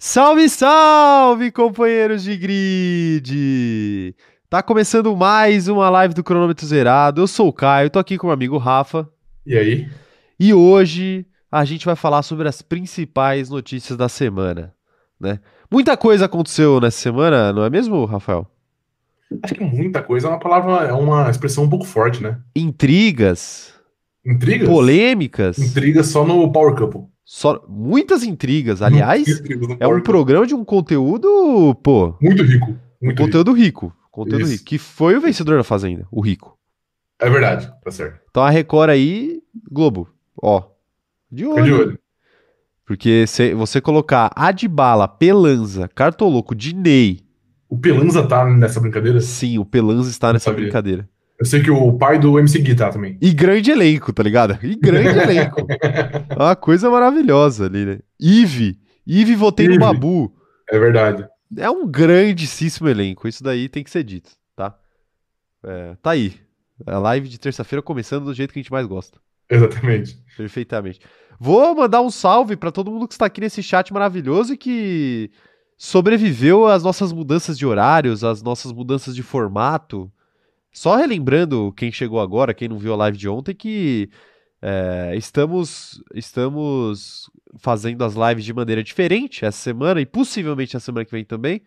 Salve, salve, companheiros de grid! Tá começando mais uma live do Cronômetro Zerado. Eu sou o Caio, tô aqui com o meu amigo Rafa. E aí? E hoje a gente vai falar sobre as principais notícias da semana, né? Muita coisa aconteceu nessa semana, não é mesmo, Rafael? Acho que muita coisa é uma palavra, é uma expressão um pouco forte, né? Intrigas, Intrigas? polêmicas, Intrigas só no Power Couple. Só muitas intrigas. Aliás, Intrigas é um programa de um conteúdo, pô. Muito rico. Muito rico. conteúdo rico, conteúdo Isso. rico, que foi o vencedor da Fazenda, o rico. É verdade, tá certo. Então a Record aí, Globo, ó, de Fica de olho. olho. Porque se você colocar Adbala, Pelanza, Cartoloco, Diney, O Pelanza tá nessa brincadeira? sim, o Pelanza está nessa brincadeira. Eu sei que o pai do MC Gui tá também. E grande elenco, tá ligado? E grande elenco. É uma coisa maravilhosa ali, né? Ive, Ive votei no Ive. Babu. É verdade. É um grandíssimo elenco, isso daí tem que ser dito, tá? É, tá aí. A live de terça-feira começando do jeito que a gente mais gosta. Exatamente. Perfeitamente. Vou mandar um salve pra todo mundo que está aqui nesse chat maravilhoso e que sobreviveu às nossas mudanças de horários, às nossas mudanças de formato. Só relembrando quem chegou agora, quem não viu a live de ontem, que é, estamos, estamos fazendo as lives de maneira diferente essa semana e possivelmente a semana que vem também,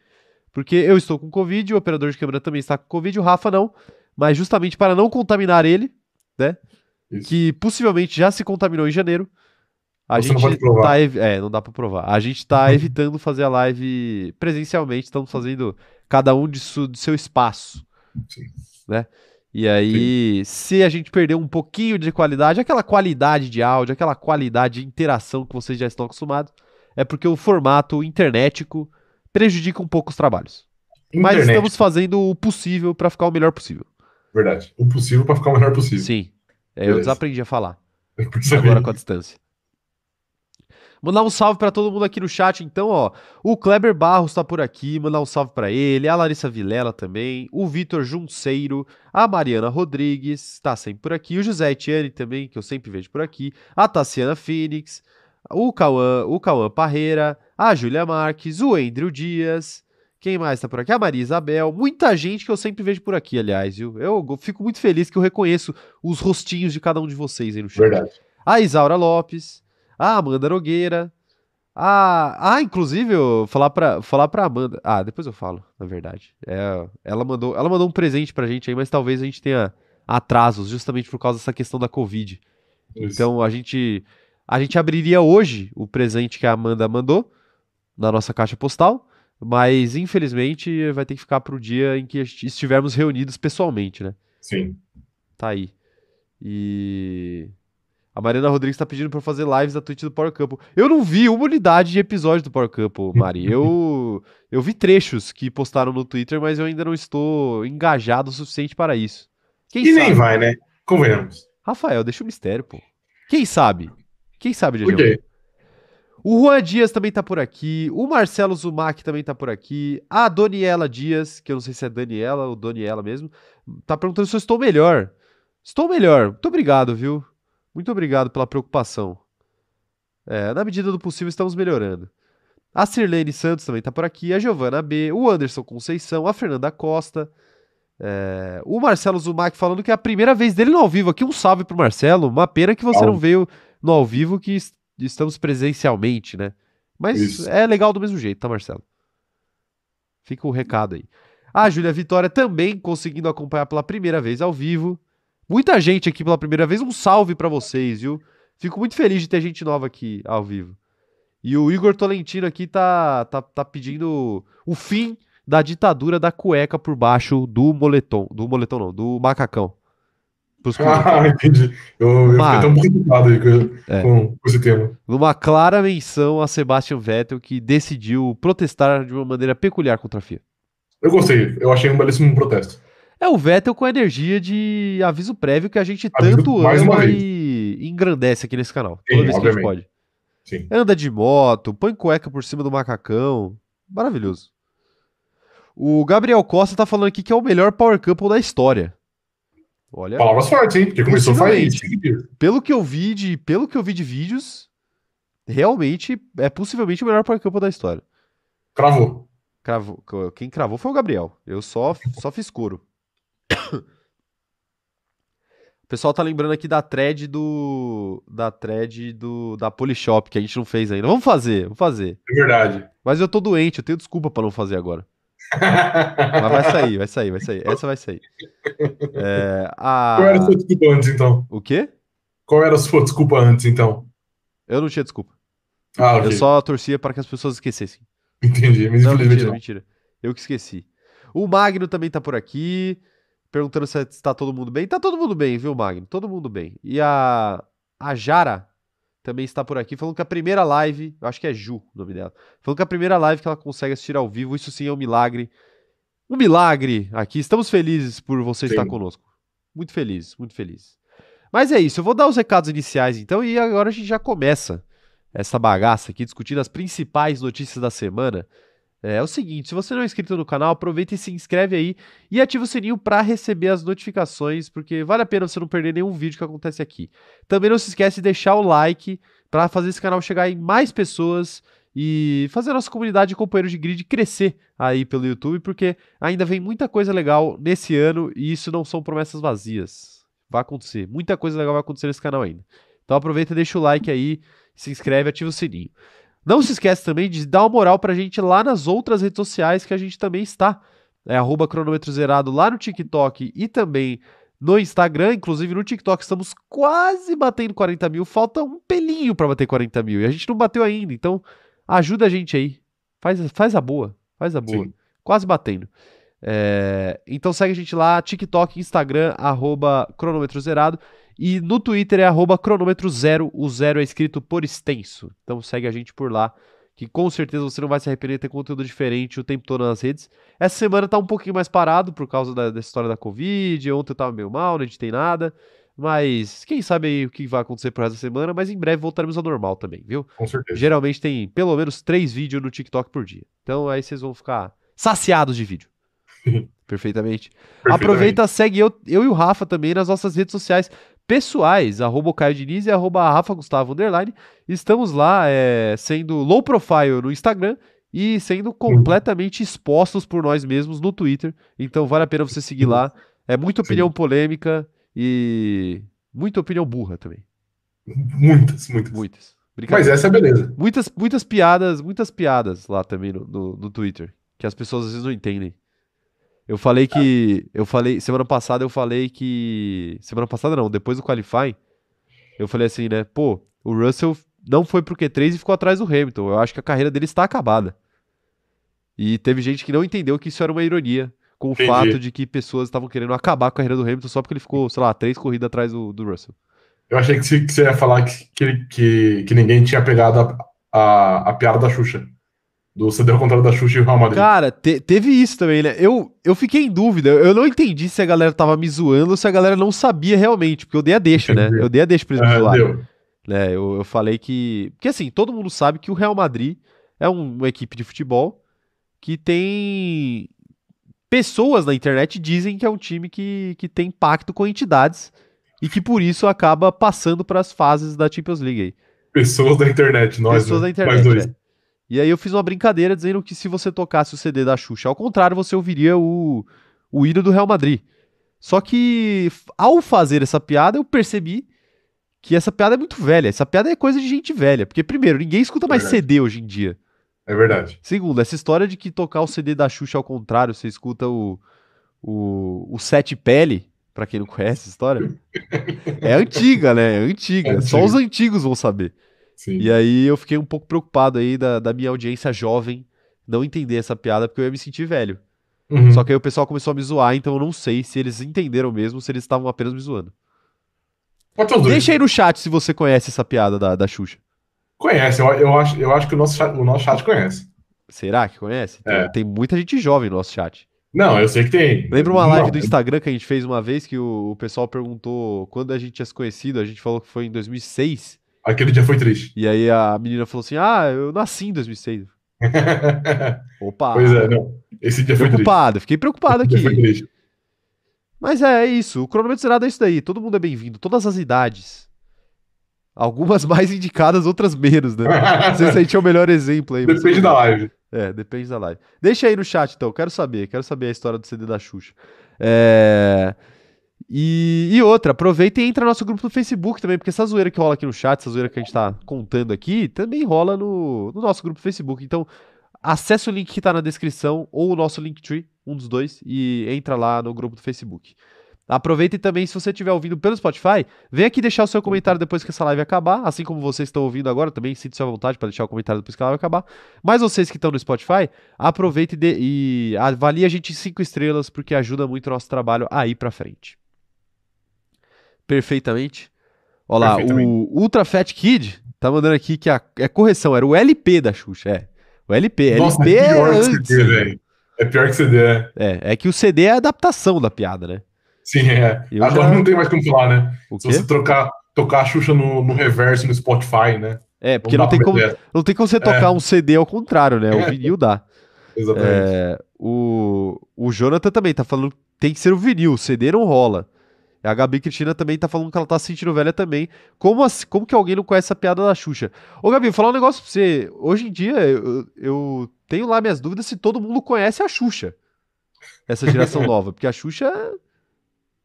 porque eu estou com Covid, o operador de câmera também está com Covid, o Rafa não, mas justamente para não contaminar ele, né? Isso. que possivelmente já se contaminou em janeiro. A Você não gente provar. tá é, não dá pra provar. A gente tá evitando fazer a live presencialmente, estamos fazendo cada um de, su- de seu espaço, Sim. Né? E aí, se a gente perder um pouquinho de qualidade, aquela qualidade de áudio, aquela qualidade de interação que vocês já estão acostumados, é porque o formato internetico prejudica um pouco os trabalhos. Mas Internet. estamos fazendo o possível pra ficar o melhor possível. Verdade. O possível pra ficar o melhor possível. Sim. É, eu desaprendi a falar. Agora com a distância. Mandar um salve pra todo mundo aqui no chat, então, ó. O Kleber Barros tá por aqui, mandar um salve pra ele, a Larissa Vilela também, o Vitor Junceiro, a Mariana Rodrigues, tá sempre por aqui, o José Etienne também, que eu sempre vejo por aqui, a Tassiana Phoenix, o Cauã, o Cauã Parreira, a Júlia Marques, o Andrew Dias, quem mais tá por aqui? A Maria Isabel, muita gente que eu sempre vejo por aqui, aliás, viu? Eu fico muito feliz que eu reconheço os rostinhos de cada um de vocês aí no chat. Verdade. a Isaura Lopes, a Amanda Nogueira, a. Ah, inclusive, eu falar pra, falar pra Amanda. Ah, depois eu falo, na verdade. É, ela, mandou, ela mandou um presente pra gente aí, mas talvez a gente tenha atrasos, justamente por causa dessa questão da Covid. Isso. Então a gente. A gente abriria hoje o presente que a Amanda mandou na nossa caixa postal, mas infelizmente vai ter que ficar pro dia em que estivermos reunidos pessoalmente, né? Sim. Tá aí. E. A Mariana Rodrigues tá pedindo pra fazer lives da Twitch do Power Couple. Eu não vi uma unidade de episódio do Power Couple, Mari. Eu, eu vi trechos que postaram no Twitter, mas eu ainda não estou engajado o suficiente para isso. Quem E sabe? nem vai, né? Convenhamos. Rafael, deixa o mistério, pô. Quem sabe? Quem sabe, Por Diego? quê? O Juan Dias também tá por aqui. O Marcelo Zumac também tá por aqui. A Daniela Dias, que eu não sei se é Daniela ou Daniela mesmo, tá perguntando se eu estou melhor. Estou melhor. Muito obrigado, viu? Muito obrigado pela preocupação. É, na medida do possível, estamos melhorando. A Sirlene Santos também tá por aqui. A Giovana B. O Anderson Conceição. A Fernanda Costa. é, o Marcelo Zumac falando que é a primeira vez dele no ao vivo. Aqui um salve pro Marcelo. Uma pena que você Salve. não veio no ao vivo, que es- estamos presencialmente, né? Mas Isso. é legal do mesmo jeito, tá, Marcelo? Fica o recado aí. A Júlia Vitória também conseguindo acompanhar pela primeira vez ao vivo. Muita gente aqui pela primeira vez. Um salve pra vocês, viu? Fico muito feliz de ter gente nova aqui ao vivo. E o Igor Tolentino aqui tá, tá, tá pedindo o fim da ditadura da cueca por baixo do moletom. Do moletom não, do macacão. Ah, entendi. Eu, eu Uma- fiquei tão preocupado aí com, É. com- com esse tema. numa clara menção a Sebastian Vettel, que decidiu protestar de uma maneira peculiar contra a FIA. Eu gostei. Eu achei um belíssimo protesto. É o Vettel com a energia de aviso prévio que a gente Aviso tanto ama e engrandece aqui nesse canal. Sim, Toda vez que a gente pode. Sim. Anda de moto, põe cueca por cima do macacão. Maravilhoso. O Gabriel Costa tá falando aqui que é o melhor Power Couple da história. Olha, Palavras fortes, hein? Porque começou faz pelo que eu vi de, pelo que eu vi de vídeos, realmente é possivelmente o melhor Power Couple da história. Cravou. Cravou. Quem cravou foi o Gabriel. Eu só, só fiz couro. O pessoal tá lembrando aqui da thread do. Da thread do. Da Polishop, que a gente não fez ainda. Vamos fazer, vamos fazer. É verdade. Mas eu tô doente, eu tenho desculpa pra não fazer agora. Mas vai sair, vai sair, vai sair. Essa vai sair. É, a... Qual era a sua desculpa antes, então? O quê? Qual era a sua desculpa antes, então? Eu não tinha desculpa. Ah, ok. Eu só torcia para que as pessoas esquecessem. Entendi, mas Não, infelizmente mentira, não. mentira. Eu que esqueci. O Magno também tá por aqui, perguntando se está todo mundo bem. Tá todo mundo bem, viu, Magno? Todo mundo bem. E a, a Jara também está por aqui, falando que a primeira live, eu acho que é Ju o nome dela, falando que a primeira live que ela consegue assistir ao vivo, isso sim é um milagre. Um milagre aqui. Estamos felizes por você Sim. estar conosco. Muito felizes, muito felizes. Mas é isso, eu vou dar os recados iniciais então e agora a gente já começa essa bagaça aqui, discutindo as principais notícias da semana. É, é o seguinte, se você não é inscrito no canal, aproveita e se inscreve aí e ativa o sininho para receber as notificações, porque vale a pena você não perder nenhum vídeo que acontece aqui. Também não se esquece de deixar o like para fazer esse canal chegar em mais pessoas e fazer a nossa comunidade de companheiros de grid crescer aí pelo YouTube, porque ainda vem muita coisa legal nesse ano e isso não são promessas vazias. Vai acontecer, muita coisa legal vai acontecer nesse canal ainda. Então aproveita deixa o like aí, se inscreve, ativa o sininho. Não se esquece também de dar uma moral pra gente lá nas outras redes sociais que a gente também está. É arroba cronômetro zerado lá no TikTok e também no Instagram. Inclusive no TikTok estamos quase batendo 40 mil. Falta um pelinho pra bater 40 mil. E a gente não bateu ainda. Então ajuda a gente aí. Faz, faz a boa. Faz a boa. Sim. Quase batendo. É, então segue a gente lá, TikTok, Instagram, arroba cronômetro zerado. E no Twitter é arroba cronômetro zero. O zero é escrito por extenso. Então segue a gente por lá. Que com certeza você não vai se arrepender de ter conteúdo diferente o tempo todo nas redes. Essa semana tá um pouquinho mais parado por causa da, da história da Covid. Ontem eu tava meio mal, não editei nada. Mas quem sabe aí o que vai acontecer pro resto da semana. Mas em breve voltaremos ao normal também, viu? Com certeza. Geralmente tem pelo menos três vídeos no TikTok por dia. Então aí vocês vão ficar saciados de vídeo. Perfeitamente. Perfeitamente. Aproveita, segue eu, eu e o Rafa também nas nossas redes sociais pessoais, arroba o Caio Diniz e arroba Rafa Gustavo Underline. Estamos lá é, sendo low profile no Instagram e sendo completamente expostos por nós mesmos no Twitter. Então vale a pena você seguir lá. É muita opinião Sim. polêmica e muita opinião burra também. Muitas, muitas. Muitas. Mas essa é beleza. Muitas, muitas piadas, muitas piadas lá também no, no, no Twitter, que as pessoas às vezes não entendem. Eu falei que. Eu falei. Semana passada eu falei que. Semana passada não, depois do Qualifying, eu falei assim, né? Pô, o Russell não foi pro Q3 e ficou atrás do Hamilton. Eu acho que a carreira dele está acabada. E teve gente que não entendeu que isso era uma ironia. Com o Entendi. fato de que pessoas estavam querendo acabar com a carreira do Hamilton só porque ele ficou, sei lá, três corridas atrás do, do Russell. Eu achei que você, que você ia falar que, que, que, que ninguém tinha pegado a, a, a piada da Xuxa. Do CD ao contrário da Xuxa e o Real Madrid. Cara, te- teve isso também, né? Eu, eu fiquei em dúvida. Eu não entendi se a galera tava me zoando ou se a galera não sabia realmente, porque eu dei a deixa, né? Entendi. Eu dei a deixa pra eles me Ah, zoarem. né? Eu, eu falei que. Porque assim, todo mundo sabe que o Real Madrid é um- uma equipe de futebol que tem. Pessoas na internet dizem que é um time que, que tem pacto com entidades e que por isso acaba passando para as fases da Champions League aí. Pessoas da internet, nós. Pessoas né? da internet. Mais dois. é. E aí eu fiz uma brincadeira dizendo que se você tocasse o CD da Xuxa, ao contrário, você ouviria o, o hino do Real Madrid. Só que ao fazer essa piada, eu percebi que essa piada é muito velha. Essa piada é coisa de gente velha. Porque, primeiro, ninguém escuta mais Verdade. CD hoje em dia. É verdade. Segundo, essa história de que tocar o CD da Xuxa ao contrário, você escuta o, o, o Sete Pele, pra quem não conhece essa história, é antiga, né? É antiga. É Só antiga. os antigos vão saber. Sim. E aí eu fiquei um pouco preocupado aí da, da minha audiência jovem não entender essa piada, porque eu ia me sentir velho. Uhum. Só que aí o pessoal começou a me zoar, então eu não sei se eles entenderam mesmo se eles estavam apenas me zoando. Dois. Deixa aí no chat se você conhece essa piada da, da Xuxa. Conhece, eu, eu, acho, eu acho que o nosso, chat, o nosso chat conhece. Será que conhece? Tem, É. tem muita gente jovem no nosso chat. Não, eu sei que tem. Lembra uma live Não, do Instagram que a gente fez uma vez que o, o pessoal perguntou quando a gente tinha se conhecido, a gente falou que foi em 2006, Aquele dia foi triste. e aí a menina falou assim, ah, eu nasci em 2006. Opa, pois é, não. Esse dia foi triste. preocupado, fiquei preocupado foi aqui. triste. Mas é, é isso. O cronômetro zerado é isso daí. Todo mundo é bem-vindo. Todas as idades. Algumas mais indicadas, outras menos, né? Não sei se a gente é o melhor exemplo aí. mas- Depende da live. É, depende da live. Deixa aí no chat, então. Quero saber. Quero saber a história do CD da Xuxa. É... E, e outra, aproveita e entra no nosso grupo no Facebook também, porque essa zoeira que rola aqui no chat, essa zoeira que a gente tá contando aqui, também rola no, no nosso grupo no Facebook. Então, acessa o link que tá na descrição ou o nosso Linktree, um dos dois, e entra lá no grupo do Facebook. Aproveita e também, se você estiver ouvindo pelo Spotify, vem aqui deixar o seu comentário depois que essa live acabar. Assim como vocês estão ouvindo agora, também sinta-se à vontade para deixar o comentário depois que a live acabar. Mas vocês que estão no Spotify, aproveita e, e avalie a gente em 5 estrelas, porque ajuda muito o nosso trabalho a ir para frente. Perfeitamente. Olha lá, o Ultra Fat Kid tá mandando aqui que a, é correção, era o LP da Xuxa, é. O LP. Nossa, LP é pior é que CD, velho. É pior que CD, é. É, é que o CD é a adaptação da piada, né? Sim, é. Eu Agora já- não tem mais como falar, né? O Se quê? você trocar, tocar a Xuxa no, no reverso no Spotify, né? É, porque não dá tem, como, não tem como você tocar um CD ao contrário, né? O É. vinil dá. Exatamente. É, o, o Jonathan também tá falando que tem que ser o vinil, o CD não rola. A Gabi Cristina também tá falando que ela tá se sentindo velha também. Como, assim- como que alguém não conhece a piada da Xuxa? Ô, Gabi, vou falar um negócio pra você. Hoje em dia, eu, eu tenho lá minhas dúvidas se todo mundo conhece a Xuxa. Essa geração nova. Porque a Xuxa.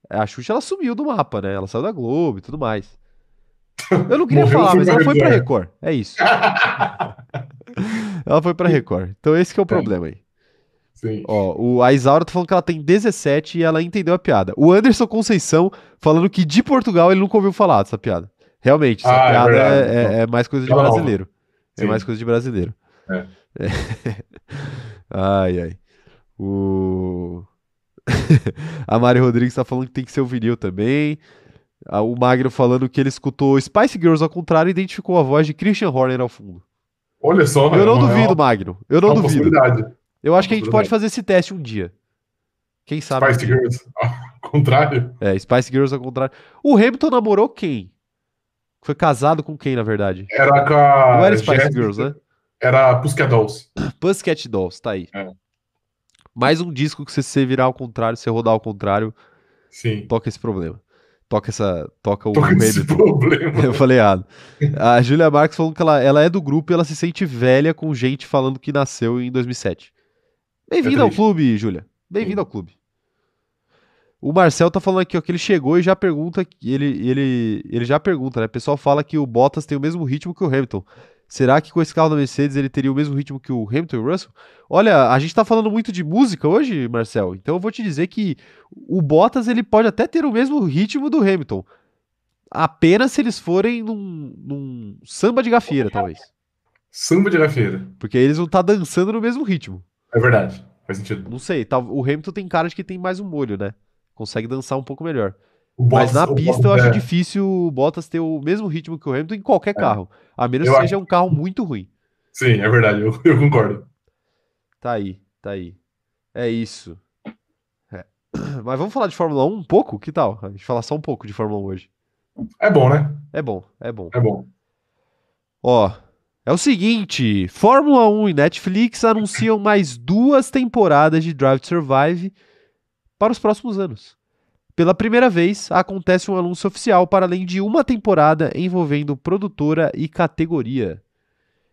A Xuxa, ela sumiu do mapa, né? Ela saiu da Globo e tudo mais. Eu não queria Morreu, falar, mas ela foi pra Record. Record. É isso. ela foi pra Record. Então esse que é o problema aí. Sim. Ó, o, a Isaura tá falando que ela tem 17 e ela entendeu a piada. O Anderson Conceição falando que de Portugal ele nunca ouviu falar dessa piada. Realmente, essa Ah, é piada é, verdade. é- é mais coisa de nova. brasileiro. É mais coisa de brasileiro. É. É. ai, ai. O... a Mari Rodrigues tá falando que tem que ser o vinil também. O Magno falando que ele escutou Spice Girls ao contrário e identificou a voz de Christian Horner ao fundo. Olha só. Eu é não duvido, é uma- Magno. Eu é não uma duvido. Eu acho que a gente pode fazer esse teste um dia. Quem sabe? Spice. Girls. Ao contrário. É, Spice Girls ao contrário. O Hamilton namorou quem? Foi casado com quem, na verdade? Era com a. Não era Spice Jéssica, Girls, né? Era Pussycat Dolls. Pussycat Dolls, tá aí. É. Mais um disco que se você virar ao contrário, se você rodar ao contrário, Sim. toca esse problema. Toca essa. Toca o com esse problema. Eu falei errado. A Julia Marques falando que ela, ela é do grupo e ela se sente velha com gente falando que nasceu em 2007. Bem-vinda É ao clube, Júlia. Bem-vindo ao clube. O Marcel tá falando aqui, ó, que ele chegou e já pergunta, que ele, ele, ele já pergunta, né? O pessoal fala que o Bottas tem o mesmo ritmo que o Hamilton. Será que com esse carro da Mercedes ele teria o mesmo ritmo que o Hamilton e o Russell? Olha, a gente tá falando muito de música hoje, Marcel, então eu vou te dizer que o Bottas ele pode até ter o mesmo ritmo do Hamilton. Apenas se eles forem num, num samba de gafieira, talvez. Samba de gafeira. Porque eles vão estar dançando no mesmo ritmo. É verdade. Faz sentido. Não sei, tá, o Hamilton tem cara de que tem mais um molho, né? Consegue dançar um pouco melhor. O Mas Bottas- na pista Bottas eu acho é- difícil o Bottas ter o mesmo ritmo que o Hamilton em qualquer carro. A menos Eu que acho- seja um carro muito ruim. Sim, é verdade. Eu, eu concordo. Tá aí, tá aí. É isso. É. Mas vamos falar de Fórmula 1 um pouco? Que tal? A gente falar só um pouco de Fórmula 1 hoje. É bom, né? É bom, é bom. É bom. Ó, é o seguinte: Fórmula 1 e Netflix anunciam mais duas temporadas de Drive to Survive para os próximos anos. Pela primeira vez, acontece um anúncio oficial para além de uma temporada envolvendo produtora e categoria.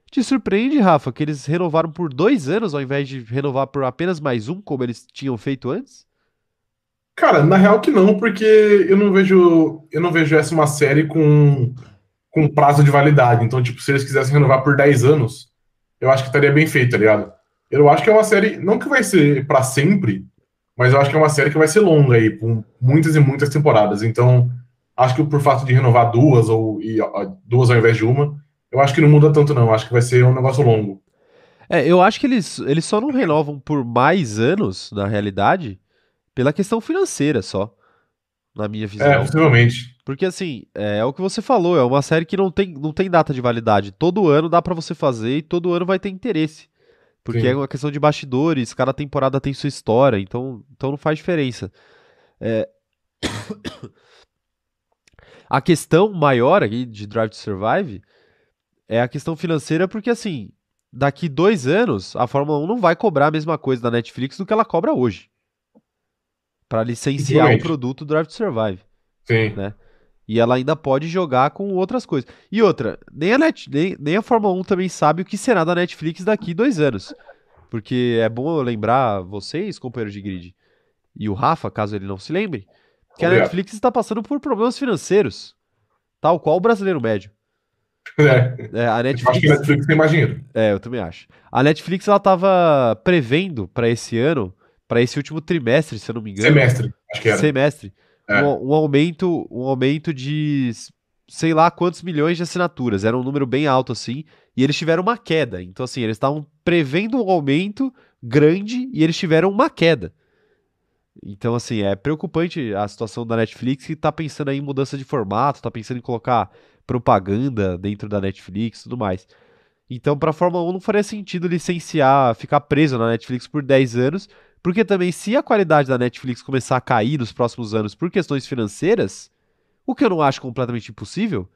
Te surpreende, Rafa, que eles renovaram por dois anos ao invés de renovar por apenas mais um, como eles tinham feito antes? Cara, na real que não, porque eu não vejo, eu não vejo essa uma série com, com prazo de validade. Então, tipo, se eles quisessem renovar por 10 anos, eu acho que estaria bem feito, tá ligado? Eu acho que é uma série, não que vai ser pra sempre, mas eu acho que é uma série que vai ser longa aí, com muitas e muitas temporadas. Então, acho que por fato de renovar duas ou e, duas ao invés de uma, eu acho que não muda tanto não. Acho que vai ser um negócio longo. É, eu acho que eles, eles só não renovam por mais anos, na realidade, pela questão financeira só, na minha visão. É, possivelmente. Porque assim, é, é o que você falou, é uma série que não tem, não tem data de validade. Todo ano dá pra você fazer e todo ano vai ter interesse. Porque Sim. é uma questão de bastidores, cada temporada tem sua história, então, então não faz diferença. É, A questão maior aqui de Drive to Survive é a questão financeira, porque assim, daqui dois anos a Fórmula 1 não vai cobrar a mesma coisa da Netflix do que ela cobra hoje. Pra licenciar o produto Drive to Survive. Sim. Né? E ela ainda pode jogar com outras coisas. E outra, nem a, Net, nem, nem a Fórmula 1 também sabe o que será da Netflix daqui dois anos. Porque é bom lembrar vocês, companheiros de grid, e o Rafa, caso ele não se lembre, que a Obrigado. Netflix está passando por problemas financeiros, tal qual o brasileiro médio. É, É, a eu acho que a Netflix, Netflix tem mais dinheiro. é, eu também acho. A Netflix ela tava prevendo para esse ano, para esse último trimestre, se eu não me engano, Semestre, acho que era. semestre, É. um, um aumento, um aumento de sei lá quantos milhões de assinaturas. Era um número bem alto assim, e eles tiveram uma queda. Então assim, eles estavam prevendo um aumento grande e eles tiveram uma queda. Então assim, é preocupante a situação da Netflix que tá pensando aí em mudança de formato, tá pensando em colocar propaganda dentro da Netflix e tudo mais. Então, para a Fórmula 1 não faria sentido licenciar, ficar preso na Netflix por 10 anos, porque também se a qualidade da Netflix começar a cair nos próximos anos por questões financeiras, o que eu não acho completamente impossível,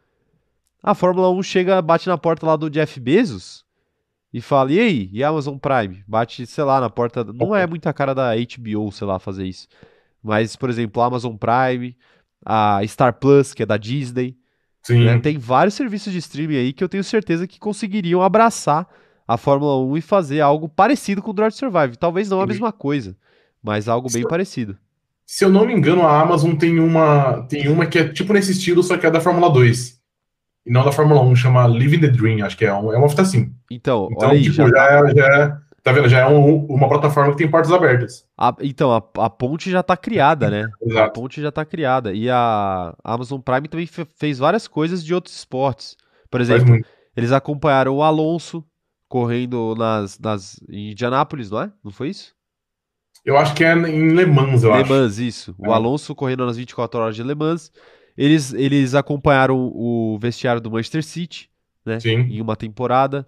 a Fórmula 1 chega, bate na porta lá do Jeff Bezos e fala: "E aí, e a Amazon Prime?" Bate, sei lá, na porta, não é muita cara da HBO, sei lá, fazer isso. Mas, por exemplo, a Amazon Prime, a Star Plus, que é da Disney, Sim. né? Tem vários serviços de streaming aí que eu tenho certeza que conseguiriam abraçar a Fórmula 1 e fazer algo parecido com o Drive Survive. Talvez não a Sim. mesma coisa, mas algo bem Sim. parecido. Se eu não me engano, a Amazon tem uma, tem uma que é tipo nesse estilo, só que é da Fórmula 2. E não da Fórmula 1, chama Living the Dream, acho que é, um, é uma fita assim. Então, Então, olha tipo, já já, tá- é, já é- Tá vendo? Já é um- uma plataforma que tem portas abertas. a- então, a, a ponte já tá criada, né? A Exato. ponte já tá criada. E a Amazon Prime também fe- fez várias coisas de outros esportes. Por exemplo, eles acompanharam o Alonso correndo nas, nas, em Indianápolis, não é? Não foi isso? Eu acho que é em Le Mans, eu Le acho. Mans, isso. O É. Alonso correndo nas 24 horas de Le Mans. Eles, eles acompanharam o vestiário do Manchester City, né? Sim. Em uma temporada.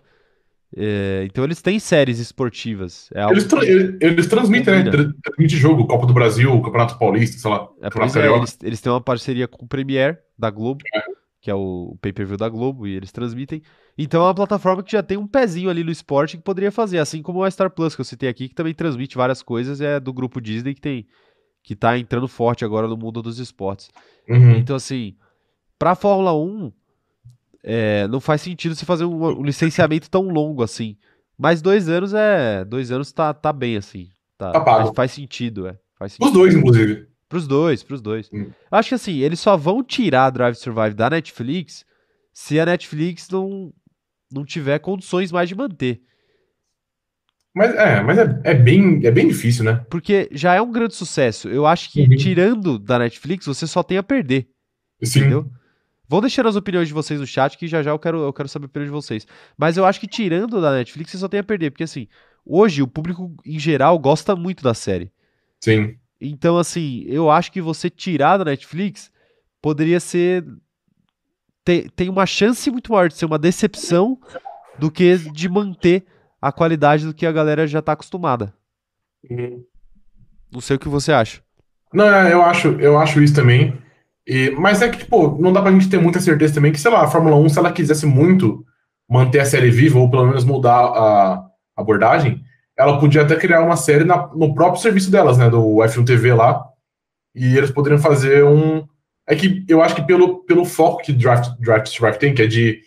É, então eles têm séries esportivas. É Eles, tra- eles, eles transmitem, né? Transmite jogo, Copa do Brasil, Campeonato Paulista, sei lá. é, é, eles, eles têm uma parceria com o Premiere da Globo, É. que é o pay-per-view da Globo, e eles transmitem. Então é uma plataforma que já tem um pezinho ali no esporte que poderia fazer, assim como a Star Plus que eu citei aqui, que também transmite várias coisas, é do grupo Disney que tem que tá entrando forte agora no mundo dos esportes. Uhum. Então, assim, pra Fórmula 1, é, não faz sentido você fazer um, um licenciamento tão longo assim. Mas dois anos é. Dois anos tá, tá bem, assim. Tá, Tá pago. faz, faz sentido, é. Faz Os sentido. dois, inclusive. Pros dois, pros dois. Hum. Acho que assim, eles só vão tirar Drive Survive da Netflix se a Netflix não, não tiver condições mais de manter. Mas é, mas é, é bem, é bem difícil, né? Porque já é um grande sucesso. Eu acho que Uhum. tirando da Netflix, você só tem a perder. Sim. Entendeu? Vão deixando as opiniões de vocês no chat, que já já eu quero, eu quero saber a opinião de vocês. Mas eu acho que tirando da Netflix, você só tem a perder. Porque assim, hoje o público em geral gosta muito da série. Sim. Então, assim, eu acho que você tirar da Netflix poderia ser. Tem, tem uma chance muito maior de ser uma decepção do que de manter a qualidade do que a galera já tá acostumada. Uhum. Não sei o que você acha. Não, é, eu acho, eu acho isso também. E- mas é que, tipo, não dá pra gente ter muita certeza também que, sei lá, a Fórmula 1, se ela quisesse muito manter a série viva, ou pelo menos mudar a abordagem, ela podia até criar uma série na- no próprio serviço delas, né? Do F1 TV lá. E eles poderiam fazer um. É que eu acho que pelo, pelo foco que Drive, Drive to Survive tem, que é de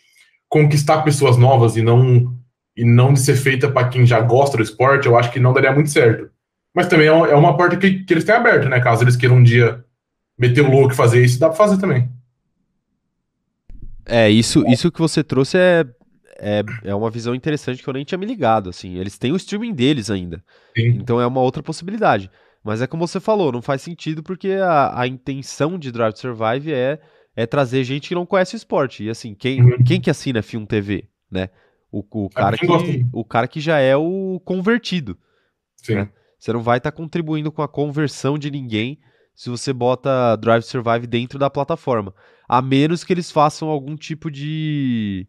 conquistar pessoas novas e não, e não de ser feita pra quem já gosta do esporte, eu acho que não daria muito certo. Mas também é é uma porta que, que eles têm aberto, né? Caso eles queiram um dia meter o louco e fazer isso, dá pra fazer também. É, isso, isso que você trouxe é, é, é uma visão interessante que eu nem tinha me ligado, assim. Eles têm o streaming deles ainda. Sim. Então é uma outra possibilidade. Mas é como você falou, não faz sentido porque a, a intenção de Drive to Survive é, é trazer gente que não conhece o esporte. E assim, quem, Uhum. quem que assina F1 TV, né? O, o, cara quem gosta. que, o cara que já é o convertido. Sim. É. Você não vai estar contribuindo com a conversão de ninguém se você bota Drive to Survive dentro da plataforma. A menos que eles façam algum tipo de,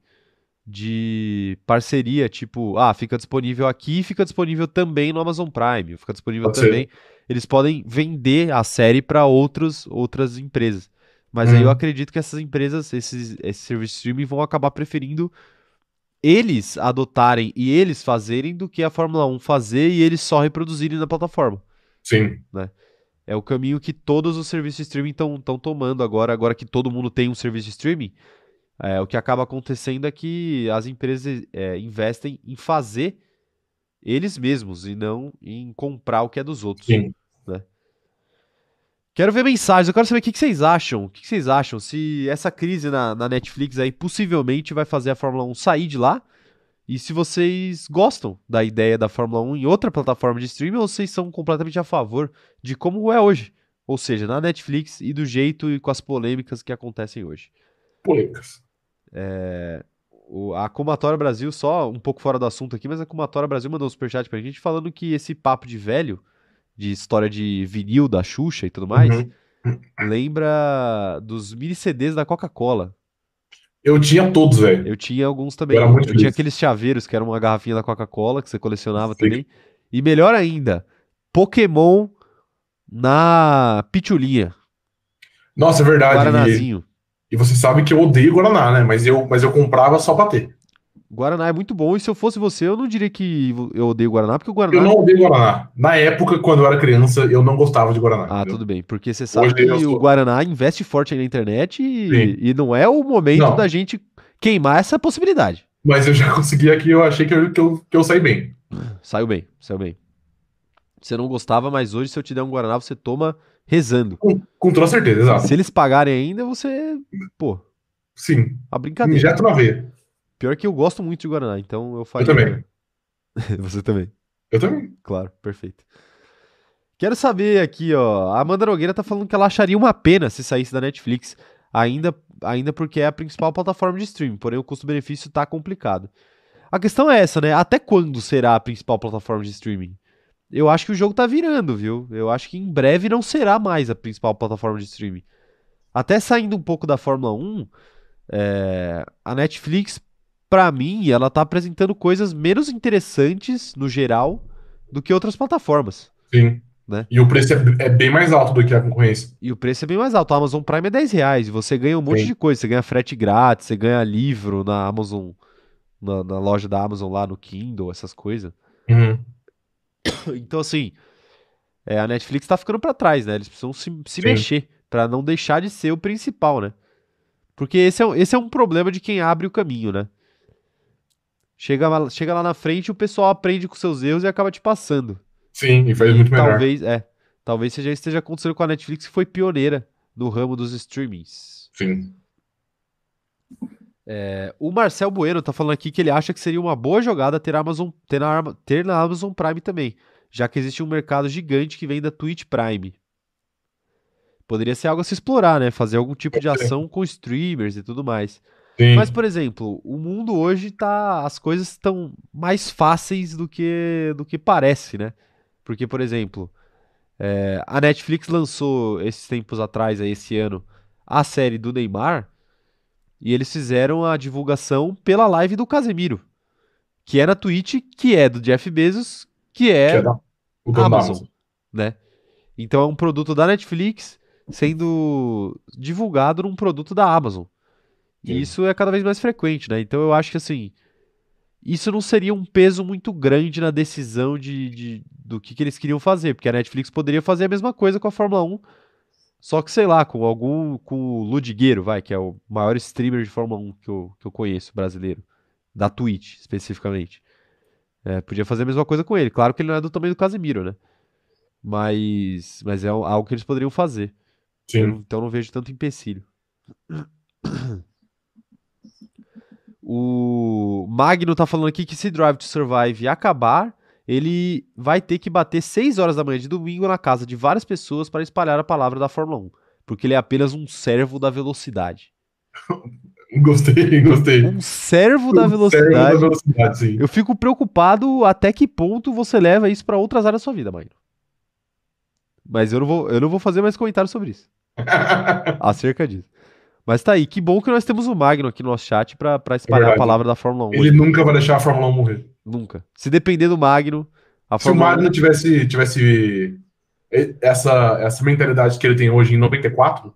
de parceria, tipo, ah, fica disponível aqui fica disponível também no Amazon Prime, fica disponível Pode ser. também. Eles podem vender a série para outros outras empresas. Mas aí eu Uhum. acredito que essas empresas, esses, esses serviços de streaming vão acabar preferindo eles adotarem e eles fazerem do que a Fórmula 1 fazer e eles só reproduzirem na plataforma. Sim. É o caminho que todos os serviços de streaming estão tomando agora, agora que todo mundo tem um serviço de streaming. É, o que acaba acontecendo é que as empresas é, investem em fazer eles mesmos e não em comprar o que é dos outros. Sim. Quero ver mensagens, eu quero saber o que, que vocês acham. O que, que vocês acham? Se essa crise na, na Netflix aí possivelmente vai fazer a Fórmula 1 sair de lá. E se vocês gostam da ideia da Fórmula 1 em outra plataforma de streaming ou vocês são completamente a favor de como é hoje. Ou seja, na Netflix e do jeito e com as polêmicas que acontecem hoje. Polêmicas. É, o- a Comatória Brasil, só um pouco fora do assunto aqui, mas a Comatória Brasil mandou um superchat pra gente falando que esse papo de velho, de história de vinil da Xuxa e tudo mais, Uhum. lembra dos mini CDs da Coca-Cola. Eu tinha todos, velho. Eu tinha alguns também. Eu era Eu tinha aqueles chaveiros que eram uma garrafinha da Coca-Cola que você colecionava Sim. também. E melhor ainda, Pokémon na pitulinha, Nossa, é verdade. Guaranazinho. e você sabe que eu odeio Guaraná, né? Mas eu, mas eu comprava só pra ter. Guaraná é muito bom, e se eu fosse você, eu não diria que eu odeio Guaraná, porque o Guaraná. Eu não odeio Guaraná. Na época, quando eu era criança, eu não gostava de Guaraná. Ah, entendeu? tudo bem, porque você sabe Hoje que o Guaraná investe forte aí na internet e, e não é o momento Não. da gente queimar essa possibilidade. Mas eu já consegui aqui, eu achei que eu, que eu, que eu saí bem. Saiu bem, saiu bem. Você não gostava, mas hoje, se eu te der um Guaraná, você toma rezando. Com, com toda certeza, exato. Se eles pagarem ainda, você. Pô, Sim. a brincadeira. Injeto na veia. Pior que eu gosto muito de Guaraná, então eu faria. Eu também. você também. Eu também. Claro, perfeito. Quero saber aqui, ó. A Amanda Nogueira tá falando que ela acharia uma pena se saísse da Netflix, ainda, ainda porque é a principal plataforma de streaming, porém o custo-benefício tá complicado. A questão é essa, né? Até quando será a principal plataforma de streaming? Eu acho que o jogo tá virando, viu? Eu acho que em breve não será mais a principal plataforma de streaming. Até saindo um pouco da Fórmula 1, é, a Netflix, pra mim, ela tá apresentando coisas menos interessantes, no geral, do que outras plataformas. Sim. Né? E o preço é, é bem mais alto do que a concorrência. E o preço é bem mais alto. A Amazon Prime é 10 reais. E você ganha um monte Sim. de coisa. Você ganha frete grátis, você ganha livro na Amazon, na, na loja da Amazon lá no Kindle, essas coisas. Uhum. Então, assim, é, a Netflix tá ficando pra trás, né? Eles precisam se, se mexer pra não deixar de ser o principal, né? Porque esse é, um- esse é um problema de quem abre o caminho, né? Chega, lá- chega lá na frente, o pessoal aprende com seus erros e acaba te passando. Sim, e faz muito melhor. Talvez, é. Talvez seja esteja acontecendo com a Netflix, que foi pioneira no ramo dos streamings. Sim. É, o Marcel Bueno tá falando aqui que ele acha que seria uma boa jogada ter, a Amazon, ter, na, ter na Amazon Prime também, já que existe um mercado gigante que vem da Twitch Prime. Poderia ser algo a se explorar, né? Fazer algum tipo de ser. ação com streamers e tudo mais. Sim. Mas, por exemplo, o mundo hoje tá. As coisas estão mais fáceis do que, do que parece, né? Porque, por exemplo, é, a Netflix lançou esses tempos atrás, aí, esse ano, a série do Neymar. E eles fizeram a divulgação pela live do Casemiro. Que é na Twitch, que é do Jeff Bezos, que Que é é da, Amazon. né? Então é um produto da Netflix sendo divulgado num produto da Amazon. E Sim. isso é cada vez mais frequente, né? Então eu acho que assim, isso não seria um peso muito grande na decisão de, de- do que, que eles queriam fazer, porque a Netflix poderia fazer a mesma coisa com a Fórmula 1, só que sei lá, com algum, com o Ludigueiro, vai, que é o maior streamer de Fórmula 1 que eu, que eu conheço, brasileiro, da Twitch, especificamente. É, podia fazer a mesma coisa com ele. Claro que ele não é do tamanho do Casemiro, né? Mas, mas é algo que eles poderiam fazer. Eu Sim. não- então não vejo tanto empecilho. O Magno tá falando aqui que se Drive to Survive acabar, ele vai ter que bater 6 horas da manhã de domingo na casa de várias pessoas para espalhar a palavra da Fórmula 1, porque ele é apenas um servo da velocidade. Gostei, gostei. Um servo da Servo da velocidade. velocidade, sim. Eu fico preocupado até que ponto você leva isso para outras áreas da sua vida, Magno. Mas eu não vou, eu não vou fazer mais comentários sobre isso. acerca disso. Mas tá aí, que bom que nós temos o Magno aqui no nosso chat pra espalhar a verdade. palavra da Fórmula 1. Ele hoje. nunca vai deixar a Fórmula 1 morrer. Nunca. Se depender do Magno, a Se o Fórmula 1 Magno tivesse, tivesse essa, essa mentalidade que ele tem hoje em 94,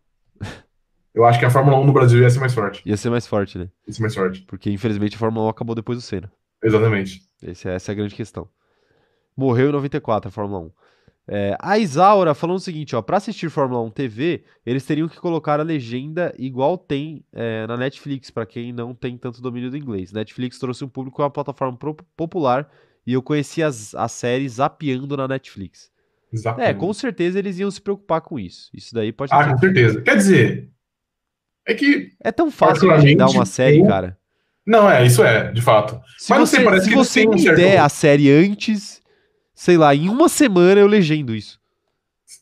eu acho que a Fórmula 1 no Brasil ia ser mais forte. ia ser mais forte, né? Ia ser mais forte. Porque infelizmente a Fórmula 1 acabou depois do Senna. Exatamente. Esse- essa é a grande questão. Morreu em 94 a Fórmula 1. É, a Isaura falando o seguinte, ó, para assistir Fórmula 1 TV, eles teriam que colocar a legenda igual tem é, na Netflix, para quem não tem tanto domínio do inglês. Netflix trouxe um público a uma plataforma popular e eu conheci as, as séries zapeando na Netflix. É, Exatamente. com certeza eles iam se preocupar com isso. Isso daí pode Ah, com certeza. Quer dizer, é que. É tão fácil agendar uma série, eu- cara. Não, é, isso é, de fato. Se Mas não você, sei, parece se que você têm um certo- der a série antes, sei lá, em uma semana eu legendo isso.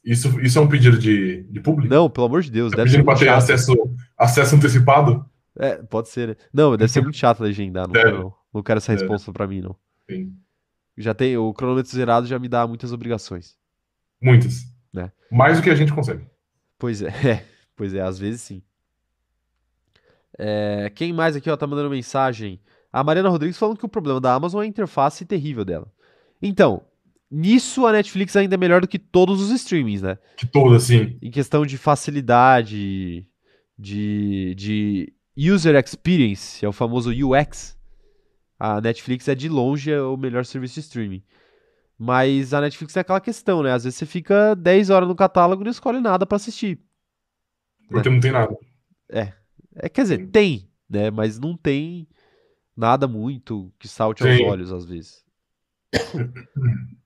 Isso, isso é um pedido de, de público? Não, pelo amor de Deus, Tá deve ser pedindo pra muito ter chato. acesso, acesso antecipado? É, pode ser, né? Não, deve ser muito chato legendar. Não, quero, não. quero essa Deve. resposta pra mim, não. Sim. Já tem, o cronômetro zerado já me dá muitas obrigações. Muitas. Né? Mais do que a gente consegue. Pois é, é, pois é, às vezes sim. É, quem mais aqui, ó, tá mandando mensagem? A Mariana Rodrigues falando que o problema da Amazon é a interface terrível dela. Então, nisso a Netflix ainda é melhor do que todos os streamings, né? Que todo, assim. Em questão de facilidade, de, de user experience, é o famoso UX, a Netflix é de longe o melhor serviço de streaming. Mas a Netflix é aquela questão, né? Às vezes você fica 10 horas no catálogo e não escolhe nada pra assistir. Porque não tem nada. É, quer dizer, tem, né? Mas não tem nada muito que salte aos olhos às vezes.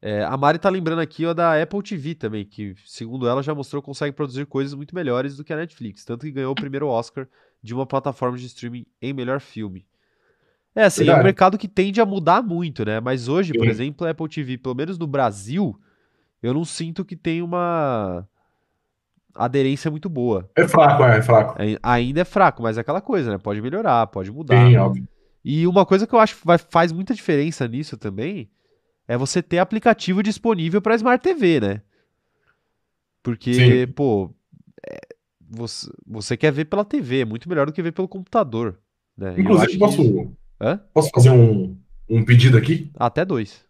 É, a Mari tá lembrando aqui ó, da Apple TV também, que segundo ela já mostrou que consegue produzir coisas muito melhores do que a Netflix, tanto que ganhou o primeiro Oscar de uma plataforma de streaming em melhor filme. É assim, é um Verdade. mercado que tende a mudar muito, né? Mas hoje, por Sim. exemplo, a Apple TV, pelo menos no Brasil, eu não sinto que tem uma aderência muito boa. É fraco, é, é fraco. Ai- Ainda é fraco, mas é aquela coisa, né? Pode melhorar, pode mudar. Sim, óbvio. E uma coisa que eu acho que vai- faz muita diferença nisso também é você ter aplicativo disponível para Smart TV, né? Porque, Sim. pô, é, você, você quer ver pela TV, é muito melhor do que ver pelo computador, né? Inclusive, posso, isso- posso fazer um, um pedido aqui? Até dois.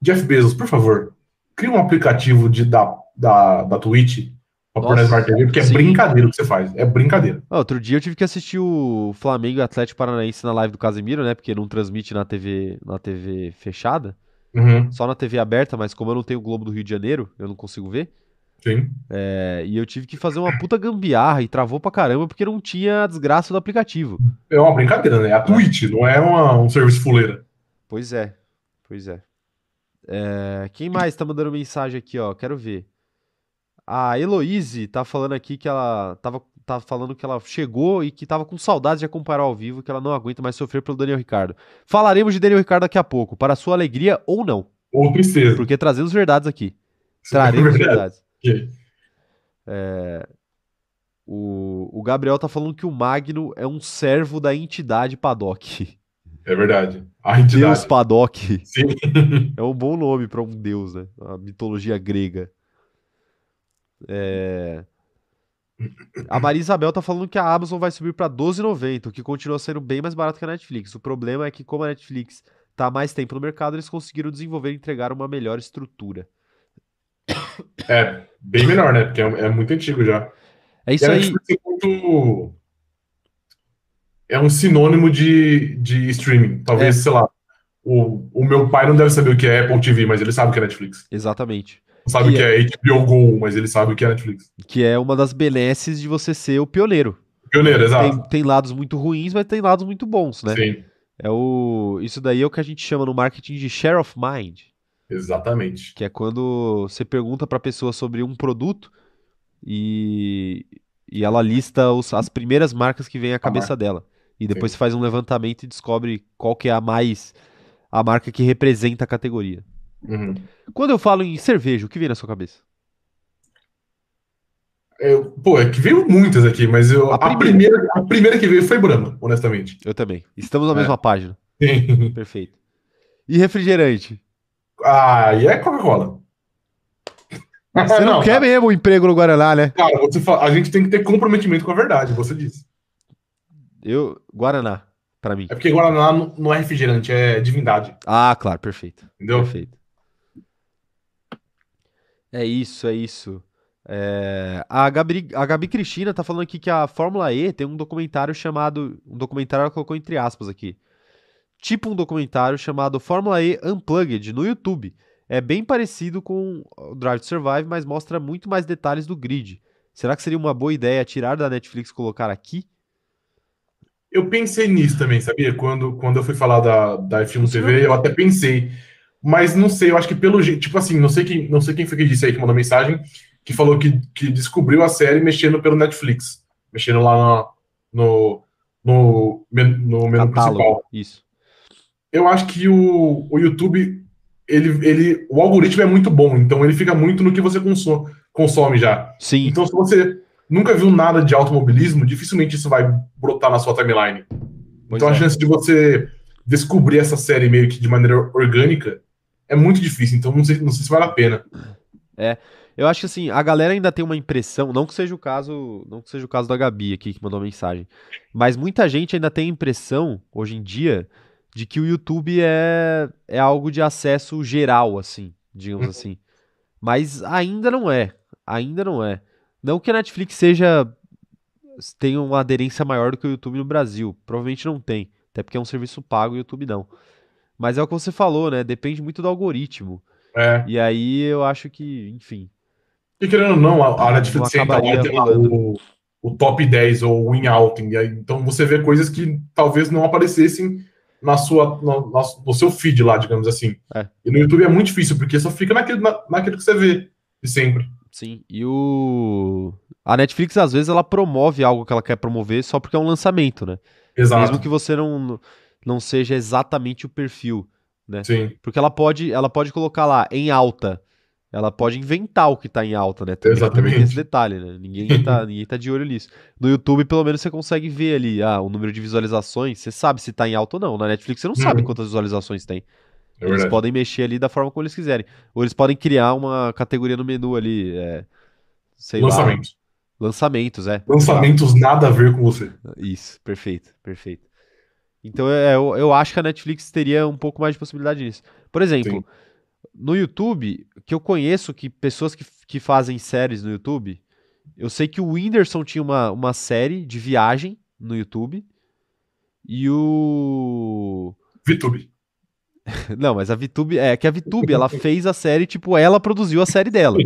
Jeff Bezos, por favor, cria um aplicativo de, da, da, da Twitch pra pôr na Smart TV, porque é sim. brincadeira o que você faz. É brincadeira. Ah, outro dia eu tive que assistir o Flamengo e Atlético Paranaense na live do Casemiro, né? Porque não transmite na TV, na TV fechada, Uhum, só na TV aberta, mas como eu não tenho o Globo do Rio de Janeiro, eu não consigo ver. sim. É, e eu tive que fazer uma puta gambiarra e travou pra caramba porque não tinha a desgraça do aplicativo. É uma brincadeira, né? É a Twitch, não é uma- um serviço fuleira. Pois é, pois é. É, quem mais tá mandando mensagem aqui, ó? Quero ver. A Heloise tá falando aqui que ela tava, tá falando que ela chegou e que tava com saudades de acompanhar ao vivo, que ela não aguenta mais sofrer pelo Daniel Ricardo. Falaremos de Daniel Ricardo daqui a pouco, para sua alegria ou não, Ou tristeza. porque trazemos verdades aqui. É Traremos verdade. verdades. Ok. O, o Gabriel tá falando que o Magno é um servo da entidade Paddock. É verdade. A Deus entidade. Paddock. Sim. É um bom nome para um deus, né? A mitologia grega. É... A Maria Isabel tá falando que a Amazon vai subir para 12,90, o que continua sendo bem mais barato que a Netflix. O problema é que, como a Netflix tá mais tempo no mercado, eles conseguiram desenvolver e entregar uma melhor estrutura. É, bem melhor, né? Porque é, é muito antigo já. É E isso a aí. É muito. É um sinônimo de, de streaming. Talvez, sei lá. O, o meu pai não deve saber o que é Apple TV, mas ele sabe o que é Netflix. Exatamente. Não sabe o que é HBO Go, mas ele sabe o que é Netflix. Que é uma das benesses de você ser o pioneiro. Pioneiro, exato. Tem, tem lados muito ruins, mas tem lados muito bons, né? Sim, É o... Isso daí é o que a gente chama no marketing de share of mind. exatamente. Que é quando você pergunta para a pessoa sobre um produto e, e ela lista os- as primeiras marcas que vem à cabeça dela. E depois Sim. você faz um levantamento e descobre qual que é a mais a marca que representa a categoria. Uhum. Quando eu falo em cerveja, o que vem na sua cabeça? Eu- pô, é que veio muitas aqui, mas eu, A a, primeira, a primeira que veio foi Brahma, honestamente. Eu também. Estamos na É. mesma página. Sim. Perfeito. E refrigerante? Ah, e é Coca-Cola. Você não, quer mesmo um emprego no Guaraná, né? Cara, você fala- a gente tem que ter comprometimento com a verdade, você disse. Eu, Guaraná, para mim. É porque Guaraná não não é refrigerante, é divindade, Ah, claro, perfeito. entendeu? Perfeito. É isso, é isso. É, a Gabi, a Gabi Cristina tá falando aqui que a Fórmula E tem um documentário chamado. Um documentário ela colocou entre aspas aqui. Tipo um documentário chamado Fórmula E Unplugged no YouTube. É bem parecido com o Drive to Survive, mas mostra muito mais detalhes do grid. Será que seria uma boa ideia tirar da Netflix e colocar aqui? Eu pensei nisso também, sabia? Quando, quando eu fui falar da, da F1 TV, eu até pensei. Mas não sei, eu acho que pelo jeito. Tipo assim, não sei quem, não sei quem foi que disse aí que mandou mensagem, que falou que, que descobriu a série mexendo pelo Netflix. Mexendo lá no, no, no, menu Catálogo, principal. Isso. Eu acho que o, o YouTube, ele, ele, o algoritmo é muito bom, então ele fica muito no que você consome, consome já. Sim. Então, se você nunca viu nada de automobilismo, dificilmente isso vai brotar na sua timeline. Pois então, a é. chance de você descobrir essa série meio que de maneira orgânica é muito difícil. Então, não sei, não sei se vale a pena. Eu acho que assim, a galera ainda tem uma impressão, não que seja o caso, não que seja o caso da Gabi aqui que mandou a mensagem, mas muita gente ainda tem a impressão, hoje em dia, de que o YouTube é, é algo de acesso geral, assim, digamos Uhum. assim. Mas ainda não é, ainda não é. Não que a Netflix seja, tenha uma aderência maior do que o YouTube no Brasil, provavelmente não tem, até porque é um serviço pago e o YouTube não. Mas é o que você falou, né? Depende muito do algoritmo. É. E aí eu acho que, enfim, E querendo ou não, a, a Não Netflix senta lá acabaria e tem lá rolando. o, o top 10 ou o in outing. Aí, então você vê coisas que talvez não aparecessem na sua, no, no- seu feed lá, digamos assim. É. E no YouTube é muito difícil, porque só fica naquilo, na, naquilo que você vê de sempre. Sim, e o. A Netflix, às vezes, ela promove algo que ela quer promover só porque é um lançamento, né? Exato. Mesmo que você não, não seja exatamente o perfil. Sim. Porque ela pode, ela pode colocar lá em alta. Ela pode inventar o que tá em alta, né? Também, também tem Exatamente. esse detalhe, né? Ninguém tá, ninguém tá de olho nisso. No YouTube, pelo menos, você consegue ver ali ah, o número de visualizações. Você sabe se tá em alta ou não. Na Netflix, você não sabe Uhum. quantas visualizações tem. É Eles podem mexer ali da forma como eles quiserem. Ou eles podem criar uma categoria no menu ali. É, sei lá. Lançamentos. Lançamentos, é. Lançamentos nada a ver com você. Isso, perfeito, perfeito. Então é, eu, eu acho que a Netflix teria um pouco mais de possibilidade nisso. Por exemplo, Sim. no YouTube, que eu conheço que pessoas que, que fazem séries no YouTube, eu sei que o Whindersson tinha uma, uma série de viagem no YouTube. E o. VTube. Não, mas a VTube. É que a VTube, ela fez a série, tipo, ela produziu a série dela.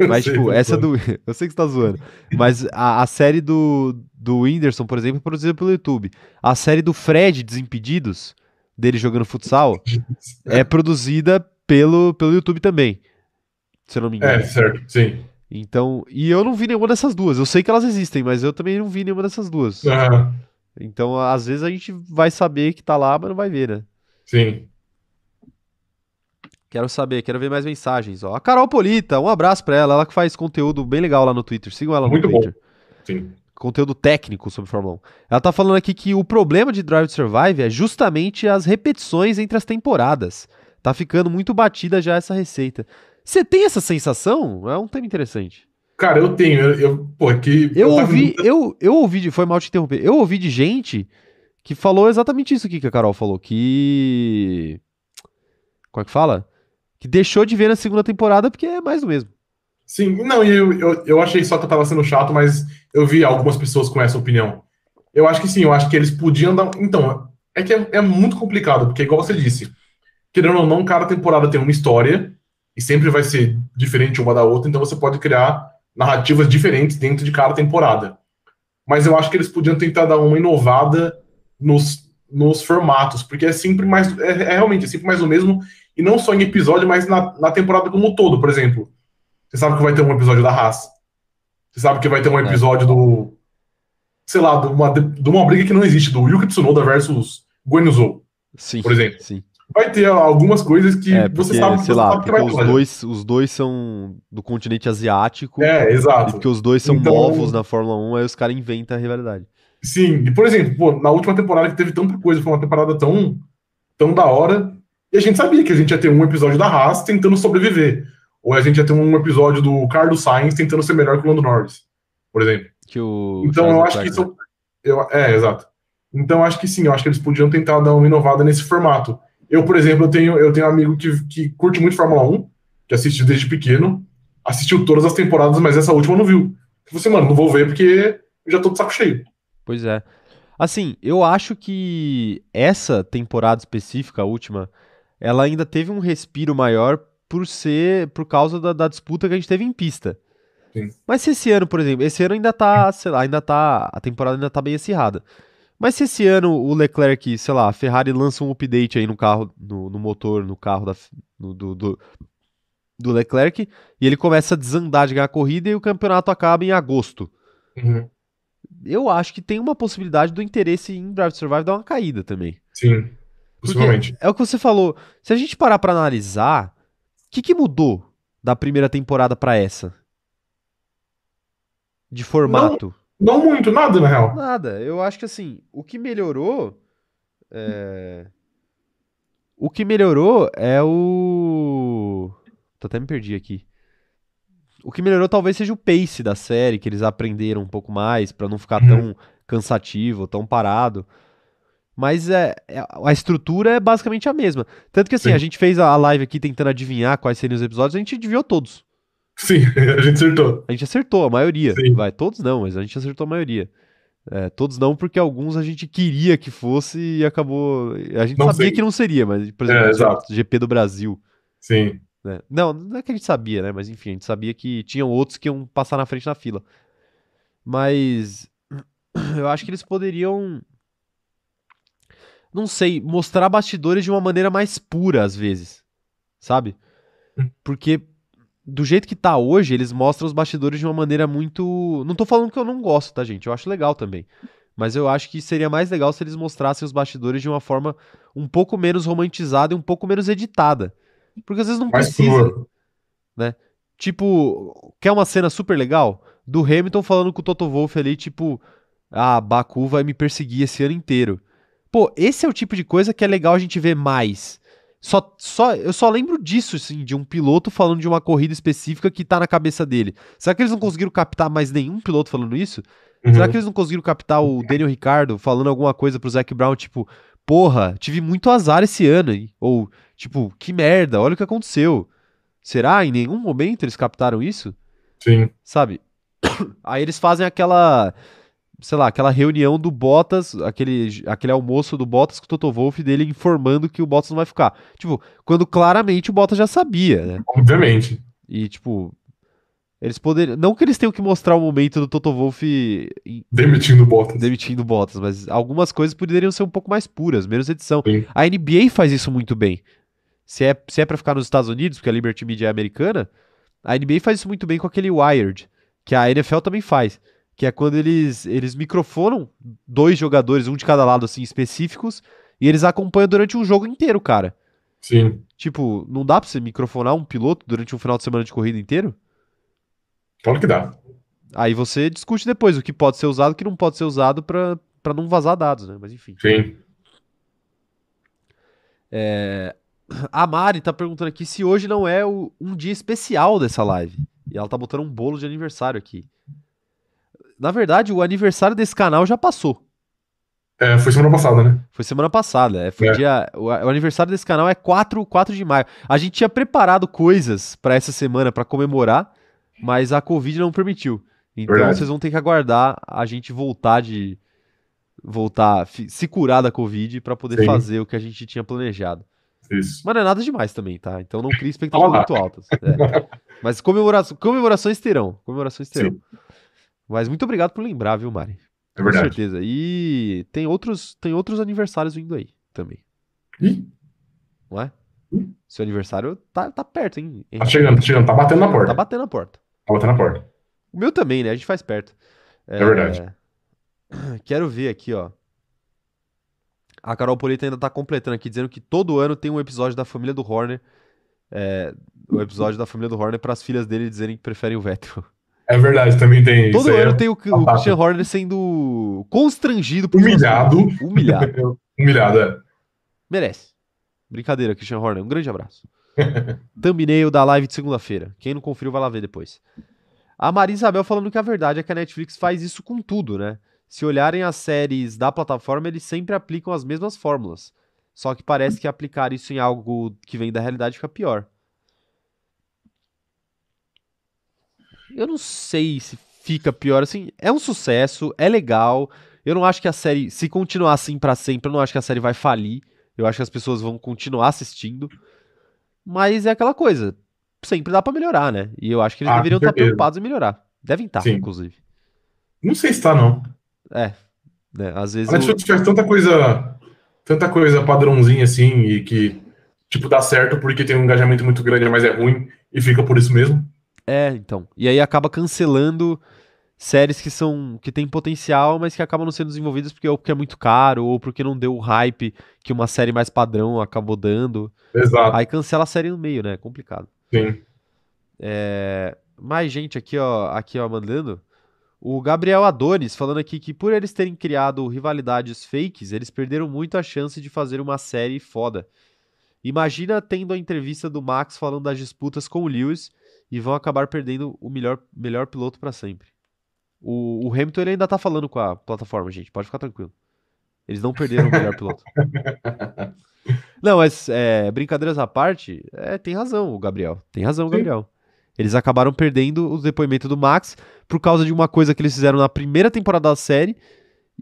Mas, Sei, tipo, essa do. Eu sei que você tá zoando. Mas a, a série do, do Whindersson, por exemplo, é produzida pelo YouTube. A série do Fred, Desimpedidos, dele jogando futsal, é produzida pelo, pelo YouTube também. Se eu não me engano. É, certo, sim. Então. E eu não vi nenhuma dessas duas. Eu sei que elas existem, mas eu também não vi nenhuma dessas duas. Ah, Então, às vezes a gente vai saber que tá lá, mas não vai ver, né? sim. Quero saber, quero ver mais mensagens. Ó. A Carol Polita, um abraço pra ela. Ela que faz conteúdo bem legal lá no Twitter. Sigam ela no Muito bom. Twitter. Sim. conteúdo técnico sobre Fórmula 1. Ela tá falando aqui que o problema de Drive to Survive é justamente as repetições entre as temporadas. Tá ficando muito batida já essa receita. Você tem essa sensação? É um tema interessante. Cara, eu tenho. Eu, eu, pô, é que. Eu tava ouvi, muito- eu, eu ouvi, de- foi mal te interromper. Eu ouvi de gente que falou exatamente isso aqui que a Carol falou, que como é que fala? Que deixou de ver na segunda temporada porque é mais do mesmo. Sim, não, eu, eu, eu achei só que eu tava sendo chato, mas eu vi algumas pessoas com essa opinião. Eu acho que sim, eu acho que eles podiam dar. Então, é que é, é muito complicado, porque, igual você disse, querendo ou não, cada temporada tem uma história e sempre vai ser diferente uma da outra, então você pode criar narrativas diferentes dentro de cada temporada. Mas eu acho que eles podiam tentar dar uma inovada nos, nos formatos, porque é sempre mais. É, é realmente é sempre mais o mesmo, e não só em episódio, mas na, na temporada como um todo, por exemplo. Você sabe que vai ter um episódio da Haas. Você sabe que vai ter um episódio do. Sei lá, de uma, de uma briga que não existe, do Yuki Tsunoda versus Guanyu Sim. Por exemplo. Sim. Vai ter algumas coisas que É, você porque, sabe que sei você lá, sabe que porque vai os dois, os dois são do continente asiático É, e exato. porque os dois são Então- novos na Fórmula 1, aí os caras inventam a rivalidade. Sim, e por exemplo, pô, na última temporada que teve tanta coisa, foi uma temporada tão, tão da hora, e a gente sabia que a gente ia ter um episódio da Haas tentando sobreviver. Ou a gente ia ter um episódio do Carlos Sainz tentando ser melhor que o Lando Norris, por exemplo. Que o Então Charles eu acho que isso. Eu, é, exato. Então eu acho que sim, eu acho que eles podiam tentar dar uma inovada nesse formato. Eu, por exemplo, eu tenho, eu tenho um amigo que, que curte muito Fórmula 1, que assiste desde pequeno, assistiu todas as temporadas, mas essa última não viu. Eu falei assim, mano, não vou ver porque eu já tô de saco cheio. Pois é. Assim, eu acho que essa temporada específica, a última, ela ainda teve um respiro maior por ser por causa da, da disputa que a gente teve em pista. Sim. Mas se esse ano, por exemplo, esse ano ainda tá, sei lá, ainda tá, a temporada ainda tá bem acirrada. Mas se esse ano o Leclerc, sei lá, a Ferrari lança um update aí no carro, no, no motor, no carro da, no, do, do, do, Leclerc, e ele começa a desandar de ganhar a corrida e o campeonato acaba em agosto. Uhum. Eu acho que tem uma possibilidade do interesse em Drive to Survive dar uma caída também. Sim, possivelmente. Porque é o que você falou. Se a gente parar pra analisar, o que, que mudou da primeira temporada para essa? De formato? Não, não, muito, nada, na real. Nada. Eu acho que assim, o que melhorou. É... O que melhorou é o. Tô até me perdi aqui. O que melhorou talvez seja o pace da série, que eles aprenderam um pouco mais para não ficar uhum. tão cansativo, tão parado. Mas é, é, a estrutura é basicamente a mesma. Tanto que assim, Sim. a gente fez a live aqui tentando adivinhar quais seriam os episódios, a gente adivinhou todos. Sim, a gente acertou. A gente acertou a maioria. Sim. Vai, todos não, mas a gente acertou a maioria. É, todos não, porque alguns a gente queria que fosse e acabou. A gente não sabia sei. que não seria, mas, por exemplo, é, GP do Brasil. Sim. Né? Não, não é que a gente sabia, né? Mas enfim, a gente sabia que tinham outros que iam passar na frente na fila. Mas eu acho que eles poderiam não sei, mostrar bastidores de uma maneira mais pura às vezes, sabe? Hum. Porque do jeito que tá hoje, eles mostram os bastidores de uma maneira muito. Não tô falando que eu não gosto, tá, gente? Eu acho legal também. Mas eu acho que seria mais legal se eles mostrassem os bastidores de uma forma um pouco menos romantizada e um pouco menos editada. Porque às vezes não mais precisa. Né? Tipo, quer uma cena super legal? Do Hamilton falando com o Toto Wolff ali, tipo, ah, Baku vai me perseguir esse ano inteiro. Pô, esse é o tipo de coisa que é legal a gente ver mais. Só, só, eu só lembro disso, assim, de um piloto falando de uma corrida específica que tá na cabeça dele. Será que eles não conseguiram captar mais nenhum piloto falando isso? Uhum. Será que eles não conseguiram captar o Daniel Ricardo falando alguma coisa pro Zac Brown, tipo, porra, tive muito azar esse ano, hein? ou tipo, que merda, olha o que aconteceu. Será? Em nenhum momento eles captaram isso? Sim. Sabe? Aí eles fazem aquela sei lá, aquela reunião do Bottas, aquele, aquele almoço do Bottas com o Toto Wolff dele informando que o Bottas não vai ficar. Tipo, quando claramente o Bottas já sabia, né? Obviamente. E, tipo, eles poderiam. Não que eles tenham que mostrar o momento do Toto Wolff. Demitindo o Bottas. Demitindo o Bottas, mas algumas coisas poderiam ser um pouco mais puras, menos edição. Sim. A NBA faz isso muito bem. Se é, se é pra ficar nos Estados Unidos, porque a Liberty Media é americana, a NBA faz isso muito bem com aquele Wired, que a NFL também faz que é quando eles, eles microfonam dois jogadores, um de cada lado, assim, específicos, e eles acompanham durante um jogo inteiro, cara. Sim. Tipo, não dá pra você microfonar um piloto durante um final de semana de corrida inteiro? Claro que dá. Aí você discute depois o que pode ser usado e o que não pode ser usado para não vazar dados, né? Mas enfim. Sim. É... A Mari tá perguntando aqui se hoje não é o, um dia especial dessa live. E ela tá botando um bolo de aniversário aqui. Na verdade, o aniversário desse canal já passou. É, foi semana passada, né? Foi semana passada. É, foi é. Dia, o, o, aniversário desse canal é 4, 4 de maio. A gente tinha preparado coisas para essa semana para comemorar, mas a Covid não permitiu. Então Verdade. vocês vão ter que aguardar a gente voltar de. voltar, se curar da Covid para poder Sim. fazer o que a gente tinha planejado. Isso. Mas não é nada demais também, tá? Então não crie expectativas muito altas. É. Mas comemora comemorações terão. Comemorações terão. Sim. Mas muito obrigado por lembrar, viu, Mari? É verdade. Com certeza. E tem outros, tem outros aniversários vindo aí também. Ih? Não é? Ih? Seu aniversário tá, tá perto, hein? Tá chegando, tá chegando, tá batendo na porta. Tá batendo na porta. Tá batendo na porta. O meu também, né? A gente faz perto. É, é verdade. Quero ver aqui, ó. A Carol Polita ainda tá completando aqui, dizendo que todo ano tem um episódio da família do Horner. É, o episódio da família do Horner para as filhas dele dizerem que preferem o Vettel. É verdade, também tem Todo ano é tem o, o Christian Horner sendo constrangido por Humilhado. Humilhado. Humilhado, é. Merece. Brincadeira, Christian Horner. Um grande abraço. Thumbnail da live de segunda-feira. Quem não conferiu vai lá ver depois. A Maria Isabel falando que a verdade é que a Netflix faz isso com tudo, né? Se olharem as séries da plataforma, eles sempre aplicam as mesmas fórmulas. Só que parece que aplicar isso em algo que vem da realidade fica pior. Eu não sei se fica pior assim. É um sucesso, é legal. Eu não acho que a série, se continuar assim para sempre, eu não acho que a série vai falir. Eu acho que as pessoas vão continuar assistindo. Mas é aquela coisa. Sempre dá para melhorar, né? E eu acho que eles ah, deveriam estar preocupados em melhorar. Devem estar, Sim. inclusive. Não sei se tá, não. É. Né? Às vezes. A Netflix faz tanta coisa. Tanta coisa padrãozinha assim, e que, tipo, dá certo porque tem um engajamento muito grande, mas é ruim, e fica por isso mesmo. É, então. E aí acaba cancelando séries que são que têm potencial, mas que acabam não sendo desenvolvidas porque ou porque é muito caro ou porque não deu o hype que uma série mais padrão acabou dando. Exato. Aí cancela a série no meio, né? É complicado. Sim. É... Mais gente aqui, ó, aqui ó, mandando. O Gabriel Adonis falando aqui que por eles terem criado rivalidades fakes, eles perderam muito a chance de fazer uma série foda. Imagina tendo a entrevista do Max falando das disputas com o Lewis e vão acabar perdendo o melhor, melhor piloto para sempre. O, o Hamilton ele ainda tá falando com a plataforma, gente, pode ficar tranquilo. Eles não perderam o melhor piloto. Não, mas é, brincadeiras à parte, é, tem razão o Gabriel. Tem razão o. Gabriel. Eles acabaram perdendo o depoimento do Max por causa de uma coisa que eles fizeram na primeira temporada da série.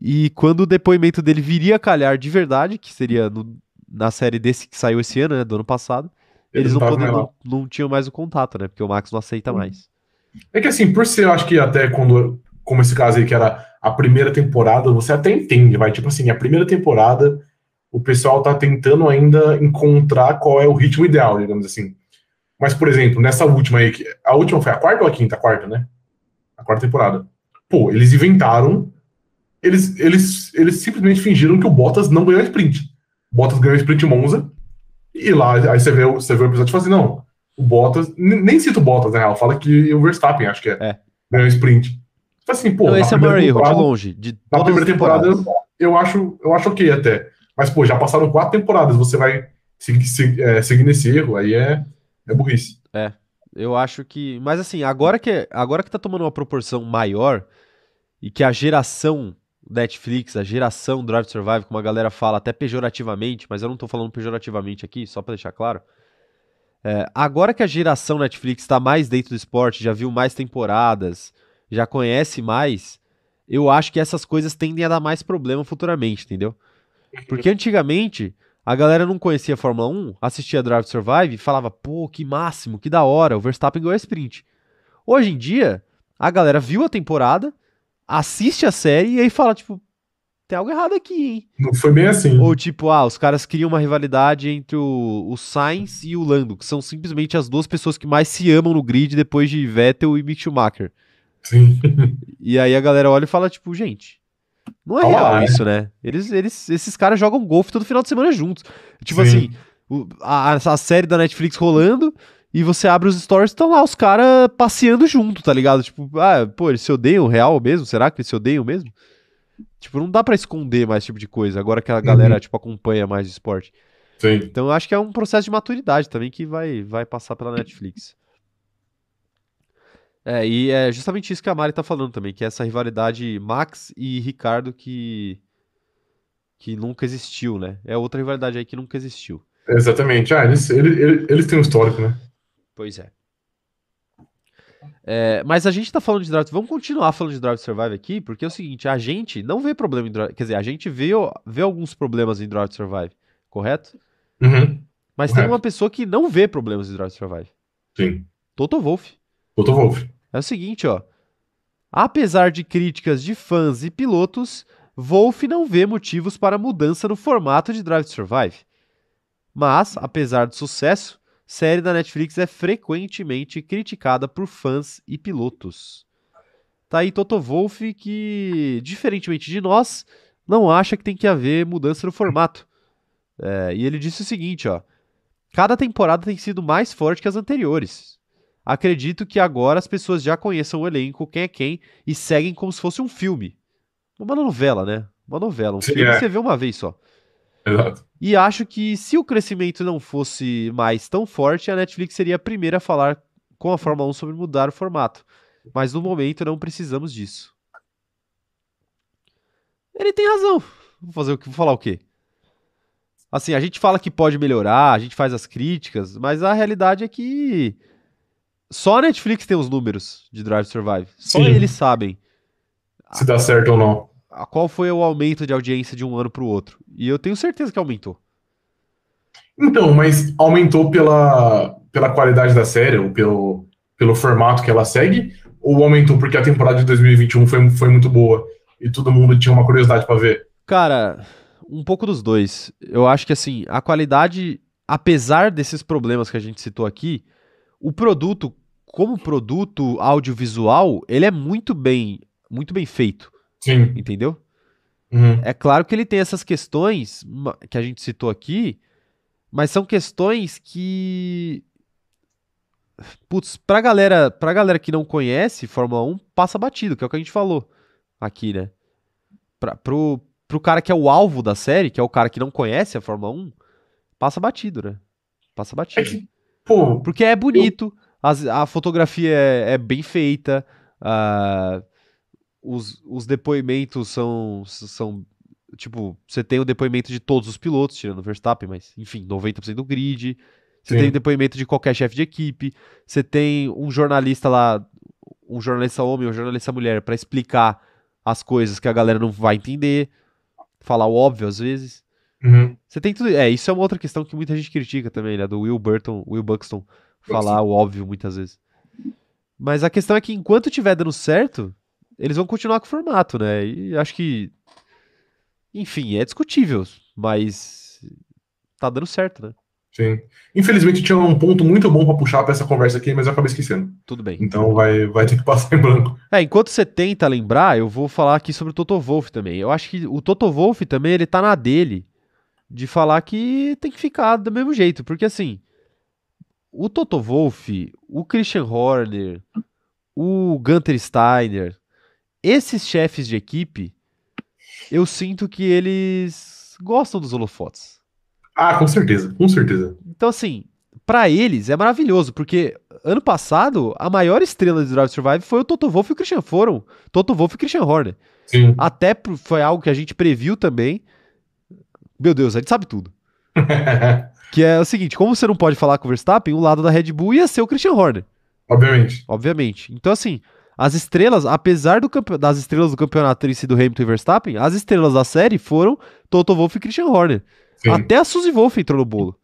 E quando o depoimento dele viria a calhar de verdade, que seria no- na série desse que saiu esse ano, né, do ano passado, eles não, poder- não, não tinham mais o contato, né? Porque o Max não aceita mais. É que assim, por ser, eu acho que até quando, como esse caso aí, que era a primeira temporada, você até entende, vai, tipo assim, a primeira temporada, o pessoal tá tentando ainda encontrar qual é o ritmo ideal, digamos assim. Mas, por exemplo, nessa última aí, a última foi a quarta ou a quinta? A quarta, né? A quarta temporada. Pô, eles inventaram, eles, eles, eles simplesmente fingiram que o Bottas não ganhou sprint. Bottas ganhou sprint Monza, e lá, aí você vê, o- você vê o episódio e fala assim, não, o Bottas, nem cita o Bottas, na real, fala que o Verstappen, acho que é, É. ganhou a sprint. Tipo assim, pô, na esse é o maior erro, de longe. De Na primeira temporada, temporadas. eu acho, eu acho ok até. Mas, pô, já passaram quatro temporadas, você vai seguir, se- é, seguir nesse erro, aí é, é burrice. Eu acho que. Mas assim, agora que, agora que tá tomando uma proporção maior e que a geração Netflix, a geração Drive to Survive, como a galera fala até pejorativamente, mas eu não tô falando pejorativamente aqui, só pra deixar claro. É, agora que a geração Netflix tá mais dentro do esporte, já viu mais temporadas, já conhece mais, eu acho que essas coisas tendem a dar mais problema futuramente, entendeu? Porque antigamente a galera não conhecia a Fórmula 1, assistia Drive to Survive e falava, pô, que máximo, que da hora, o Verstappen ganhou a sprint. Hoje em dia, a galera viu a temporada, assiste a série e aí fala, tipo, tem algo errado aqui, hein? Não foi bem assim. Ou tipo, ah, os caras criam uma rivalidade entre o, o Sainz e o Lando, que são simplesmente as duas pessoas que mais se amam no grid depois de Vettel e Mick Schumacher. Sim. E aí a galera olha e fala, tipo, gente, não é Calma real né? isso, né? Eles, eles, esses caras jogam golfe todo final de semana juntos. Tipo Sim. assim, o- a, a série da Netflix rolando e você abre os stories e estão lá os caras passeando junto, tá ligado? Tipo, ah, pô, eles se odeiam real mesmo? Será que eles se odeiam mesmo? Tipo, não dá pra esconder mais esse tipo de coisa, agora que a galera, Uhum. tipo, acompanha mais o esporte. Sim. Então eu acho que é um processo de maturidade também que vai, vai passar pela Netflix. É, e é justamente isso que a Mari tá falando também, que é essa rivalidade Max e Ricardo que, que nunca existiu, né? É outra rivalidade aí que nunca existiu. Exatamente. Ah, eles, eles, eles, eles têm um histórico, né? Pois é. É, mas a gente tá falando de Drive, vamos continuar falando de Drive Survive aqui, porque é o seguinte, a gente não vê problema em Drive, quer dizer, a gente vê, vê alguns problemas em Drive Survive, correto? Uhum. Mas tem Correto. uma pessoa que não vê problemas em Drive Survive, Sim. Toto Wolff. Toto Wolff. É o seguinte, ó. Apesar de críticas de fãs e pilotos, Wolff não vê motivos para mudança no formato de Drive to Survive. Mas, apesar do sucesso, série da Netflix é frequentemente criticada por fãs e pilotos. Tá aí Toto Wolff que, diferentemente de nós, não acha que tem que haver mudança no formato. É, e ele disse o seguinte, ó. Cada temporada tem sido mais forte que as anteriores. Acredito que agora as pessoas já conheçam o elenco, quem é quem, e seguem como se fosse um filme. Uma novela, né? Uma novela. Um Sim, filme é. você vê uma vez só. Exato. E acho que se o crescimento não fosse mais tão forte, a Netflix seria a primeira a falar com a Fórmula 1 sobre mudar o formato. Mas no momento não precisamos disso. Ele tem razão. Vou fazer o que vou falar o quê? Assim, a gente fala que pode melhorar, a gente faz as críticas, mas a realidade é que só a Netflix tem os números de Drive Survive. Só Sim. eles sabem Se dá certo ou não. A qual foi o aumento de audiência de um ano para o outro. E eu tenho certeza que aumentou. Então, mas aumentou pela, pela qualidade da série, ou pelo, pelo formato que ela segue? Ou aumentou porque a temporada de 2021 foi, foi muito boa e todo mundo tinha uma curiosidade pra ver? Cara, um pouco dos dois. Eu acho que assim, a qualidade, apesar desses problemas que a gente citou aqui, o produto, como produto audiovisual, ele é muito bem, muito bem feito, Sim. entendeu? Uhum. É claro que ele tem essas questões que a gente citou aqui, mas são questões que. Putz, pra galera, pra galera que não conhece Fórmula 1, passa batido, que é o que a gente falou aqui, né? Pra, pro, pro cara que é o alvo da série, que é o cara que não conhece a Fórmula 1, passa batido, né? Passa É batido. que, pô, Porque é bonito, as- a fotografia é, é bem feita, ah, os, os depoimentos são, são. Tipo, você tem o depoimento de todos os pilotos, tirando o Verstappen, mas enfim, 90% do grid. Você Sim. tem o depoimento de qualquer chefe de equipe. Você tem um jornalista lá, um jornalista homem ou um jornalista mulher, pra explicar as coisas que a galera não vai entender. Falar o óbvio às vezes. uhum. Você tem tudo. É, isso é uma outra questão que muita gente critica também, né? Do Will Burton, Will Buxton falar o óbvio muitas vezes. Mas a questão é que enquanto tiver dando certo, eles vão continuar com o formato, né? E acho que. Enfim, é discutível, mas. Tá dando certo, né? Sim. Infelizmente tinha um ponto muito bom pra puxar pra essa conversa aqui, mas eu acabei esquecendo. Tudo bem. Então vai, vai ter que passar em branco. É, enquanto você tenta lembrar, eu vou falar aqui sobre o Toto Wolff também. Eu acho que o Toto Wolff também, ele tá na dele de falar que tem que ficar do mesmo jeito, porque assim, o Toto Wolff, o Christian Horner, o Gunter Steiner, esses chefes de equipe, eu sinto que eles gostam dos holofotes. Ah, com certeza, com certeza. Então, assim, pra eles é maravilhoso, porque ano passado a maior estrela de Drive Survive foi o Toto Wolff e o Christian foram. Toto Wolff e Christian Horner. Sim. Até foi algo que a gente previu também. Meu Deus, a gente sabe tudo. Que é o seguinte, como você não pode falar com o Verstappen, o lado da Red Bull ia ser o Christian Horner, Obviamente. obviamente. Então, assim, as estrelas, apesar do campe- das estrelas do campeonato terem sido Hamilton e Verstappen, as estrelas da série foram Toto Wolff e Christian Horner. Sim. Até a Suzy Wolff entrou no bolo.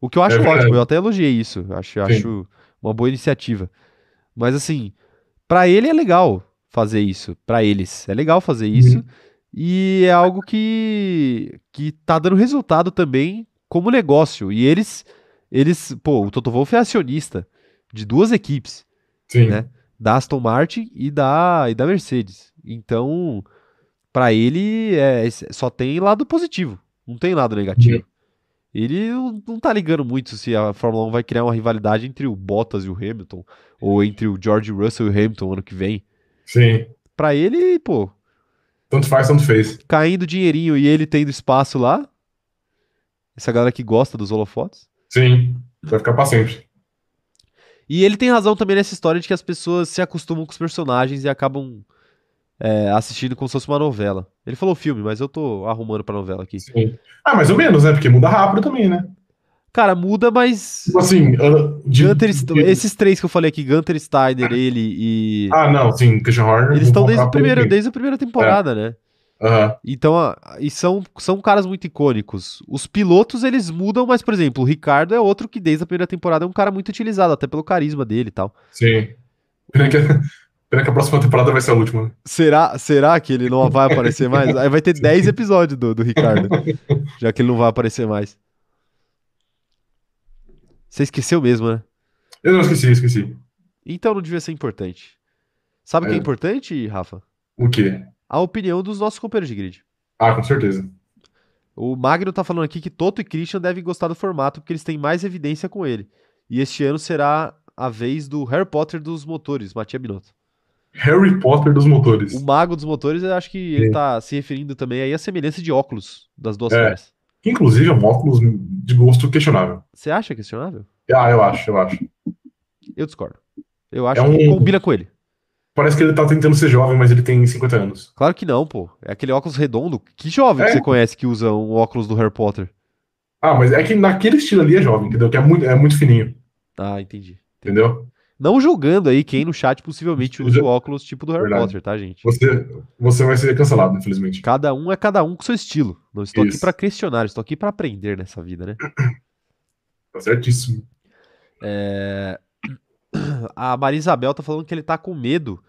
O que eu acho É ótimo, eu até elogiei isso. Acho, Sim. acho uma boa iniciativa. Mas assim, pra ele é legal fazer isso. Pra eles é legal fazer isso. Uhum. E é algo que, que tá dando resultado também como negócio. E eles, eles, pô, o Toto Wolff é acionista de duas equipes Sim. né? Da Aston Martin e da, e da Mercedes. Então, pra ele é, só tem lado positivo, não tem lado negativo. Uhum. Ele não, não tá ligando muito se a Fórmula 1 vai criar uma rivalidade entre o Bottas e o Hamilton, ou entre o George Russell e o Hamilton ano que vem. Sim. Pra ele, pô, Tanto faz, tanto fez. caindo dinheirinho e ele tendo espaço lá, essa galera que gosta dos holofotes. Sim. Vai ficar pra sempre. E ele tem razão também nessa história de que as pessoas se acostumam com os personagens e acabam é, assistindo como se fosse uma novela. Ele falou filme, mas eu tô arrumando pra novela aqui. Sim. Ah, mais ou menos, né? Porque muda rápido também, né? Cara, muda, mas. Tipo assim, ah, de- Gunter, de- esses três que eu falei aqui, Gunter Steiner, ele e. Ah, não, sim, Christian Horner. eles estão desde, o primeiro, desde a primeira temporada, né? Aham. Então, e são, são caras muito icônicos. Os pilotos, eles mudam, mas, por exemplo, o Ricardo é outro que desde a primeira temporada é um cara muito utilizado, até pelo carisma dele e tal. Sim. Pena que, pena que a próxima temporada vai ser a última. né? Será, será que ele não vai aparecer mais? Aí vai ter 10 episódios do, do Ricardo, já que ele não vai aparecer mais. Você esqueceu mesmo, né? Eu não esqueci, esqueci. Então não devia ser importante. Sabe o que é É. importante, Rafa? O quê? A opinião dos nossos companheiros de grid. Ah, com certeza. O Magno tá falando aqui que Toto e Christian devem gostar do formato porque eles têm mais evidência com ele. E este ano será a vez do Harry Potter dos motores, Matia Binotto. Harry Potter dos motores. O mago dos motores, eu acho que ele tá se referindo também aí à semelhança de óculos das duas É. Que, inclusive é um óculos de gosto questionável. Você acha questionável? Ah, eu acho, eu acho. Eu discordo. Eu acho É que um- combina com ele. Parece que ele tá tentando ser jovem, mas ele tem 50 anos. Claro que não, pô. É aquele óculos redondo. Que jovem que É. você conhece que usa um óculos do Harry Potter? Ah, mas é que naquele estilo ali é jovem, entendeu? Que é muito, é muito fininho, Ah, entendi. entendeu? Não julgando aí quem no chat possivelmente usa o óculos tipo do Harry Verdade. Potter, tá, gente? Você, você vai ser cancelado, infelizmente. Cada um é cada um com seu estilo. Não estou aqui Isso. pra questionar, estou aqui pra aprender nessa vida, né? Tá certíssimo. É, A Maria Isabel tá falando que ele tá com medo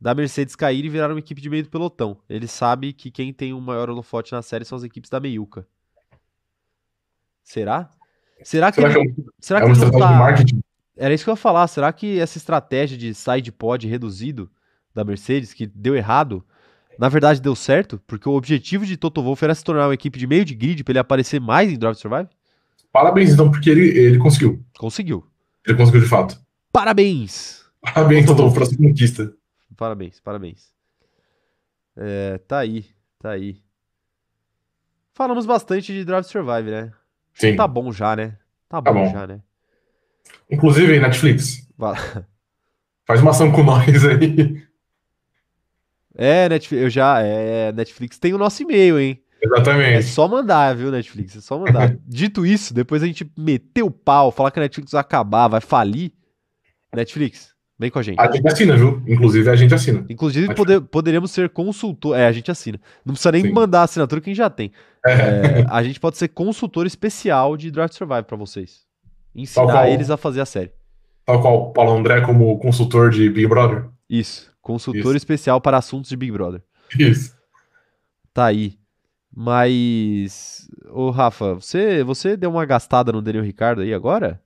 da Mercedes cair e virar uma equipe de meio do pelotão. Ele sabe que quem tem o maior holofote na série são as equipes da meiuca. Será? Será que, Será ele, que é, será é que ele tá... Era isso que eu ia falar. Será que essa estratégia de side pod reduzido da Mercedes, que deu errado, na verdade deu certo? Porque o objetivo de Toto Wolff era se tornar uma equipe de meio de grid para ele aparecer mais em Drive Survive? Parabéns, então, porque ele, ele conseguiu. Conseguiu. Ele conseguiu de fato. Parabéns! Parabéns, Toto, por essa conquista. Parabéns, parabéns. É, tá aí, tá aí. Falamos bastante de Drive to Survive, né? Sim. Tá bom já, né? Tá Tá bom, bom. já, né? Inclusive, Netflix, Vai- faz uma ação com nós aí. É, Netflix, eu já, é, Netflix tem o nosso e-mail, hein? É Exatamente. só mandar, viu, Netflix? É só mandar. Dito isso, depois a gente meter o pau, falar que a Netflix vai acabar, vai falir. Netflix, vem com a gente. A gente assina, viu? Inclusive, a gente assina. Inclusive, poder- poderemos ser consultor. É, a gente assina. Não precisa nem Sim. mandar a assinatura que a gente já tem. É. É, a gente pode ser consultor especial de to Survive pra vocês. Ensinar qual. eles a fazer a série. Tal qual o Paulo André como consultor de Big Brother. Isso. Consultor Isso. especial para assuntos de Big Brother. Isso. Tá aí. Mas. Ô, Rafa, você, você deu uma gastada no Daniel Ricardo aí agora?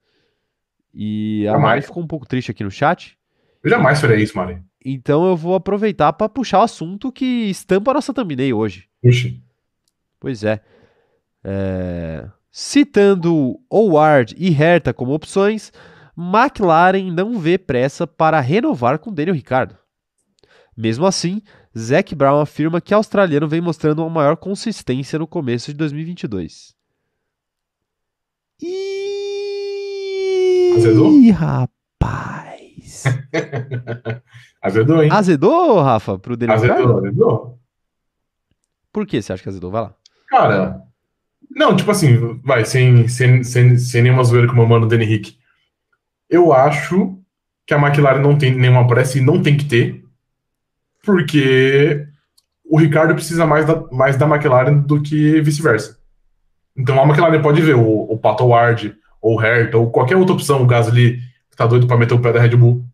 E a Jamais. Mari ficou um pouco triste aqui no chat. Eu jamais faria isso, Mari. Então eu vou aproveitar pra puxar o assunto que estampa a nossa thumbnail hoje. Puxa. Pois é. É, Citando Howard e Herta como opções, McLaren não vê pressa para renovar com Daniel Ricciardo. Mesmo assim, Zac Brown afirma que o australiano vem mostrando uma maior consistência no começo de 2022. Ih, Azedou? rapaz. Azedou, hein? Azedou, Rafa, pro Daniel? Azedou, azedou. Por que você acha que azedou? Vai lá. Cara, não, tipo assim, vai, sem, sem, sem, sem nenhuma zoeira com o meu mano Danny Rick. Eu acho que a McLaren não tem nenhuma pressa e não tem que ter, porque o Ricardo precisa mais da, mais da McLaren do que vice-versa. Então a McLaren pode ver o, o Pato Ward, ou o Herta, ou qualquer outra opção, o Gasly, que tá doido pra meter o pé da Red Bull.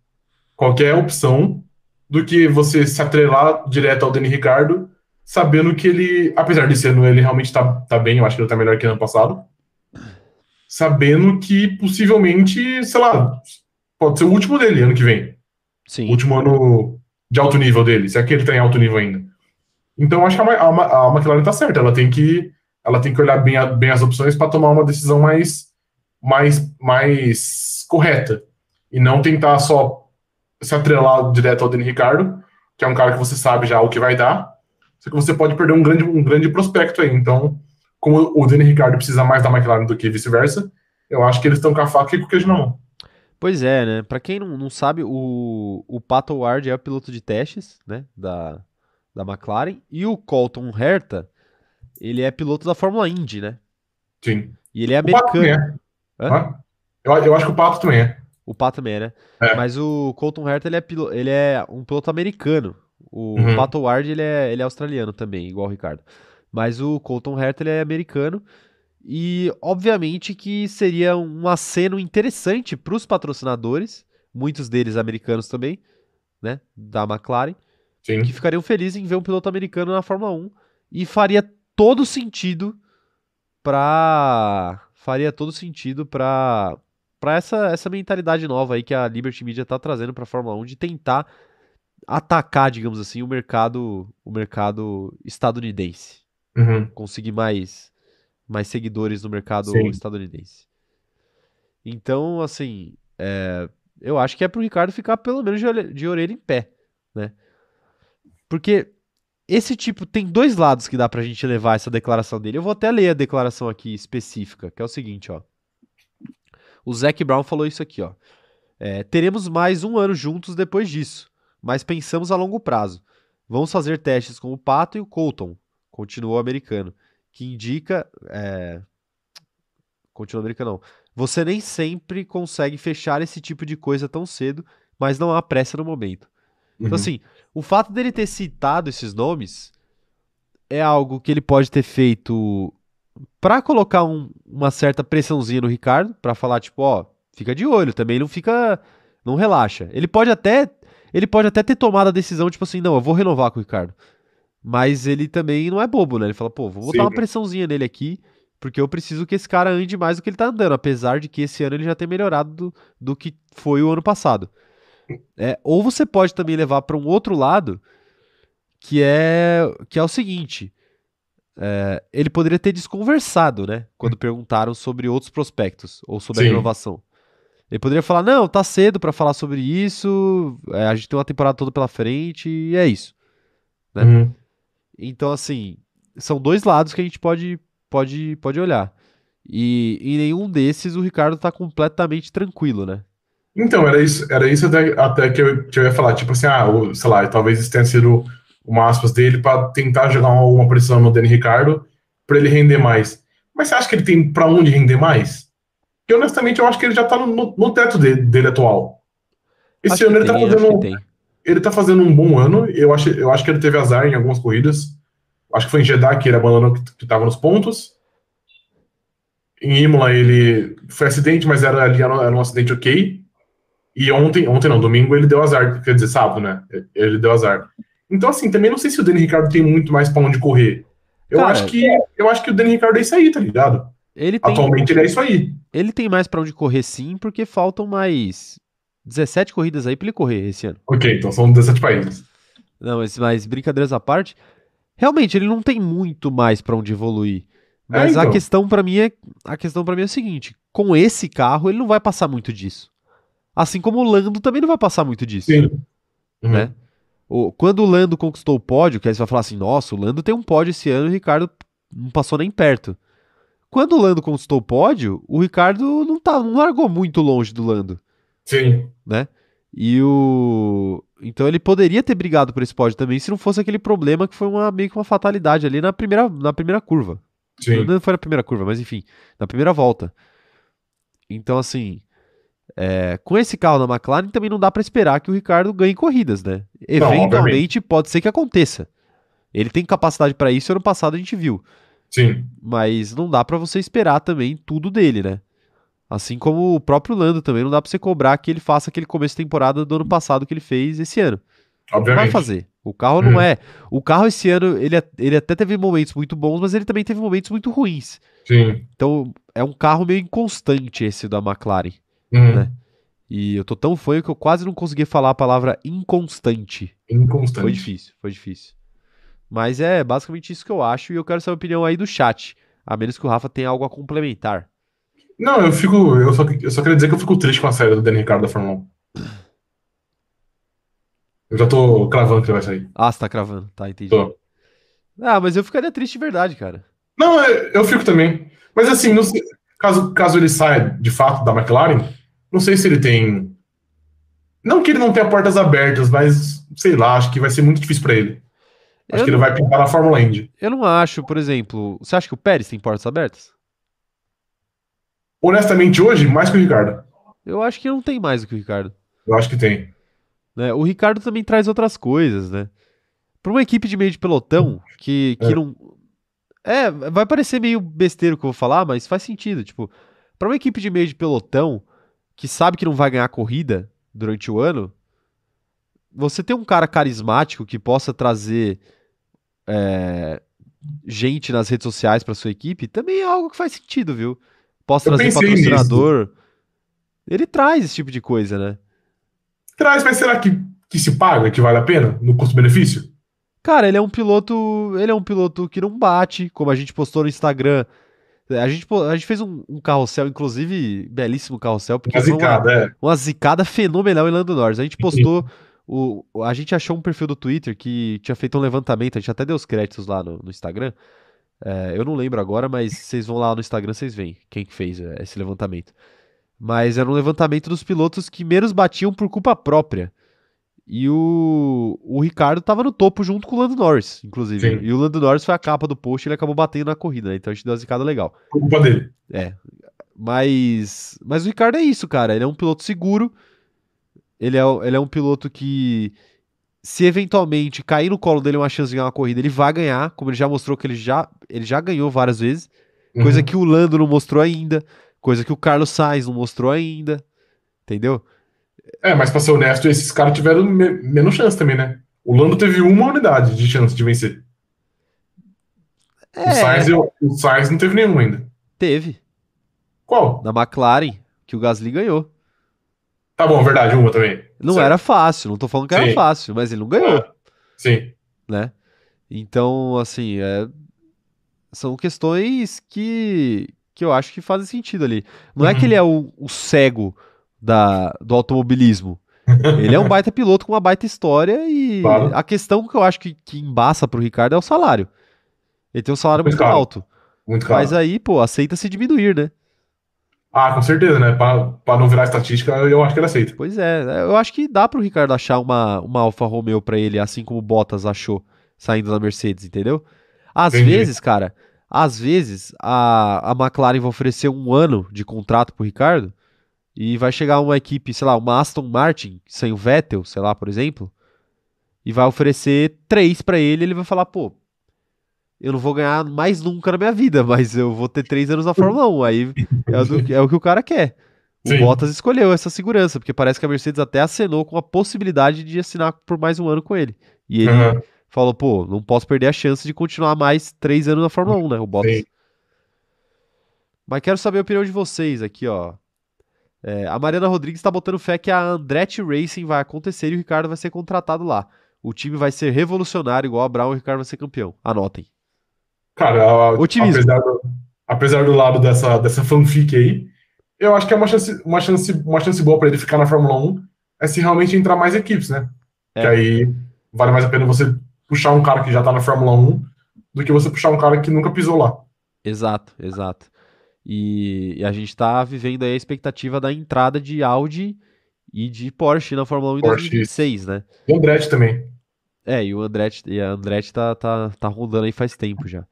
Qualquer opção do que você se atrelar direto ao Danny Ricardo sabendo que ele, apesar de ser ele realmente tá, tá bem, eu acho que ele tá melhor que ano passado, sabendo que possivelmente, sei lá, pode ser o último dele ano que vem, o Sim. último ano de alto nível dele, se é que ele tá em alto nível ainda. Então eu acho que a, a, a McLaren tá certa, ela tem que, ela tem que olhar bem, a- bem as opções para tomar uma decisão mais, mais, mais correta e não tentar só se atrelar direto ao Dani Ricardo, que é um cara que você sabe já o que vai dar, só que você pode perder um grande, um grande prospecto aí. Então, como o Danny Ricardo precisa mais da McLaren do que vice-versa, eu acho que eles estão com a faca e com o queijo na mão. Pois é, né? Pra quem não, não sabe, o, o Pato Ward é o piloto de testes, né? Da, da McLaren. E o Colton Herta, ele é piloto da Fórmula Indy, né? Sim. E ele é americano. Hã? Eu, eu acho que o Pato também é. O Pato também é, né? É. Mas o Colton Herta, ele é, pilo- ele é um piloto americano. O Uhum. Pato Ward, ele é, ele é australiano também, igual o Ricardo. Mas o Colton Herta, ele é americano. E, obviamente, que seria um aceno interessante para os patrocinadores, muitos deles americanos também, né? Da McLaren, Sim. que ficariam felizes em ver um piloto americano na Fórmula 1. E faria todo sentido para faria todo sentido para para essa essa mentalidade nova aí que a Liberty Media tá trazendo para a Fórmula 1 de tentar atacar, digamos assim, o mercado o mercado estadunidense, Uhum. conseguir mais mais seguidores no mercado Sim. estadunidense. Então, assim, é, eu acho que é pro Ricardo ficar pelo menos de, olhe- de orelha em pé, né? Porque esse tipo tem dois lados que dá pra gente levar essa declaração dele. Eu vou até ler a declaração aqui específica, que é o seguinte, ó. O Zac Brown falou isso aqui, ó. É, teremos mais um ano juntos depois disso, mas pensamos a longo prazo. Vamos fazer testes com o Pato e o Colton, continuou o americano, que indica. É... Continua o americano, não. Você nem sempre consegue fechar esse tipo de coisa tão cedo, mas não há pressa no momento. Então, Uhum. assim, o fato dele ter citado esses nomes é algo que ele pode ter feito pra colocar um- uma certa pressãozinha no Ricardo, pra falar, tipo, ó, fica de olho, também não fica. Não relaxa. Ele pode até. Ele pode até ter tomado a decisão, tipo assim, não, eu vou renovar com o Ricardo. Mas ele também não é bobo, né? Ele fala, pô, vou botar Sim. uma pressãozinha nele aqui, porque eu preciso que esse cara ande mais do que ele tá andando, apesar de que esse ano ele já tem melhorado do, do que foi o ano passado. É, ou você pode também levar para um outro lado, que é que é o seguinte: é, ele poderia ter desconversado, né? Quando perguntaram sobre outros prospectos ou sobre a Sim. renovação. Ele poderia falar: não, tá cedo para falar sobre isso, é, a gente tem uma temporada toda pela frente e é isso. né? Uhum. Então, assim, são dois lados que a gente pode, pode, pode olhar. E em nenhum desses o Ricardo tá completamente tranquilo, né? Então, era isso, era isso até, até que, eu, que eu ia falar. Tipo assim, ah, o- sei lá, talvez isso tenha sido uma aspas dele para tentar jogar uma, uma pressão no Danny Ricardo para ele render mais. Mas você acha que ele tem para onde render mais? Porque honestamente eu acho que ele já tá no, no- teto dele, dele atual. Esse Acho ano ele tá, tem, acho fazendo, ele tá fazendo um bom ano. Eu acho, eu acho que ele teve azar em algumas corridas. Acho que foi em Jeddah que ele abandonou que, que tava nos pontos. Em Imola ele foi acidente, mas era era um acidente ok. E ontem, ontem não, domingo ele deu azar, quer dizer, sábado, né? Ele deu azar. Então, assim, também não sei se o Dani Ricardo tem muito mais pra onde correr. Eu Cara, acho que eu acho que o Dani Ricardo é isso aí, tá ligado? Ele tem, Atualmente ele é isso aí. ele tem mais pra onde correr sim, porque faltam mais 17 corridas aí pra ele correr esse ano. Ok, então são 17 países. Não, mas, mas brincadeiras à parte, realmente ele não tem muito mais pra onde evoluir. Mas É, a então. questão pra mim é a questão para mim é a seguinte, com esse carro ele não vai passar muito disso. Assim como o Lando também não vai passar muito disso, Sim. Uhum. né? O- quando o Lando conquistou o pódio, que aí você vai falar assim, nossa, o Lando tem um pódio esse ano e o Ricardo não passou nem perto. Quando o Lando conquistou o pódio, o Ricardo não, tá, não largou muito longe do Lando. Sim. né? E o. Então ele poderia ter brigado por esse pódio também se não fosse aquele problema que foi uma, meio que uma fatalidade ali na primeira, na primeira curva. Sim. Não foi na primeira curva, mas enfim, na primeira volta. Então, assim, é, com esse carro da McLaren também não dá pra esperar que o Ricardo ganhe corridas, né? Eventualmente obviamente. pode ser que aconteça. Ele tem capacidade pra isso, ano passado a gente viu. Sim. Mas não dá pra você esperar também tudo dele, né? Assim como o próprio Lando também, não dá pra você cobrar que ele faça aquele começo de temporada do ano passado que ele fez esse ano. Não vai Obviamente. fazer. O carro Hum. não é. O carro esse ano, ele, é- ele até teve momentos muito bons, mas ele também teve momentos muito ruins. Sim. Então é um carro meio inconstante esse da McLaren. Uhum. Né? E eu tô tão fã que eu quase não consegui falar a palavra inconstante. Inconstante. Foi difícil, foi difícil. Mas é basicamente isso que eu acho e eu quero saber a opinião aí do chat. A menos que o Rafa tenha algo a complementar. Não, eu fico. Eu só, eu só queria dizer que eu fico triste com a série do Danny Ricardo da Fórmula 1. Eu já tô cravando que ele vai sair. Ah, você tá cravando. Tá, entendi. Tô. Ah, mas eu ficaria triste de verdade, cara. Não, é- eu fico também. Mas assim, sei- caso, caso ele saia de fato da McLaren, não sei se ele tem. Não que ele não tenha portas abertas, mas sei lá, acho que vai ser muito difícil pra ele. Acho Eu que ele não- vai pintar na Fórmula Indy. Eu não acho, por exemplo. Você acha que o Pérez tem portas abertas? Honestamente, hoje, mais que o Ricardo. Eu acho que não tem mais do que o Ricardo. Eu acho que tem. né? O Ricardo também traz outras coisas, né? Pra uma equipe de meio de pelotão que, que É. não. É, vai parecer meio besteiro o que eu vou falar, mas faz sentido. Tipo, pra uma equipe de meio de pelotão que sabe que não vai ganhar corrida durante o ano, você ter um cara carismático que possa trazer é, gente nas redes sociais pra sua equipe também é algo que faz sentido, viu? Possa Eu trazer patrocinador. Ele traz esse tipo de coisa, né? Traz, mas será que, que se paga, que vale a pena no custo-benefício? Cara, ele é um piloto. Ele é um piloto que não bate, como a gente postou no Instagram. A gente, a gente fez um, um carrossel, inclusive, belíssimo carrossel, porque Uma foi uma, zicada, é. uma zicada fenomenal em Lando Norris. A gente postou. O, a gente achou um perfil do Twitter que tinha feito um levantamento, a gente até deu os créditos lá no, no Instagram. É, eu não lembro agora, mas vocês vão lá no Instagram, vocês veem quem que fez é, esse levantamento. Mas era um levantamento dos pilotos que menos batiam por culpa própria. E o, o Ricardo tava no topo junto com o Lando Norris, inclusive. Sim. E o Lando Norris foi a capa do post e ele acabou batendo na corrida, né? Então a gente deu uma zicada legal. Por culpa dele. É. Mas, mas o Ricardo é isso, cara. Ele é um piloto seguro. Ele é, ele é um piloto que, se eventualmente cair no colo dele uma chance de ganhar uma corrida, ele vai ganhar, como ele já mostrou que ele já, ele já ganhou várias vezes. Coisa Uhum. que o Lando não mostrou ainda. Coisa que o Carlos Sainz não mostrou ainda. Entendeu? É, mas pra ser honesto, esses caras tiveram me- menos chance também, né? O Lando teve uma unidade de chance de vencer. O Sainz, É, o Sainz não teve nenhuma ainda. teve. Qual? Na McLaren, que o Gasly ganhou. Tá bom, verdade, uma também. Não Certo. era fácil, não tô falando que era Sim. fácil, mas ele não ganhou, É, Sim. né? Então, assim, é, são questões que, que eu acho que fazem sentido ali. Não é Uhum. que ele é o, o cego da, do automobilismo. Ele é um baita piloto com uma baita história e Claro. a questão que eu acho que, que embaça pro Ricardo é o salário. Ele tem um salário Muito muito alto. Muito caro. Mas aí, pô, aceita se diminuir, né? Ah, com certeza, né? Pra não virar estatística, eu acho que ele aceita. Pois é, eu acho que dá pro Ricardo achar uma, uma Alfa Romeo pra ele, assim como o Bottas achou saindo da Mercedes, entendeu? Às Entendi. vezes, cara, às vezes a, a McLaren vai oferecer um ano de contrato pro Ricardo e vai chegar uma equipe, sei lá, uma Aston Martin, sem o Vettel, sei lá, por exemplo, e vai oferecer três pra ele, ele vai falar, pô, eu não vou ganhar mais nunca na minha vida, mas eu vou ter três anos na Fórmula 1, aí é, o do- é o que o cara quer. O Sim. Bottas escolheu essa segurança, porque parece que a Mercedes até acenou com a possibilidade de assinar por mais um ano com ele. E ele Aham. falou, pô, não posso perder a chance de continuar mais três anos na Fórmula 1, né? O Bottas. Sim. Mas quero saber a opinião de vocês aqui, ó. É, a Mariana Rodrigues está botando fé que a Andretti Racing vai acontecer e o Ricardo vai ser contratado lá. O time vai ser revolucionário, igual a Brown e o Ricardo vai ser campeão. Anotem. Cara, a- Otimismo. apesar do, apesar do lado dessa, dessa fanfic aí, eu acho que é uma chance, uma chance, uma chance boa pra ele ficar na Fórmula 1 é se realmente entrar mais equipes, né? É. Que aí vale mais a pena você puxar um cara que já tá na Fórmula 1 do que você puxar um cara que nunca pisou lá. Exato, exato. E, e a gente tá vivendo aí a expectativa da entrada de Audi e de Porsche na Fórmula 1 em Porsche. 2026, né? E o Andretti também. É, e o Andretti, e a Andretti tá, tá, tá rondando aí faz tempo já.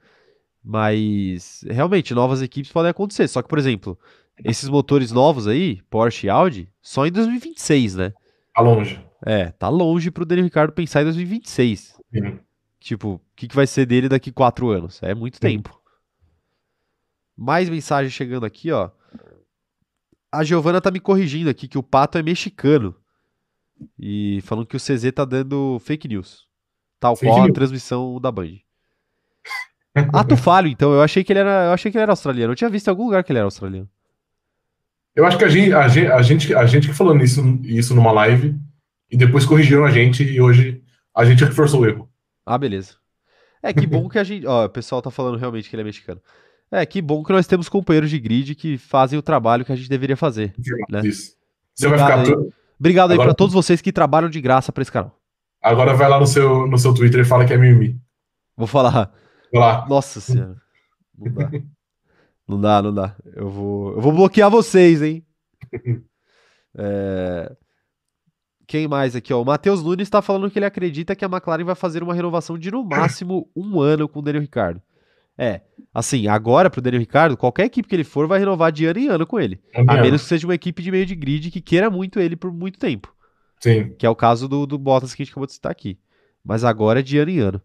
Mas, realmente, novas equipes podem acontecer. Só que, por exemplo, esses motores novos aí, Porsche e Audi, só em 2026, né? Tá longe. É, tá longe pro Daniel Ricciardo pensar em 2026. Sim. Tipo, o que, que vai ser dele daqui quatro anos? É muito Sim. tempo. Mais mensagem chegando aqui, ó. A Giovana tá me corrigindo aqui que o Pato é mexicano. E falando que o CZ tá dando fake news. Tal Fake qual a news. transmissão da Band. Ato falho, então. Eu achei que ele era, eu achei que ele era australiano. Eu tinha visto em algum lugar que ele era australiano. Eu acho que a gente, a gente, a gente, a gente que falou nisso, isso numa live e depois corrigiram a gente e hoje a gente reforçou o erro. Ah, beleza. É, que bom que a gente. Ó, o pessoal tá falando realmente que ele é mexicano. É, que bom que nós temos companheiros de grid que fazem o trabalho que a gente deveria fazer. Né? Isso. Você vai Obrigado ficar aí. Obrigado aí Agora- pra todos vocês que trabalham de graça pra esse canal. Agora vai lá no seu, no seu Twitter e fala que é mimimi. Vou falar. Vai lá. Nossa senhora. Não dá. Não dá, não dá. Eu vou, eu vou bloquear vocês, hein? É, Quem mais aqui, ó? O Matheus Nunes tá falando que ele acredita que a McLaren vai fazer uma renovação de no máximo um ano com o Daniel Ricciardo. É, assim, agora pro Daniel Ricciardo, qualquer equipe que ele for vai renovar de ano em ano com ele. A Caminhando. menos que seja uma equipe de meio de grid que queira muito ele por muito tempo. Sim. Que é o caso do, do Bottas que a gente acabou de citar aqui. Mas agora é de ano em ano.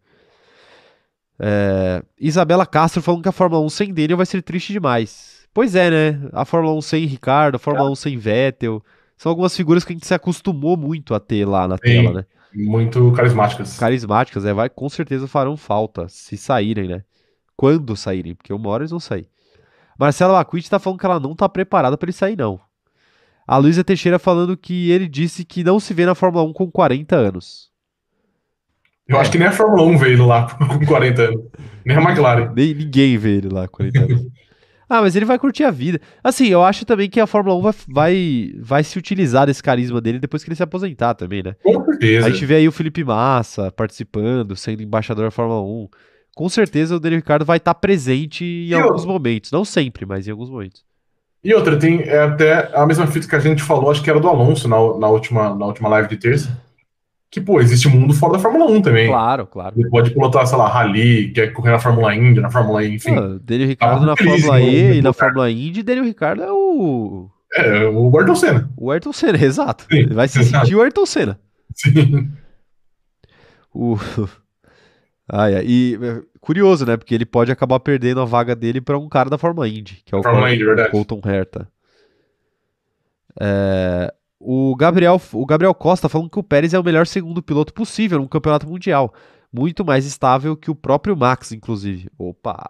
É, Isabela Castro falando que a Fórmula 1 sem Daniel vai ser triste demais. Pois é, né? A Fórmula 1 sem Ricardo, a Fórmula 1 sem Vettel. São algumas figuras que a gente se acostumou muito a ter lá na tela, né? Muito carismáticas. Carismáticas, é, vai, com certeza farão falta se saírem, né? Quando saírem, porque uma hora eles vão sair. Marcela Bacuit tá falando que ela não tá preparada pra ele sair, não. A Luísa Teixeira falando que ele disse que não se vê na Fórmula 1 com 40 anos. Eu acho que nem a Fórmula 1 veio lá com 40 anos. Nem a McLaren. Nem, ninguém vê ele lá com 40 anos. Ah, mas ele vai curtir a vida. Assim, eu acho também que a Fórmula 1 vai, vai, vai se utilizar desse carisma dele depois que ele se aposentar também, né? Com certeza. A gente vê aí o Felipe Massa participando, sendo embaixador da Fórmula 1. Com certeza o Daniel Ricciardo vai estar presente em E alguns outra? momentos. Não sempre, mas em alguns momentos. E outra, tem é até a mesma fita que a gente falou, acho que era do Alonso na, na, última, na última live de terça. Que, pô, existe um mundo fora da Fórmula 1 também. Claro, claro. Ele pode pilotar, sei lá, Rally, quer correr na Fórmula Indy, na Fórmula E, enfim. Ah, Daniel Ricciardo Tá na Fórmula né, E e na. Fórmula Indy, Daniel Ricciardo é o, É, o Ayrton Senna. o Ayrton Senna, exato. Sim, Ele vai se exato. sentir o Ayrton Senna. Sim. O... Ai, ai, e é, curioso, né? Porque ele pode acabar perdendo a vaga dele para um cara da Fórmula Indy, que é o Fórmula Indy, verdade. Colton Herta. É, O Gabriel, o Gabriel Costa falando que o Pérez é o melhor segundo piloto possível no campeonato mundial. Muito mais estável que o próprio Max, inclusive. Opa!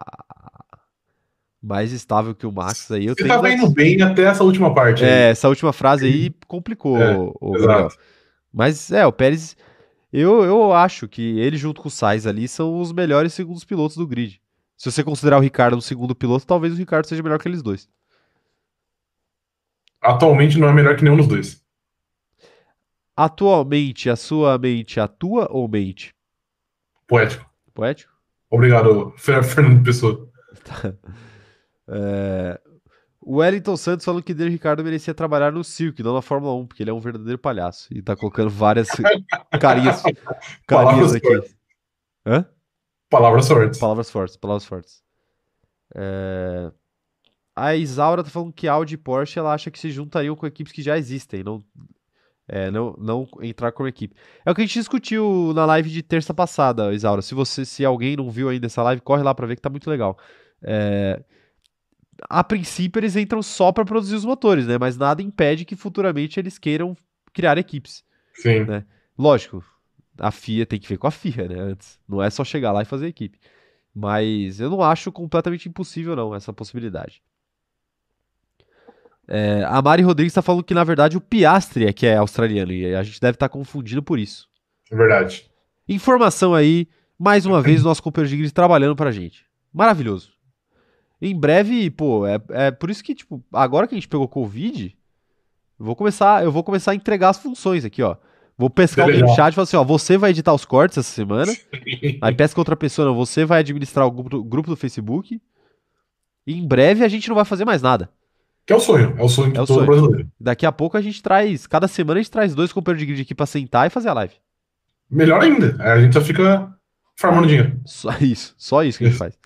Mais estável que o Max aí. Eu Você tava mais- indo bem até essa última parte. aí. É, essa última frase aí complicou, É, o, o Gabriel. Mas é, o Pérez, eu, eu acho que ele junto com o Sainz ali são os melhores segundos pilotos do grid. Se você considerar o Ricardo um segundo piloto, talvez o Ricardo seja melhor que eles dois. Atualmente não é melhor que nenhum dos dois. Atualmente, a sua mente atua ou mente? Poético. Poético? Obrigado, Fer- Fernando Pessoa. É, O Wellington Santos falando que Daniel Ricardo merecia trabalhar no circo, não na Fórmula 1, porque ele é um verdadeiro palhaço. E tá colocando várias carinhas, carinhas Palavras aqui. fortes. Hã? Palavras fortes. Palavras fortes, palavras fortes. É, A Isaura tá falando que Audi e Porsche ela acha que se juntariam com equipes que já existem, não, é, não, não entrar como equipe. É o que a gente discutiu na live de terça passada, Isaura. Se você, se alguém não viu ainda essa live, corre lá pra ver que tá muito legal. É, A princípio eles entram só pra produzir os motores, né? Mas nada impede que futuramente eles queiram criar equipes. Sim. né? Lógico, a FIA tem que ver com a FIA, né? Antes. Não é só chegar lá e fazer equipe. Mas eu não acho completamente impossível, não, essa possibilidade. É, a Mari Rodrigues está falando que, na verdade, o Piastri é que é australiano. E a gente deve estar confundindo por isso. É verdade. Informação aí, mais uma vez, o nosso companheiro de grid trabalhando pra gente. Maravilhoso. Em breve, pô, é, é por isso que, tipo, agora que a gente pegou Covid, eu vou começar, eu vou começar a entregar as funções aqui, ó. Vou pescar alguém no chat e falar assim, ó, você vai editar os cortes essa semana. Aí pesca outra pessoa, não, você vai administrar o grupo, grupo do Facebook. E em breve a gente não vai fazer mais nada. Que é o sonho. É o sonho de É o todo sonho. brasileiro. Daqui a pouco a gente traz, cada semana a gente traz dois companheiros de grid aqui pra sentar e fazer a live. Melhor ainda. A gente só fica farmando dinheiro. Só isso, só isso que a gente faz.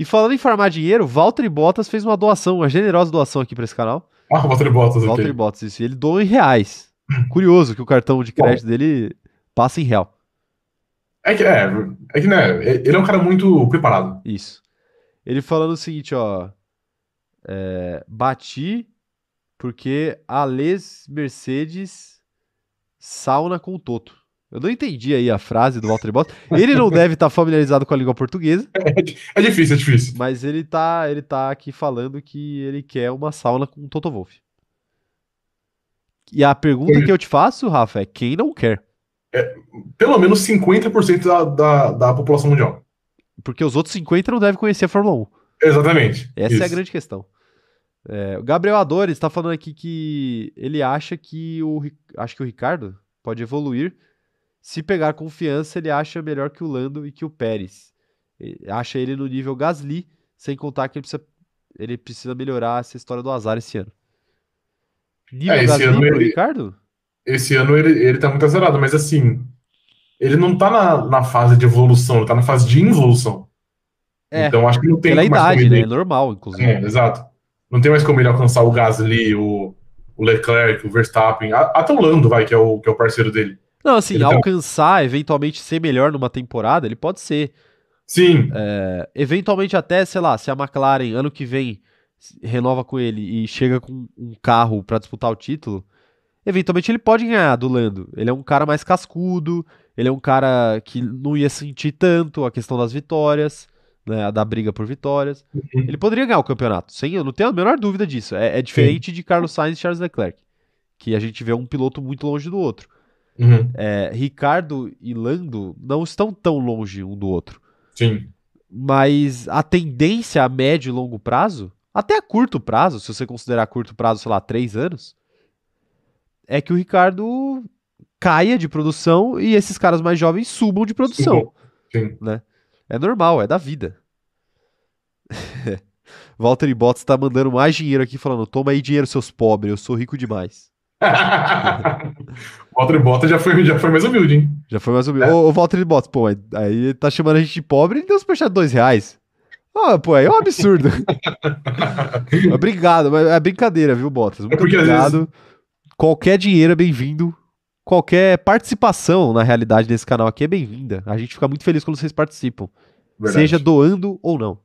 E falando em farmar dinheiro, Valtteri Bottas fez uma doação, uma generosa doação aqui pra esse canal. Ah, o Valtteri Bottas Valtteri aqui. Bottas, isso. E ele doa em reais. Curioso que o cartão de crédito dele passa em real. É que, é, é que, né, ele é um cara muito preparado. Isso. Ele falando o seguinte, ó. é, bati porque a Les Mercedes sauna com o Toto. Eu não entendi aí a frase do Valtteri Bottas. Ele não deve estar familiarizado com a língua portuguesa, É difícil, é difícil. mas ele tá, ele tá aqui falando que ele quer uma sauna com o Toto Wolff. E a pergunta que eu te faço, Rafa, é quem não quer? Pelo menos 50% da, da, da população mundial. Porque os outros 50 não devem conhecer a Fórmula 1. Exatamente. Essa é a Isso. grande questão. É, o Gabriel Adores está falando aqui que ele acha que o acho que o Ricardo pode evoluir. Se pegar confiança, ele acha melhor que o Lando e que o Pérez. Ele acha ele no nível Gasly, sem contar que ele precisa, ele precisa melhorar essa história do azar esse ano. Nível É, esse Gasly ano ele- Ricardo? Esse ano ele, ele tá muito azarado, mas assim, ele não tá na, na fase de evolução, ele tá na fase de involução. É, então acho que não tem Pela mais idade, como né? ele. É normal, inclusive. É, exato. Não tem mais como ele alcançar o Gasly, o, o Leclerc, o Verstappen, até o Lando, vai, que é o, que é o parceiro dele. Não, assim, Ele tá- alcançar, eventualmente ser melhor numa temporada, ele pode ser. Sim, É, eventualmente até, sei lá, se a McLaren ano que vem renova com ele e chega com um carro pra disputar o título, eventualmente ele pode ganhar do Lando. Ele é um cara mais cascudo, ele é um cara que não ia sentir tanto a questão das vitórias, né, a da briga por vitórias. Uhum. Ele poderia ganhar o campeonato, sem, eu não tenho a menor dúvida disso. É, é diferente de Carlos Sainz e Charles Leclerc, que a gente vê um piloto muito longe do outro. Uhum. É, Ricardo e Lando não estão tão longe um do outro. sim. Mas a tendência a médio e longo prazo, até a curto prazo, se você considerar curto prazo, sei lá, três anos, é que o Ricardo caia de produção e esses caras mais jovens subam de produção. Sim. É normal, é da vida. Walter Bottas tá mandando mais dinheiro aqui, falando: toma aí dinheiro, seus pobres, eu sou rico demais. o Valtteri Bottas já foi, já foi mais humilde, hein? Já foi mais menos. É. Ô, ô Walter Bottas, pô, aí- tá chamando a gente de pobre e deu superchat de dois reais. Ah, pô, aí é um absurdo. Obrigado, mas é brincadeira, viu, Bottas? Muito porque às obrigado. Qualquer dinheiro é bem-vindo. Qualquer participação, na realidade, nesse canal aqui é bem-vinda. A gente fica muito feliz quando vocês participam. Verdade. Seja doando ou não.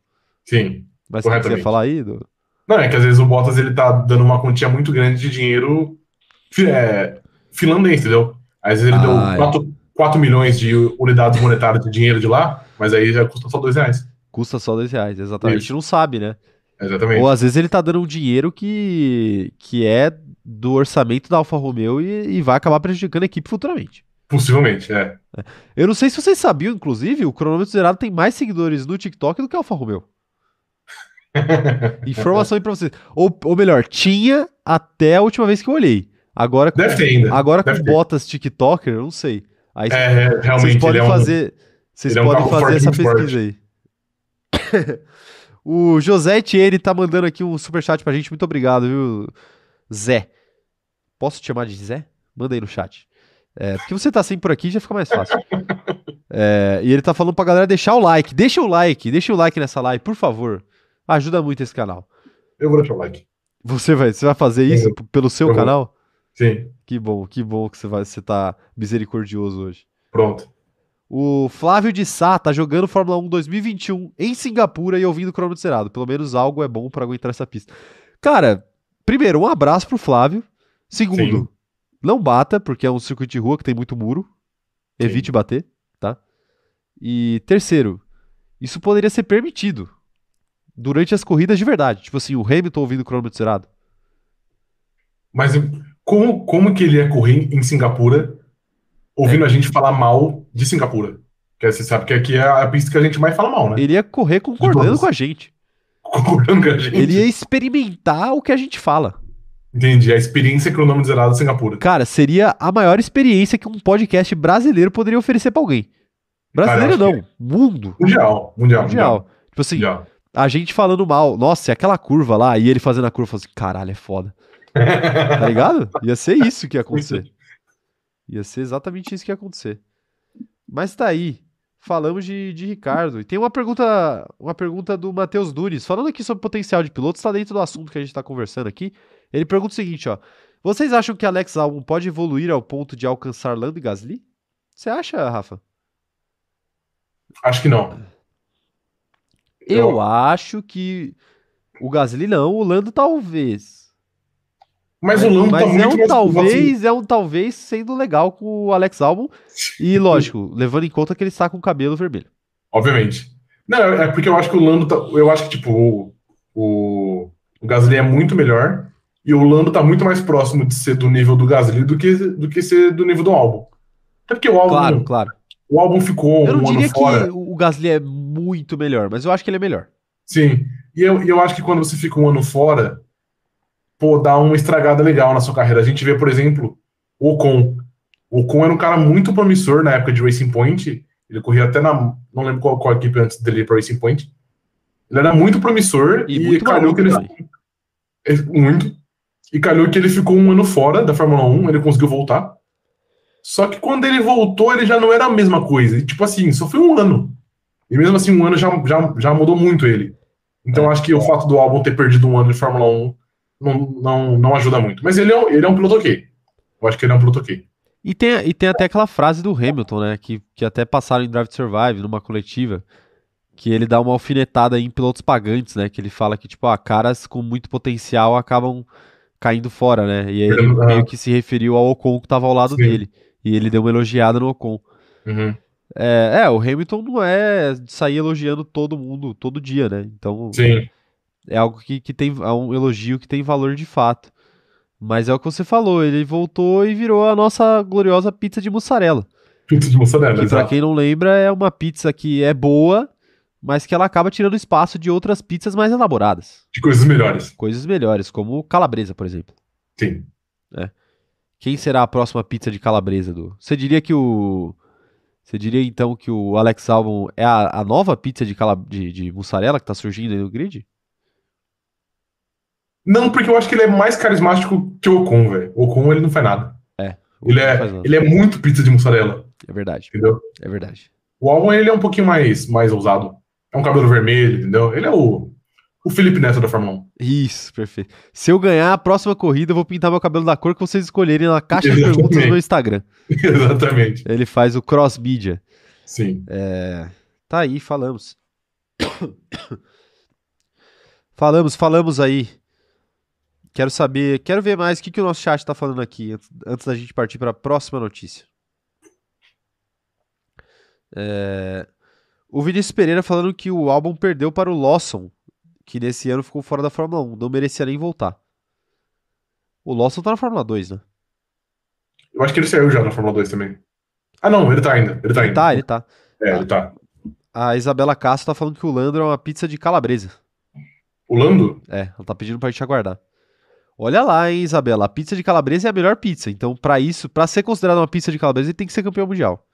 Sim. Mas você falar aí, do... Não, é que às vezes o Bottas ele tá dando uma quantia muito grande de dinheiro é, finlandês, entendeu? Às vezes ele Ah, deu é. 4, 4 milhões de unidades monetárias de dinheiro de lá, mas aí já custa só 2 reais. Custa só dois reais, exatamente. A gente não sabe, né? Exatamente. Ou às vezes ele tá dando um dinheiro que, que é do orçamento da Alfa Romeo e, e vai acabar prejudicando a equipe futuramente. Possivelmente, é. Eu não sei se vocês sabiam, inclusive, o cronômetro zerado tem mais seguidores no TikTok do que a Alfa Romeo. Informação aí pra vocês. Ou, ou melhor, tinha até a última vez que eu olhei. Agora com, Deve ter ainda. agora com ter. botas TikToker, eu não sei. Aí É, é, vocês realmente, podem é um, fazer, vocês é um podem fazer essa forte. pesquisa aí. o José Etienne tá mandando aqui um superchat pra gente. Muito obrigado, viu, Zé? Posso te chamar de Zé? Manda aí no chat. É, porque você tá sempre por aqui, já fica mais fácil. É, e ele tá falando pra galera deixar o like. Deixa o like, deixa o like nessa live, por favor. Ajuda muito esse canal. Eu vou deixar o like. Você vai, você vai fazer isso p- pelo seu Eu vou. Sim, Que bom, que bom que você, vai, você tá misericordioso hoje. pronto. O Flávio de Sá tá jogando Fórmula 1 2021 em Singapura e ouvindo o cronômetro zerado. Pelo menos algo é bom pra aguentar essa pista. Cara, primeiro, um abraço pro Flávio. Segundo, Sim. não bata, porque é um circuito de rua que tem muito muro. Sim. Evite bater, tá? E terceiro, isso poderia ser permitido durante as corridas de verdade. Tipo assim, o Hamilton ouvindo o cronômetro zerado. Mas como, como que ele ia correr em Singapura ouvindo É. a gente falar mal de Singapura? Porque você sabe que aqui é a pista que a gente mais fala mal, né? Ele ia correr concordando com a gente. Concordando com a gente. Ele ia experimentar o que a gente fala. Entendi, a experiência cronômetro zerado de Singapura. Cara, seria a maior experiência que um podcast brasileiro poderia oferecer pra alguém. Brasileiro Cara, não, acho mundo. Mundial, mundial, mundial. Tipo assim, mundial. a gente falando mal. Nossa, e aquela curva lá, e ele fazendo a curva, assim, caralho, é foda. Tá ligado? Ia ser isso que ia acontecer. Ia ser exatamente isso que ia acontecer. Mas tá aí. Falamos de, de Ricardo. E tem uma pergunta, uma pergunta do Matheus Nunes. Falando aqui sobre potencial de pilotos, tá dentro do assunto que a gente tá conversando aqui. Ele pergunta o seguinte, ó. Vocês acham que Alex Albon pode evoluir ao ponto de alcançar Lando e Gasly? Você acha, Rafa? Acho que não. Eu, Eu- acho que o Gasly não, o Lando talvez. Mas o Lando Mas tá é um mais assim. talvez, é um talvez sendo legal com o Alex Albon. E lógico, levando em conta que ele está com o cabelo vermelho. Obviamente. Não, é porque eu acho que o Lando tá. Eu acho que, tipo, o, o, o Gasly é muito melhor. E o Lando tá muito mais próximo de ser do nível do Gasly do que, do que ser do nível do álbum. Até porque o álbum, Claro, claro. o álbum ficou Eu não um diria que o Gasly é muito melhor, mas eu acho que ele é melhor. Sim. E eu, e eu acho que quando você fica um ano fora, pô, dá uma estragada legal na sua carreira. A gente vê, por exemplo, o Ocon. O Ocon era um cara muito promissor na época de Racing Point. Ele corria até na. Não lembro qual, qual equipe antes dele ir para Racing Point. Ele era muito promissor E e, muito calhou que ele. É, Muito. E calhou que ele ficou um ano fora da Fórmula 1, ele conseguiu voltar. Só que quando ele voltou, ele já não era a mesma coisa. E, tipo assim, só foi um ano. E mesmo assim, um ano já, já, já mudou muito ele. Então É. acho que o fato do álbum ter perdido um ano de Fórmula 1 não, não, não ajuda muito. Mas ele é, um- ele é um piloto ok. Eu acho que ele é um piloto ok. E tem, e tem até aquela frase do Hamilton, né? Que, que até passaram em Drive to Survive, numa coletiva, que ele dá uma alfinetada em pilotos pagantes, né? Que ele fala que, tipo, ah, caras com muito potencial acabam caindo fora, né? E aí ele Aham. meio que se referiu ao Ocon que tava ao lado Sim. dele. E ele deu uma elogiada no Ocon. Uhum. É, é, o Hamilton não é de sair elogiando todo mundo todo dia, né? Então Sim. É algo que, que tem, é um elogio que tem valor de fato. Mas é o que você falou, ele voltou e virou a nossa gloriosa pizza de mussarela. Pizza de mussarela, Que pra quem não lembra, é uma pizza que é boa, mas que ela acaba tirando espaço de outras pizzas mais elaboradas. De coisas melhores. Coisas melhores, como calabresa, por exemplo. Sim. Quem será a próxima pizza de calabresa, do? Você diria que o. Você diria então que o Alex Albon é a, a nova pizza de, cala... de, de mussarela que tá surgindo aí no grid? Não, porque eu acho que ele é mais carismático que o Ocon, velho. O Ocon, ele não faz nada. Ou Ele é, ele é muito pizza de mussarela, É verdade, entendeu? é verdade. O álbum ele é um pouquinho mais, mais ousado. É um cabelo vermelho, entendeu? Ele é o, o Felipe Neto da Fórmula 1. Isso, perfeito. Se eu ganhar a próxima corrida, eu vou pintar meu cabelo da cor que vocês escolherem na caixa de perguntas do Exatamente. meu Instagram. Exatamente. Ele faz o cross media. Sim. É, tá aí, falamos. falamos, falamos aí. Quero saber, quero ver mais o que, que o nosso chat está falando aqui antes, da gente partir para a próxima notícia. É, o Vinícius Pereira falando que o álbum perdeu para o Lawson, que nesse ano ficou fora da Fórmula 1, não merecia nem voltar. O Lawson tá na Fórmula 2, né? Eu acho que ele saiu já na Fórmula 2 também. Ah, não, ele tá ainda. Ele tá ainda. Tá, ele tá. É, ele tá. A Isabela Castro tá falando que o Lando é uma pizza de calabresa. O Lando? É, ela tá pedindo pra gente aguardar. Olha lá, hein, Isabela. A pizza de calabresa é a melhor pizza. Então, pra isso, pra ser considerada uma pizza de calabresa, ele tem que ser campeão mundial.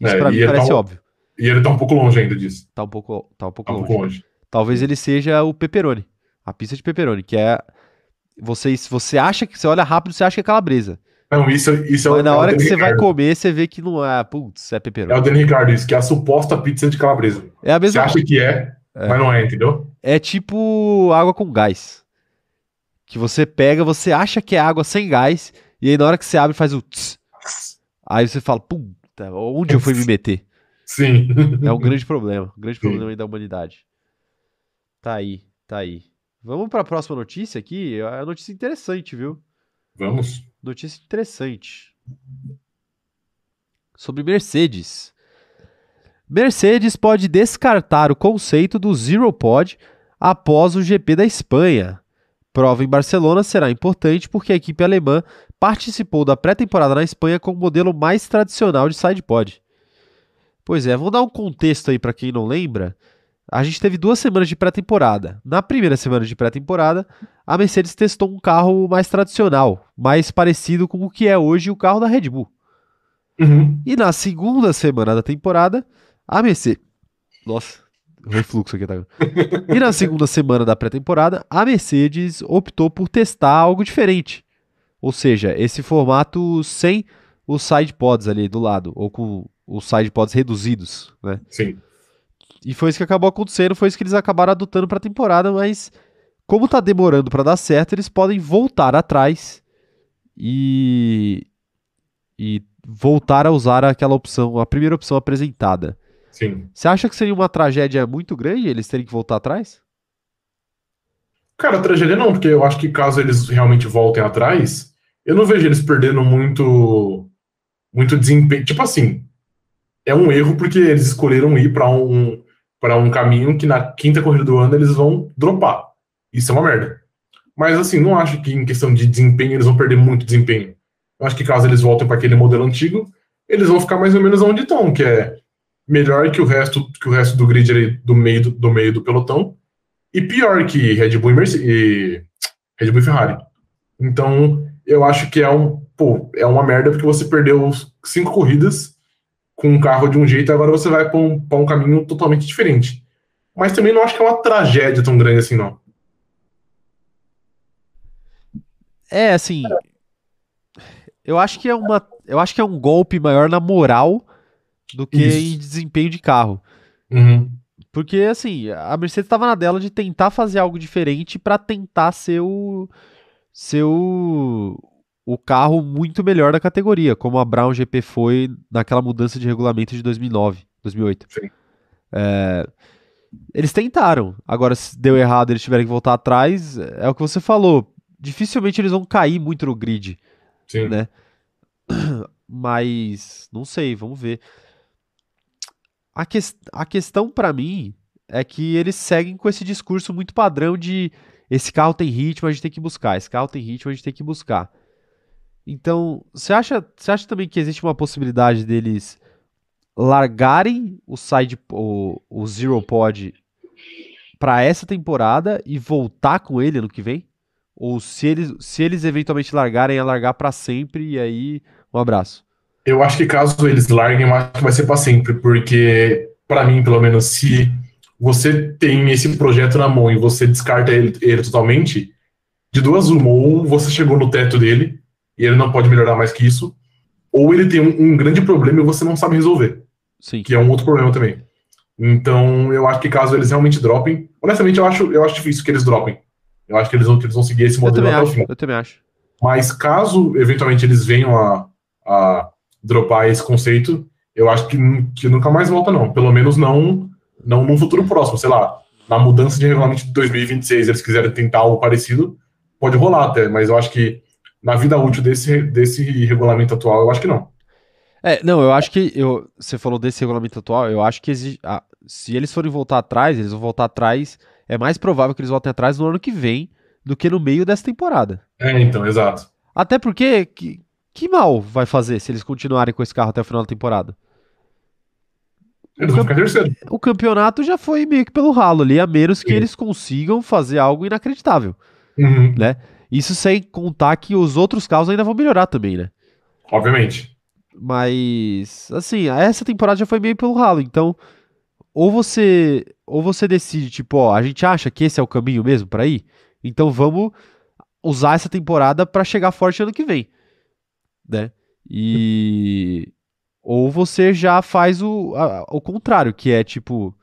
Isso É, pra e mim ele parece tá um- óbvio. E ele tá um pouco longe ainda disso. Tá um pouco, tá um pouco Tá um longe. pouco longe. Talvez ele seja o pepperoni. A pizza de pepperoni, que é. Você, você acha que. Você olha rápido, você acha que é calabresa. Não, isso, isso é Mas o. na é o hora que Danny você vai comer, você vê que não é. Putz, é É o. Danny Ricardo, isso, que é a suposta pizza de calabresa. É a Você mesma acha que é, mas não é, entendeu? É tipo água com gás. Que você pega, você acha que é água sem gás, e aí na hora que você abre faz o tss. Aí você fala, puta, onde eu fui me meter? Sim. É um grande problema, um grande Sim. problema aí da humanidade. Tá aí, tá aí. Vamos pra próxima notícia aqui, é uma notícia interessante, viu? Vamos. Notícia interessante. Sobre Mercedes. Mercedes pode descartar o conceito do Zero Pod após o GP da Espanha. Prova em Barcelona será importante porque a equipe alemã participou da pré-temporada na Espanha com o modelo mais tradicional de sidepod. Pois é, vamos dar um contexto aí para quem não lembra. A gente teve duas semanas de pré-temporada. Na primeira semana de pré-temporada, a Mercedes testou um carro mais tradicional, mais parecido com o que é hoje o carro da Red Bull. Uhum. E na segunda semana da temporada, a Mercedes. Nossa, refluxo aqui, tá? E na segunda semana da pré-temporada, a Mercedes optou por testar algo diferente. Ou seja, esse formato sem os side pods ali do lado, ou com os side pods reduzidos, né? Sim. E foi isso que acabou acontecendo, foi isso que eles acabaram adotando para a temporada, mas como tá demorando para dar certo, eles podem voltar atrás e e voltar a usar aquela opção, a primeira opção apresentada. Sim. Você acha que seria uma tragédia muito grande eles terem que voltar atrás? Cara, tragédia não, porque eu acho que caso eles realmente voltem atrás, eu não vejo eles perdendo muito muito desempenho. Tipo assim, é um erro porque eles escolheram ir para um para um caminho que na quinta corrida do ano eles vão dropar. Isso é uma merda. Mas assim, não acho que em questão de desempenho eles vão perder muito desempenho. Eu acho que caso eles voltem para aquele modelo antigo, eles vão ficar mais ou menos onde estão, que é melhor que o resto que o resto do grid do meio do, do meio do pelotão e pior que Red Bull e, Merce- e Red Bull e Ferrari. Então, eu acho que é um, pô, é uma merda porque você perdeu cinco corridas com um carro de um jeito e agora você vai para um, um caminho totalmente diferente. Mas também não acho que é uma tragédia tão grande assim, não. É, assim, eu acho que é uma, eu acho que é um golpe maior na moral do que Isso. em desempenho de carro. Uhum. Porque, assim, a Mercedes estava na dela de tentar fazer algo diferente para tentar ser o, ser o, o carro muito melhor da categoria, como a Brown GP foi naquela mudança de regulamento de 2009, 2008. Sim. É, eles tentaram. Agora, se deu errado eles tiverem que voltar atrás, é o que você falou. Dificilmente eles vão cair muito no grid. Sim. Né? Mas não sei, vamos ver. A, ques- a questão pra mim é que eles seguem com esse discurso muito padrão de esse carro tem ritmo, a gente tem que buscar, esse carro tem ritmo, a gente tem que buscar. Então, você acha, você acha também que existe uma possibilidade deles largarem o side o, o Zero Pod pra essa temporada e voltar com ele ano que vem? Ou se eles, se eles eventualmente largarem, é largar pra sempre e aí um abraço. Eu acho que caso eles larguem, eu acho que vai ser para sempre, porque, para mim, pelo menos, se você tem esse projeto na mão e você descarta ele, ele totalmente, de duas uma, ou você chegou no teto dele e ele não pode melhorar mais que isso, ou ele tem um, um grande problema e você não sabe resolver, Sim. que é um outro problema também. Então, eu acho que caso eles realmente dropem, honestamente, eu acho, eu acho difícil que eles dropem. Eu acho que eles vão, que eles vão seguir esse modelo até o fim. eu também acho. Mas caso eventualmente eles venham a, a dropar esse conceito, eu acho que, que nunca mais volta, não. Pelo menos não, não num futuro próximo, sei lá. Na mudança de regulamento de 2026, eles quiserem tentar algo parecido, pode rolar até, mas eu acho que na vida útil desse, desse regulamento atual, eu acho que não. É, não, eu acho que eu, você falou desse regulamento atual, eu acho que exige, ah, se eles forem voltar atrás, eles vão voltar atrás, é mais provável que eles voltem atrás no ano que vem do que no meio dessa temporada. É, então, exato. Até porque que, que mal vai fazer se eles continuarem com esse carro até o final da temporada? Eles vão ficar terceiro. O campeonato já foi meio que pelo ralo ali, a menos que Sim. eles consigam fazer algo inacreditável, Uhum, né? Isso sem contar que os outros carros ainda vão melhorar também, né? Obviamente. Mas, assim, essa temporada já foi meio pelo ralo, então ou você ou você decide, tipo, ó, a gente acha que esse é o caminho mesmo pra ir, então vamos usar essa temporada pra chegar forte ano que vem, né? E ou você já faz o, a- o contrário, que é tipo,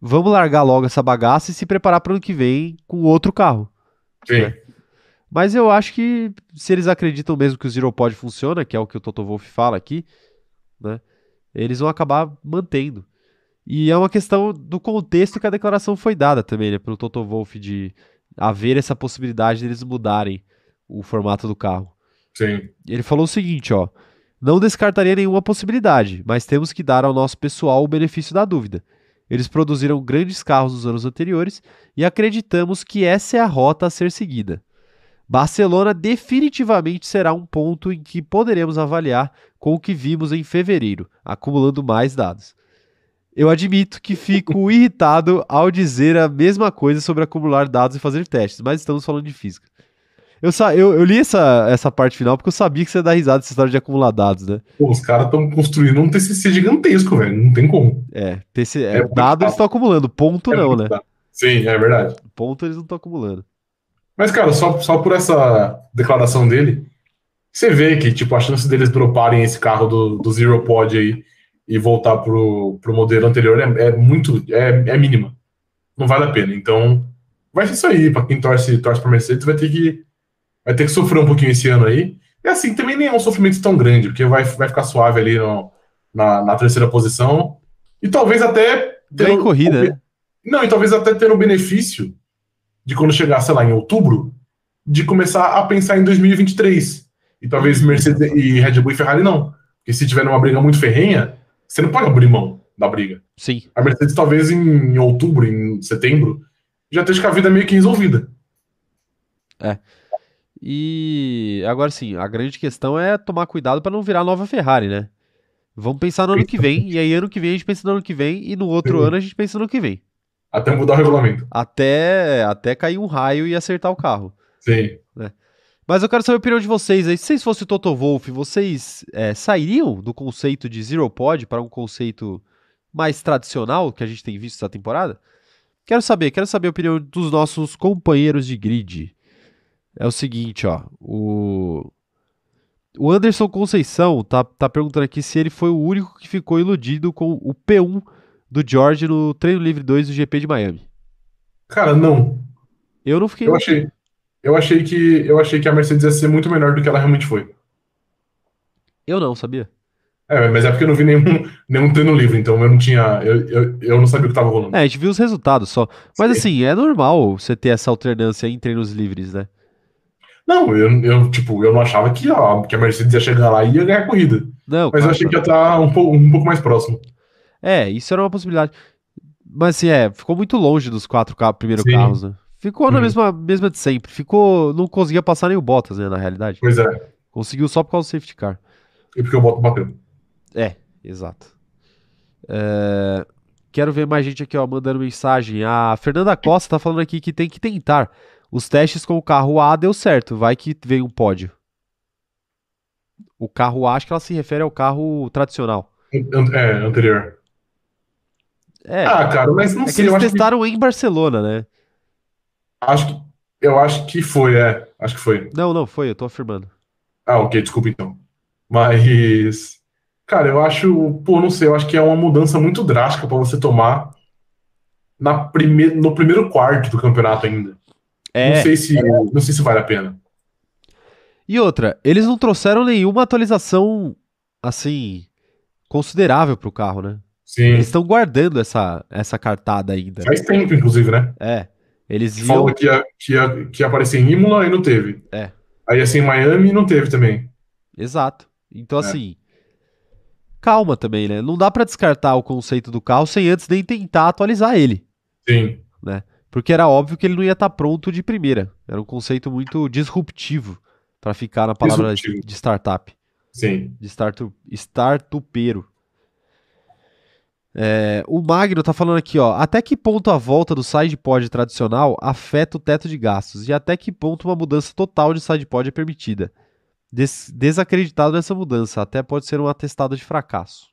vamos largar logo essa bagaça e se preparar para ano que vem com outro carro. Sim. É. Mas eu acho que se eles acreditam mesmo que o Zero Pod funciona, que é o que o Toto Wolff fala aqui, né? Eles vão acabar mantendo. E é uma questão do contexto que a declaração foi dada também, né, pelo Toto Wolff de haver essa possibilidade deles mudarem o formato do carro. Sim. Ele falou o seguinte, ó: Não descartaria nenhuma possibilidade, mas temos que dar ao nosso pessoal o benefício da dúvida. Eles produziram grandes carros nos anos anteriores e acreditamos que essa é a rota a ser seguida. Barcelona definitivamente será um ponto em que poderemos avaliar com o que vimos em fevereiro, acumulando mais dados. Eu admito que fico irritado ao dizer a mesma coisa sobre acumular dados e fazer testes, mas estamos falando de física. Eu, sa- eu, eu li essa, essa parte final porque eu sabia que você ia dar risada dessa história de acumular dados, né? Pô, os caras estão construindo um TCC gigantesco, velho. Não tem como. É, TC, é, É dado eles estão acumulando, ponto É não, né? dado. Sim, é verdade. Ponto eles não estão acumulando. Mas, cara, só, só por essa declaração dele, você vê que, tipo, a chance deles droparem esse carro do, do Zero Pod aí e voltar pro, pro modelo anterior é, é muito, é, é mínima. Não vale a pena. Então, vai ser isso aí. Pra quem torce, torce pra Mercedes, vai ter que vai ter que sofrer um pouquinho esse ano aí. E assim, também nem é um sofrimento tão grande, porque vai, vai ficar suave ali no- na, na terceira posição. E talvez até. Ganha tendo- corrida, né? Não, e talvez até tendo o benefício de quando chegar, sei lá, em outubro, de começar a pensar em 2023. E talvez Mercedes e Red Bull e Ferrari não. Porque se tiver numa briga muito ferrenha, você não pode abrir mão da briga. Sim. A Mercedes talvez em, outubro, em setembro, já esteja com a vida meio que resolvida. E agora sim, a grande questão é tomar cuidado para não virar nova Ferrari, né? Vamos pensar no ano que vem, e aí ano que vem a gente pensa no ano que vem, e no outro Sim. ano a gente pensa no ano que vem. Até mudar o regulamento. Até, até cair um raio e acertar o carro. Sim. Mas eu quero saber a opinião de vocês aí. Se vocês fossem o Toto Wolff, vocês é, sairiam do conceito de Zero Pod para um conceito mais tradicional que a gente tem visto essa temporada? Quero saber, quero saber a opinião dos nossos companheiros de grid. É o seguinte, ó. O, o Anderson Conceição tá, tá perguntando aqui se ele foi o único que ficou iludido com o P1 do George no Treino Livre 2 do GP de Miami. Cara, não. Eu não fiquei. Eu achei. Eu achei que eu achei que a Mercedes ia ser muito melhor do que ela realmente foi. Eu não, sabia? É, mas é porque eu não vi nenhum, nenhum treino livre, então eu não tinha. Eu, eu, eu não sabia o que tava rolando. É, a gente viu os resultados só. Mas Sim. assim, é normal você ter essa alternância em treinos livres, né? Não, eu, eu, tipo, eu não achava que, ó, que a Mercedes ia chegar lá e ia ganhar a corrida. Não, Mas eu claro achei que ia estar um, pouco- um pouco mais próximo. É, isso era uma possibilidade. Mas assim, é, ficou muito longe dos quatro primeiros Sim. carros, né? Ficou na Uhum. mesma, mesma de sempre. Ficou. Não conseguia passar nem o Bottas, né, na realidade. Pois é. Conseguiu só por causa do safety car. E porque o Bottas bateu. É, exato. É, Quero ver mais gente aqui, ó, mandando mensagem. A Fernanda Costa tá falando aqui que tem que tentar. Os testes com o carro A deu certo, vai que vem um pódio. O carro A, acho que ela se refere ao carro tradicional. É, anterior. É, Ah, cara, mas não é que sei. eles Eu acho que, testaram em Barcelona, né? acho que. Eu acho que foi, é. Acho que foi. Não, não, foi, eu tô afirmando. Ah, ok, desculpa então. Mas. Cara, eu acho. Pô, não sei, eu acho que é uma mudança muito drástica pra você tomar na prime... no primeiro quarto do campeonato ainda. É, Não sei se, não sei se vale a pena. e outra, eles não trouxeram nenhuma atualização, assim, considerável pro carro, né? Sim. Eles estão guardando essa, essa cartada ainda. Faz tempo, inclusive, né? É. Eles iam. Falou que ia, que, ia, que ia aparecer em Imola e não teve. É. Aí ser em Miami não teve também. Exato. Então, É. assim. Calma também, né? Não dá pra descartar o conceito do carro sem antes nem tentar atualizar ele. Sim. Porque era óbvio que ele não ia estar pronto de primeira. Era um conceito muito disruptivo pra ficar na palavra de startup. Sim. De startu, startupeiro. É, o Magno tá falando aqui, ó. Até que ponto a volta do sidepod tradicional afeta o teto de gastos? E até que ponto uma mudança total de sidepod é permitida? Des- desacreditado nessa mudança. Até pode ser um atestado de fracasso.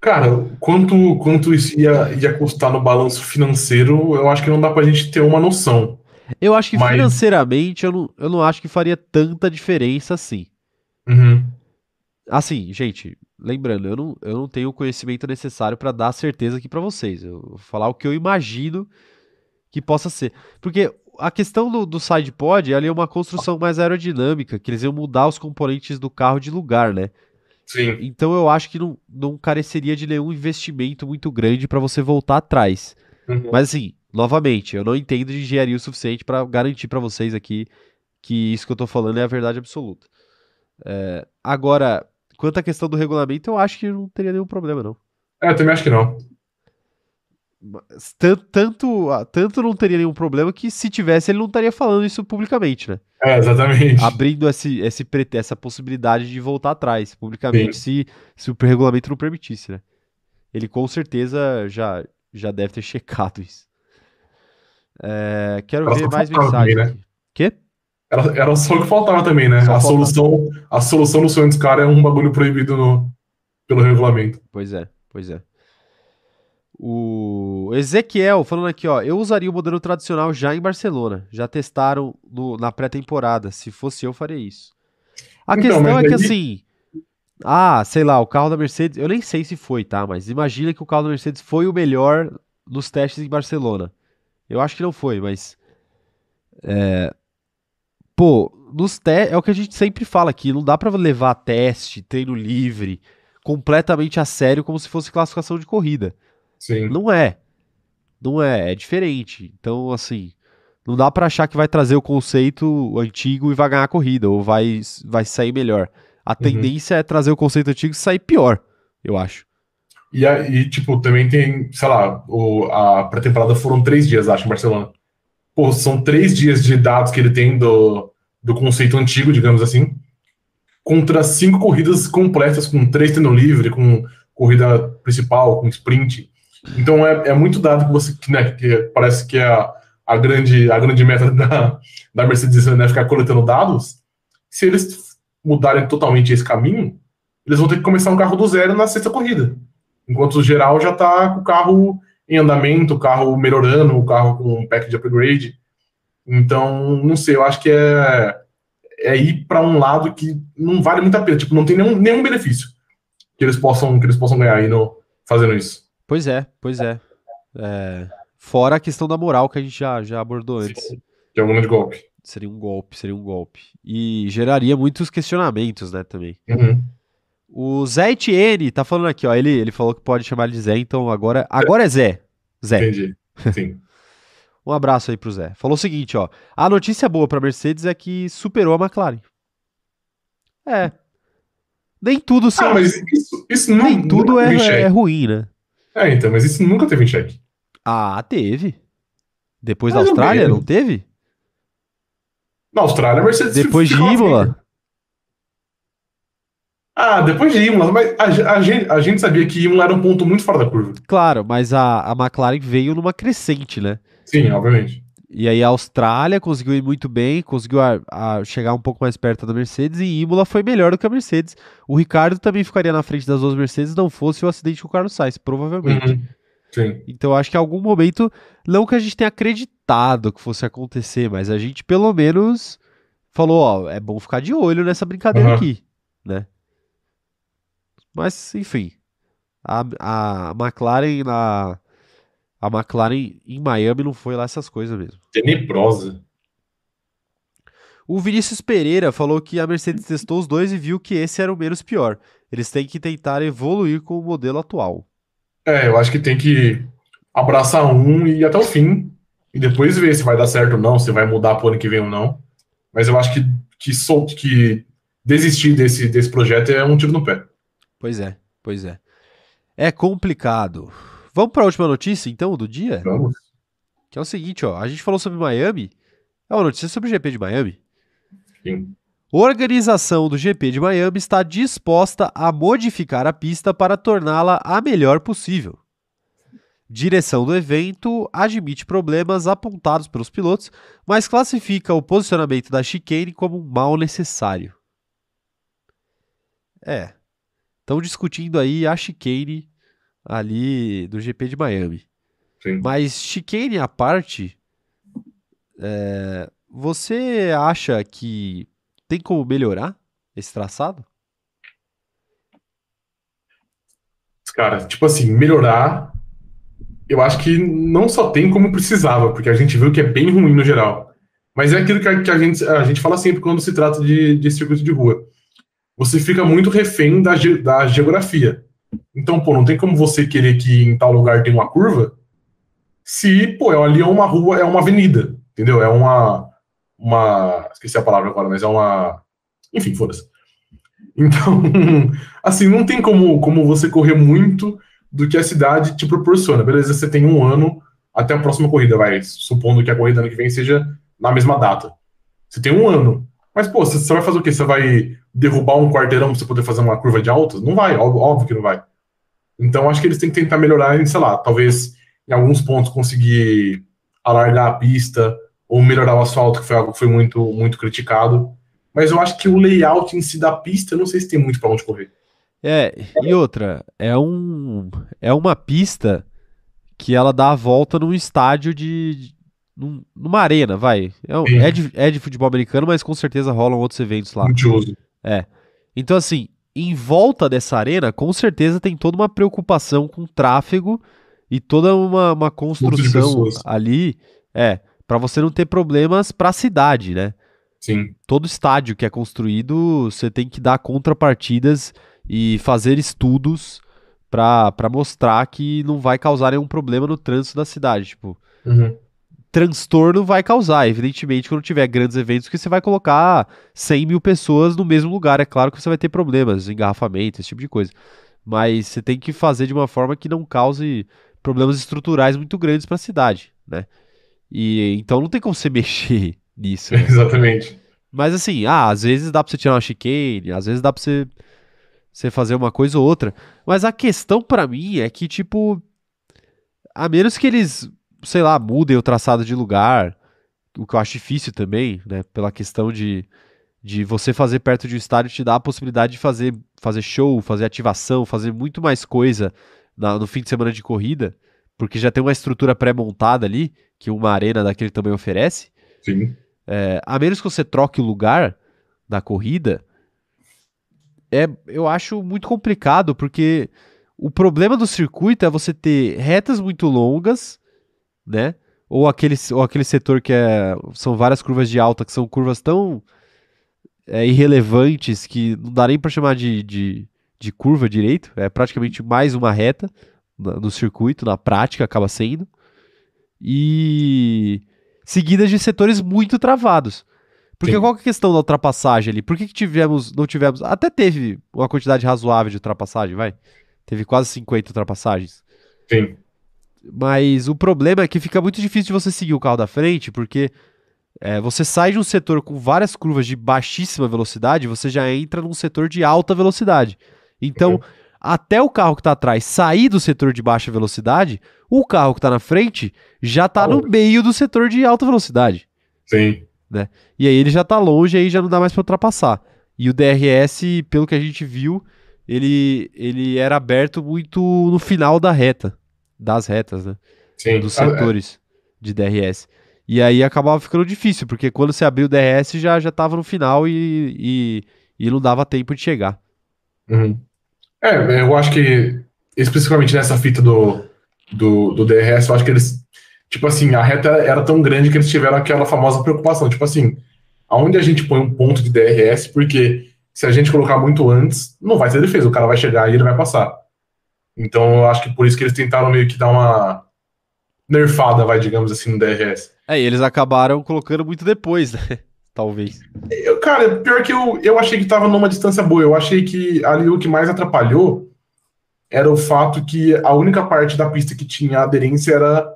Cara, quanto, quanto isso ia, ia custar no balanço financeiro, eu acho que não dá pra gente ter uma noção. Eu acho que Mas- financeiramente eu não, eu não acho que faria tanta diferença assim. Uhum. Assim, gente, lembrando, eu não, eu não tenho o conhecimento necessário para dar certeza aqui para vocês. Eu vou falar o que eu imagino que possa ser. Porque a questão do, do sidepod ali é uma construção mais aerodinâmica, que eles iam mudar os componentes do carro de lugar, né? Sim. Então eu acho que não, não careceria de nenhum investimento muito grande para você voltar atrás. Uhum. Mas assim, novamente, eu não entendo de engenharia o suficiente para garantir para vocês aqui que isso que eu tô falando é a verdade absoluta. É, agora, quanto à questão do regulamento, eu acho que não teria nenhum problema, não. É, eu também acho que não. Mas tan- Tanto, ah, tanto não teria nenhum problema que se tivesse, ele não estaria falando isso publicamente, né? É, exatamente. Abrindo esse, esse, essa possibilidade de voltar atrás publicamente, se, se o regulamento não permitisse, né? Ele com certeza já, já deve ter checado isso. É, quero Ela ver mais mensagens também, né? Quê? Era, era só o que faltava também, né? Só a, faltava. solução, a solução do sonho dos caras é um bagulho proibido no, pelo regulamento. Pois é, pois é. O Ezequiel falando aqui, ó. Eu usaria o modelo tradicional já em Barcelona. Já testaram no- na pré-temporada. Se fosse eu, faria isso. A Então, questão é que assim. Ah, sei lá, o carro da Mercedes. Eu nem sei se foi, tá? Mas imagina que o carro da Mercedes foi o melhor nos testes em Barcelona. Eu acho que não foi, mas. É, pô, nos te... é o que a gente sempre fala aqui. Não dá pra levar teste, treino livre, completamente a sério, como se fosse classificação de corrida. Sim. Não é. Não é, é diferente. Então, assim, não dá pra achar que vai trazer o conceito antigo e vai ganhar a corrida, ou vai, vai sair melhor. A tendência é trazer o conceito antigo e sair pior, eu acho. E aí, tipo, também tem, sei lá, o, a pré-temporada foram três dias, acho, em Barcelona. Pô, são três dias de dados que ele tem do, do conceito antigo, digamos assim, contra cinco corridas completas, com três tendo livre, com corrida principal, com sprint. Então é, é muito dado que você, né, que parece que é a, a, grande, a grande meta da, da Mercedes né, ficar coletando dados. Se eles mudarem totalmente esse caminho, eles vão ter que começar um carro do zero na sexta corrida. Enquanto o geral já tá com o carro em andamento, o carro melhorando, o carro com um pack de upgrade. Então, não sei, eu acho que é, é ir para um lado que não vale muito a pena, tipo, não tem nenhum, nenhum benefício que eles possam que eles possam ganhar aí no, fazendo isso. Pois é, pois é. É, Fora a questão da moral que a gente já, já abordou antes. Que é um grande golpe. Seria um golpe, seria um golpe. E geraria muitos questionamentos, né, também. Uhum. O Zé Etienne tá falando aqui, ó. Ele, ele falou que pode chamar ele de Zé, então agora, agora é Zé. Zé. Entendi. Sim. Um abraço aí pro Zé. Falou o seguinte, ó. A notícia boa pra Mercedes é que superou a McLaren. É. Nem tudo, são- Ah, mas isso, isso não, nem tudo nunca é, é ruim, né? É, então, mas isso nunca teve em xeque. Ah, teve. Depois da Austrália, não teve? Na Austrália, a Mercedes Depois de. Imola? Ah, depois de Imola, mas a, a gente, a gente sabia que Imola era um ponto muito fora da curva. Claro, mas a, a McLaren veio numa crescente, né? Sim, obviamente. E aí a Austrália conseguiu ir muito bem, conseguiu a- a chegar um pouco mais perto da Mercedes e Imola foi melhor do que a Mercedes. O Ricardo também ficaria na frente das duas Mercedes não fosse o acidente com o Carlos Sainz, provavelmente. Uhum. Sim. Então acho que em algum momento, não que a gente tenha acreditado que fosse acontecer, mas a gente pelo menos falou, ó, é bom ficar de olho nessa brincadeira Aham. aqui, né? Mas, enfim, a, a McLaren na a McLaren em Miami não foi lá essas coisas mesmo. Tenebrosa. O Vinícius Pereira falou que a Mercedes testou os dois e viu que esse era o menos pior. Eles têm que tentar evoluir com o modelo atual. É, eu acho que tem que. abraçar um e ir até o fim, e depois ver se vai dar certo ou não, se vai mudar pro ano que vem ou não. Mas eu acho que, que, sol, que desistir desse, desse projeto é um tiro no pé. Pois é, pois é. É complicado. Vamos para a última notícia, então, do dia? Vamos. Que é o seguinte, ó. A gente falou sobre Miami. É uma notícia sobre o GP de Miami. Sim. Organização do GP de Miami está disposta a modificar a pista para torná-la a melhor possível. Direção do evento admite problemas apontados pelos pilotos, mas classifica o posicionamento da chicane como um mal necessário. É. Estão discutindo aí a chicane ali do GP de Miami. Sim. Mas chicane à parte, é, você acha que tem como melhorar esse traçado? Cara, tipo assim, melhorar, eu acho que não só tem como precisava, porque a gente viu que é bem ruim no geral. Mas é aquilo que a, que a gente, a gente fala sempre quando se trata de, de circuito de rua. Você fica muito refém da, da geografia. Então, pô, não tem como você querer que em tal lugar tenha uma curva se, pô, é- ali é uma rua, é uma avenida, entendeu? É uma, uma, esqueci a palavra agora, mas é uma, enfim, foda-se. Então, assim, não tem como, como você correr muito do que a cidade te proporciona. Beleza, você tem um ano até a próxima corrida, vai, supondo que a corrida ano que vem seja na mesma data. Você tem um ano. Mas, pô, você você vai fazer o quê? Você vai derrubar um quarteirão pra você poder fazer uma curva de altas? Não vai, óbvio, óbvio que não vai. Então, acho que eles têm que tentar melhorar, em, sei lá, talvez em alguns pontos conseguir alargar a pista ou melhorar o asfalto, que foi algo que foi muito, muito criticado. Mas eu acho que o layout em si da pista, eu não sei se tem muito pra onde correr. É, e outra, é um é uma pista que ela dá a volta num estádio de, num- numa arena, vai. É, é de, é de futebol americano, mas com certeza rolam outros eventos lá. Multiuso. Então, assim, em volta dessa arena, com certeza tem toda uma preocupação com tráfego e toda uma, uma construção ali, é, para você não ter problemas para a cidade, né? Sim. todo estádio que é construído, você tem que dar contrapartidas e fazer estudos para mostrar que não vai causar nenhum problema no trânsito da cidade. Tipo, Uhum. Transtorno vai causar, evidentemente, quando tiver grandes eventos, que você vai colocar 100 mil pessoas no mesmo lugar. É claro que você vai ter problemas, engarrafamento, esse tipo de coisa. Mas você tem que fazer de uma forma que não cause problemas estruturais muito grandes para a cidade, né? E então não tem como você mexer nisso. né? Exatamente. Mas assim, ah, às vezes dá pra você tirar uma chicane, às vezes dá pra você, você fazer uma coisa ou outra. Mas a questão pra mim é que, tipo, a menos que eles, sei lá, mudem o traçado de lugar, o que eu acho difícil também, né? Pela questão de, de você fazer perto de um estádio te dá a possibilidade de fazer, fazer show, fazer ativação, fazer muito mais coisa na- no fim de semana de corrida, porque já tem uma estrutura pré-montada ali, que uma arena daquele também oferece. Sim. É, a menos que você troque o lugar da corrida, é, eu acho muito complicado, porque o problema do circuito é você ter retas muito longas, né? Ou aquele, ou aquele setor que é, são várias curvas de alta, que são curvas tão é, irrelevantes que não dá nem para chamar de, de, de curva direito, é praticamente mais uma reta no circuito, na prática acaba sendo. E seguidas de setores muito travados. Porque Sim. qual que é a questão da ultrapassagem ali? Por que, que tivemos, não tivemos. Até teve uma quantidade razoável de ultrapassagem, vai. Teve quase 50 ultrapassagens. Sim. Mas o problema é que fica muito difícil de você seguir o carro da frente, porque é, você sai de um setor com várias curvas de baixíssima velocidade, você já entra num setor de alta velocidade. Então, Uhum. até o carro que está atrás sair do setor de baixa velocidade, o carro que está na frente já está no meio do setor de alta velocidade. Sim. E aí ele já tá longe, aí já não dá mais pra ultrapassar. E o DRS, pelo que a gente viu, ele, ele era aberto muito no final da reta, das retas, né? Sim. Dos Ah, é. setores de DRS. E aí acabava ficando difícil, porque quando você abriu o DRS já, já tava no final e, e, e não dava tempo de chegar. Uhum. É, eu acho que, especificamente nessa fita do, do, do DRS, eu acho que eles, tipo assim, a reta era tão grande que eles tiveram aquela famosa preocupação, tipo assim, aonde a gente põe um ponto de DRS, porque se a gente colocar muito antes, não vai ter defesa, o cara vai chegar e ele vai passar. Então eu acho que por isso que eles tentaram meio que dar uma, nerfada, vai, digamos assim, no DRS. É, e eles acabaram colocando muito depois, né? Talvez. Eu, cara, pior que eu, eu achei que tava numa distância boa. Eu achei que ali o que mais atrapalhou era o fato que a única parte da pista que tinha aderência era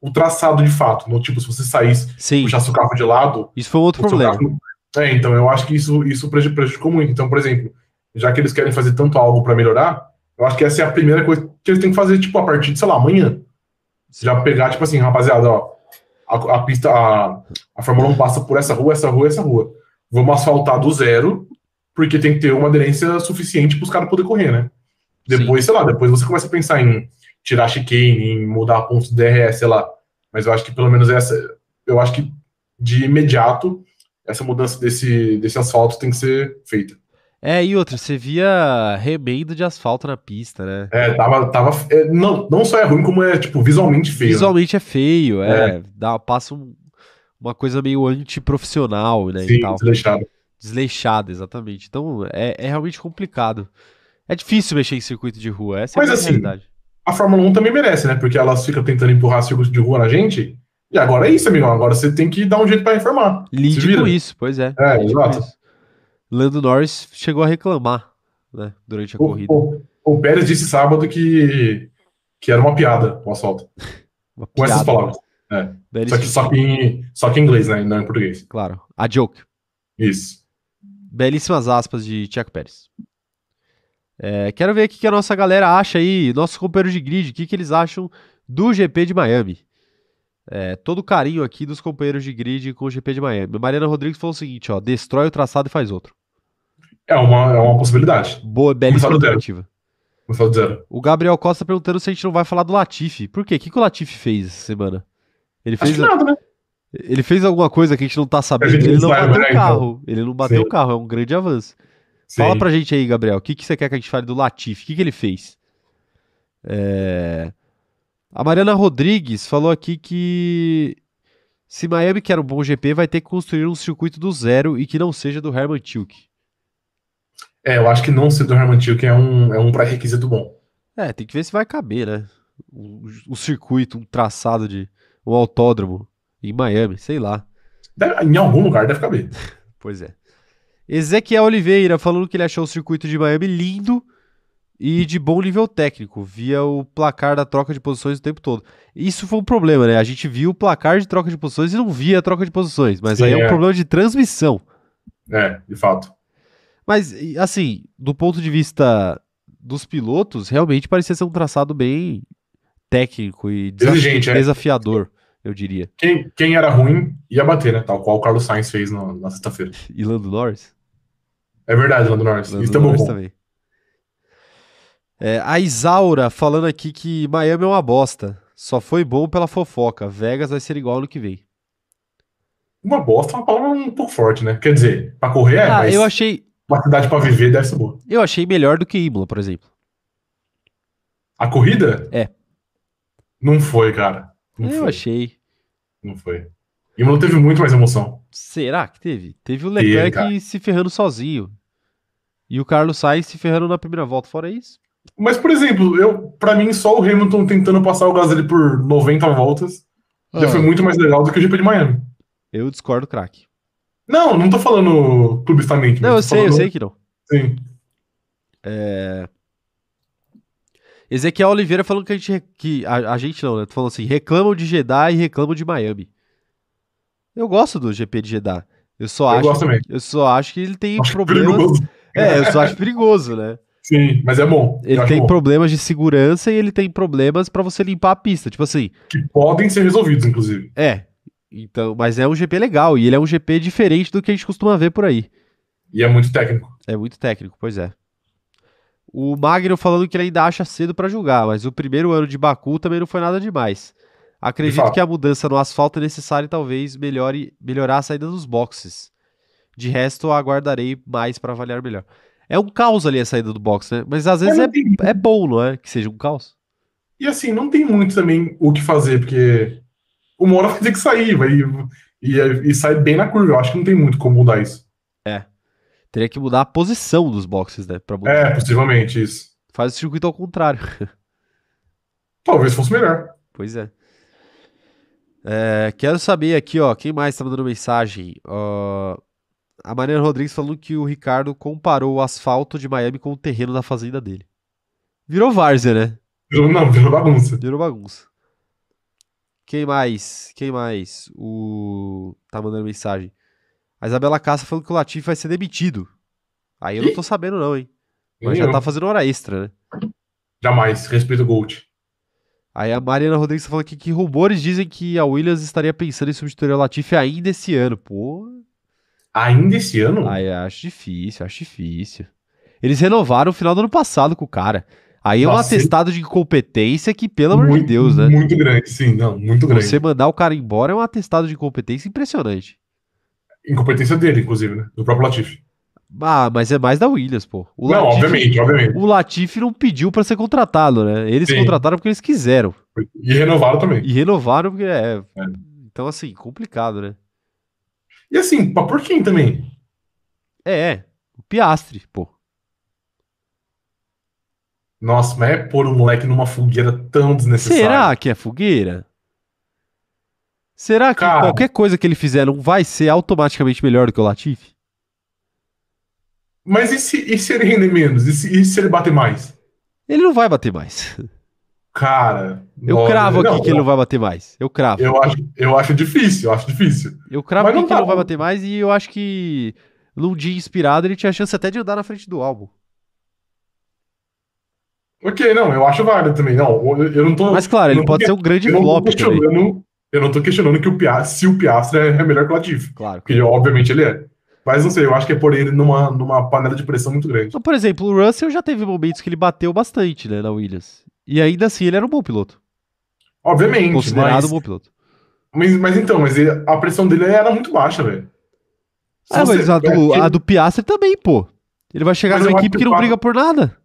o traçado de fato. No, tipo, se você saísse, Sim, puxasse o carro de lado. isso foi um outro problema. carro- É, então eu acho que isso, isso preju- prejudicou muito. Então, por exemplo, já que eles querem fazer tanto algo para melhorar, eu acho que essa é a primeira coisa que eles têm que fazer, tipo, a partir de, sei lá, amanhã. Já pegar, tipo assim, rapaziada, ó, a, a pista, a, a Fórmula 1 passa por essa rua, essa rua, essa rua. Vamos asfaltar do zero, porque tem que ter uma aderência suficiente para os caras poderem correr, né? Depois, sei lá, depois você começa a pensar em tirar chicane, em mudar pontos do DRS, sei lá. Mas eu acho que pelo menos essa, eu acho que de imediato essa mudança desse, desse asfalto tem que ser feita. É, e outra, você via remendo de asfalto na pista, né? É, tava, tava, é, não, não só é ruim, como é, tipo, visualmente feio. né? Visualmente é feio, é. Dá, passa um- uma coisa meio antiprofissional, né? Sim, tal. desleixado. Desleixada, exatamente. Então é, é realmente complicado. É difícil mexer em circuito de rua, essa Mas é a assim, realidade. A Fórmula 1 também merece, né? Porque elas ficam tentando empurrar circuito de rua na gente. E agora é isso, amigão. Agora você tem que dar um jeito para reformar. Lide com isso, pois é. É, exato. Lando Norris chegou a reclamar, né? Durante a O, corrida. o, o Pérez disse sábado que, que era uma piada o asfalto. Uma Com essas palavras. Belíssimo. Só que, só, que em, só que em inglês, né? Não em português. Claro. A joke. Isso. Belíssimas aspas de Tiago Pérez. É, quero ver o que que a nossa galera acha aí, nossos companheiros de grid, o que, que eles acham do GP de Miami. É, todo o carinho aqui dos companheiros de grid com o GP de Miami. Mariana Rodrigues falou o seguinte, ó, destrói o traçado e faz outro. É uma, é uma possibilidade. Boa, belíssima alternativa. Começar do zero. O Gabriel Costa perguntando se a gente não vai falar do Latifi. Por quê? O que, que o Latifi fez essa semana? Ele fez, nada, né? ele fez alguma coisa que a gente não tá sabendo. gente Ele não sabe, bateu né, o então. carro. Ele não bateu Sim. o carro, é um grande avanço. Fala Sim. pra gente aí, Gabriel, o que, que você quer que a gente fale do Latifi? O que, que ele fez? É, A Mariana Rodrigues falou aqui que se Miami quer um bom GP, vai ter que construir um circuito do zero e que não seja do Herman Tilke. É, eu acho que não ser do Herman Tilke é um, é um pré-requisito bom. É, tem que ver se vai caber, né? Um, um circuito, um traçado de um autódromo em Miami, sei lá. Deve- em algum lugar deve caber. Pois é. Ezequiel Oliveira falando que ele achou o circuito de Miami lindo e de bom nível técnico, via o placar da troca de posições o tempo todo. Isso foi um problema, né? A gente viu o placar de troca de posições e não via a troca de posições, mas Sim, aí é um é. problema de transmissão. É, de fato. Mas, assim, do ponto de vista dos pilotos, realmente parecia ser um traçado bem técnico e desafi- é. desafiador, eu diria. Quem, quem era ruim ia bater, né? Tal qual o Carlos Sainz fez no- na sexta-feira. E Lando Norris? É verdade, Lando Norris. Lando Isso é bom. Norris também. É, a Isaura falando aqui que Miami é uma bosta. Só foi bom pela fofoca. Vegas vai ser igual no que vem. Uma bosta é uma palavra um pouco forte, né? Quer dizer, pra correr é, ah, mas eu achei, uma cidade pra viver deve ser boa. eu achei melhor do que Imola, por exemplo. A corrida? É. Não foi, cara. Não eu foi. achei. Não foi. Não teve muito mais emoção. Será que teve? Teve o Teve, Leclerc cara. se ferrando sozinho. E o Carlos Sainz se ferrando na primeira volta. Fora isso. Mas, por exemplo, eu, pra mim, só o Hamilton tentando passar o Gasly por 90 voltas já Ah. foi muito mais legal do que o GP de Miami. Eu discordo, craque. Não, não tô falando clubistamente. Não, eu sei, eu falando- sei que não. Sim. Ezequiel Oliveira falando que a gente. Que, a, a gente não, né? Tô falando assim: reclamam de Jeddah e reclamam de Miami. Eu gosto do GP de Jeddah. Eu só Eu acho. gosto. Eu só acho que ele tem Acho problemas. perigoso. É, eu só acho perigoso, né? Sim, mas é bom. Eu Ele tem bom. problemas de segurança e ele tem problemas pra você limpar a pista. Tipo assim, Que podem ser resolvidos, inclusive. é. Então, mas é um GP legal e ele é um GP diferente do que a gente costuma ver por aí. E é muito técnico. É muito técnico, pois é. O Magno falando que ele ainda acha cedo pra julgar, mas o primeiro ano de Baku também não foi nada demais. Acredito que a mudança no asfalto é necessária e talvez melhore melhorar a saída dos boxes. De resto, aguardarei mais pra avaliar melhor. É um caos ali a saída do box, né? Mas às vezes é, tem- é bom, não é? Que seja um caos. E assim, não tem muito também o que fazer, porque uma hora vai ter que sair, vai, e, e sai bem na curva. Eu acho que não tem muito como mudar isso. Teria que mudar a posição dos boxes, né? Pra mudar. É, possivelmente isso. Faz o circuito ao contrário. Talvez fosse melhor. Pois é. É, quero saber aqui, ó, quem mais tá mandando mensagem? Ó, a Mariana Rodrigues falando que o Ricardo comparou o asfalto de Miami com o terreno da fazenda dele. Virou várzea, né? Virou, não, virou bagunça. Virou bagunça. Quem mais? Quem mais? O. Tá mandando mensagem. A Isabela Cassa falando que o Latifi vai ser demitido. Aí eu não tô sabendo, não, hein? Mas já tá fazendo hora extra, né? Jamais. Respeito o Gold. Aí a Mariana Rodrigues tá falando aqui que rumores dizem que a Williams estaria pensando em substituir o Latifi ainda esse ano. Pô, Ainda esse ano? aí acho difícil, acho difícil. Eles renovaram no final do ano passado com o cara. Aí é um Nossa, atestado de incompetência que, pelo amor de Deus, né? Muito grande, sim, não, muito grande. Você mandar o cara embora é um atestado de incompetência impressionante. Incompetência dele, inclusive, né? Do próprio Latifi. Ah, mas é mais da Williams, pô. O não, obviamente, obviamente. O Latifi não pediu pra ser contratado, né? Eles Sim. contrataram porque eles quiseram. E renovaram também. E renovaram porque é. É. Então, assim, complicado, né? E assim, pra por quem também? É, é. O Piastre, pô. Nossa, mas é pôr o moleque numa fogueira tão desnecessária. Será que é fogueira? Será que Cara. qualquer coisa que ele fizer não vai ser automaticamente melhor do que o Latifi? Mas e se, e se ele render menos? E se, e se ele bater mais? Ele não vai bater mais. Cara. Eu olha, cravo aqui não, que ele não vai bater mais. Eu cravo. Eu acho, eu acho difícil, eu acho difícil. Eu cravo aqui que ele tá não vai bater mais e eu acho que num dia inspirado ele tinha chance até de andar na frente do álbum. Ok, não, eu acho válido também. Não, eu, não tô. Mas claro, ele não pode ser um grande eu não flop também. questionando, eu não tô questionando que o Piastri, se o Piastri é melhor que o Latifi. Claro. Porque obviamente ele é. Mas não sei, eu acho que é por ele numa, numa panela de pressão muito grande. Então, por exemplo, o Russell já teve momentos que ele bateu bastante, né, na Williams. E ainda assim ele era um bom piloto. Obviamente, Considerado mas, um bom piloto. mas, mas então, mas ele- a pressão dele era muito baixa, velho. Ah, você- mas a do, é, a do Piastri também, pô. Ele vai chegar numa equipe que que não briga por nada.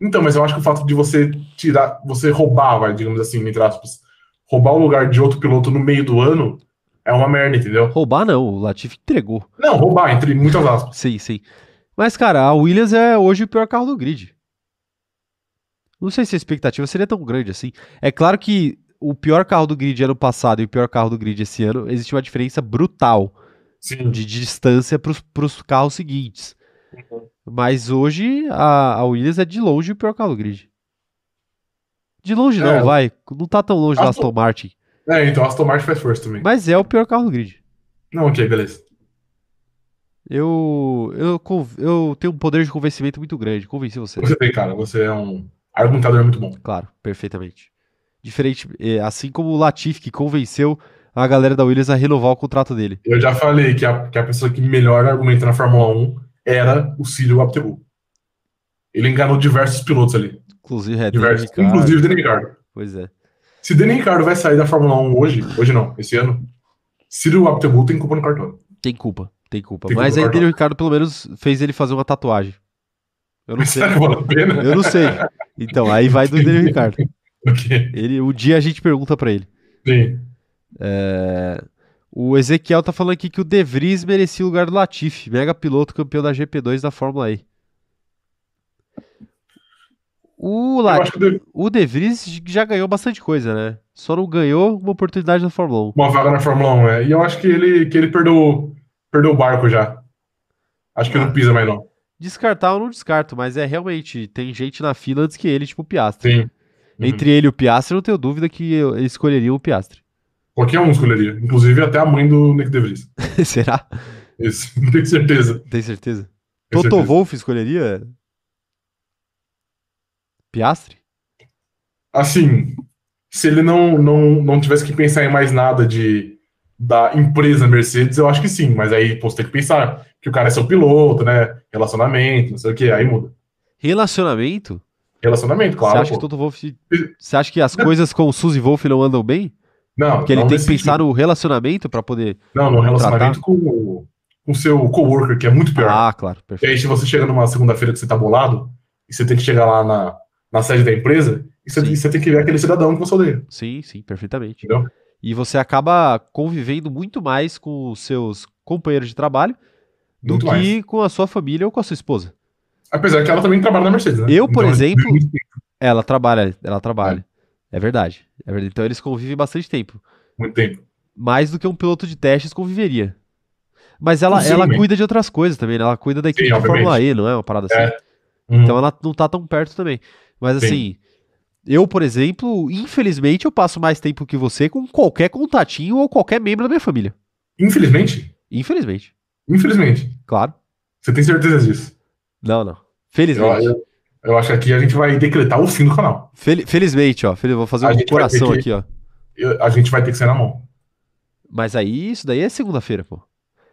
Então, mas eu acho que o fato de você tirar, você roubar, vai, digamos assim, entre aspas, roubar o lugar de outro piloto no meio do ano é uma merda, entendeu? Roubar não, o Latifi entregou. Não, roubar, entre muitas aspas. Sim, sim. Mas, cara, a Williams é hoje o pior carro do grid. Não sei se a expectativa seria tão grande assim. É claro que o pior carro do grid ano passado e o pior carro do grid esse ano, existe uma diferença brutal Sim. de distância para os carros seguintes. Mas hoje a, a Williams é de longe o pior carro do grid. De longe não, É. vai. Não tá tão longe da Aston- Aston Martin. É, então Aston Martin faz força também. Mas é o pior carro do grid. Não, ok, beleza. Eu, eu, eu tenho um poder de convencimento muito grande. Convenci você. Você tem, cara, você é um argumentador muito bom. Claro, perfeitamente. Diferente, é, assim como o Latifi que convenceu a galera da Williams a renovar o contrato dele. Eu já falei que a, que a pessoa que melhor argumenta na Fórmula 1 era o Cyril Abtebu. Ele enganou diversos pilotos ali. Inclusive, é, Diversos, Ricciardo. inclusive Daniel Ricciardo. Pois é. Se Daniel Ricciardo vai sair da Fórmula 1 hoje, hoje não, esse ano, Cyril Abtebu tem culpa no cartão. Tem culpa, tem culpa. Tem Mas culpa, aí. Daniel Ricardo pelo menos fez ele fazer uma tatuagem. Eu não sei. Eu não sei. Então, aí vai do Daniel Ricardo. Ok, Ele, um dia a gente pergunta pra ele. sim. É, O Ezequiel tá falando aqui que o De Vries merecia o lugar do Latifi, mega piloto campeão da GP2 da Fórmula E. O, Eu La... acho que deve- o De Vries já ganhou bastante coisa, né? Só não ganhou uma oportunidade na Fórmula 1. uma vaga na Fórmula 1, é. E eu acho que ele, que ele perdeu, perdeu o barco já. Acho que Ah. não pisa mais, não. Descartar eu não descarto, mas é realmente, tem gente na fila antes que ele, tipo o Piastri. Sim. Uhum. Entre ele e o Piastri, eu não tenho dúvida que eles escolheriam o Piastri. Qualquer um escolheria. Inclusive até a mãe do Nick De Vries. Será? Isso, tenho certeza. Tem certeza? Toto certeza. Wolff escolheria? Piastri? Assim, se ele não, não, não tivesse que pensar em mais nada de da empresa Mercedes, eu acho que sim. Mas aí, pô, você tem que pensar que o cara é seu piloto, né? Relacionamento, não sei o que, aí muda. Relacionamento? Relacionamento, Você claro. acha que pô. Toto Wolff. Você acha que as coisas com o Suzy Wolff não andam bem? Não, Porque ele não tem que pensar sentido. no relacionamento pra poder. Não, no relacionamento com o com o seu coworker, que é muito pior. Ah, claro, E perfeito. aí, se você chega numa segunda-feira que você tá bolado, e você tem que chegar lá na, na sede da empresa, e você, e você tem que ver aquele cidadão que você odeia. Sim, sim, perfeitamente. Entendeu? E você acaba convivendo muito mais com os seus companheiros de trabalho do Muito que mais. com a sua família ou com a sua esposa. Apesar que ela também trabalha na Mercedes, né? Eu, por Então, exemplo, muito tempo, Ela trabalha, ela trabalha. É verdade. É verdade. Então eles convivem bastante tempo. Muito tempo. mais do que um piloto de testes conviveria. Mas ela, ela cuida de outras coisas também, né? Ela cuida da equipe de obviamente. Fórmula E, não é uma parada assim? É. Uhum. Então ela não tá tão perto também. Mas Sim. assim, eu, por exemplo, infelizmente eu passo mais tempo que você com qualquer contatinho ou qualquer membro da minha família. Infelizmente. Infelizmente. Infelizmente. Claro. Você tem certeza disso? Não, não. Felizmente. eu, eu acho que aqui a gente vai decretar o fim do canal. Fel- felizmente, ó. Fel- Vou fazer A um coração que- aqui, ó. Eu- a gente vai ter que ser na mão. Mas aí, isso daí é segunda-feira, pô.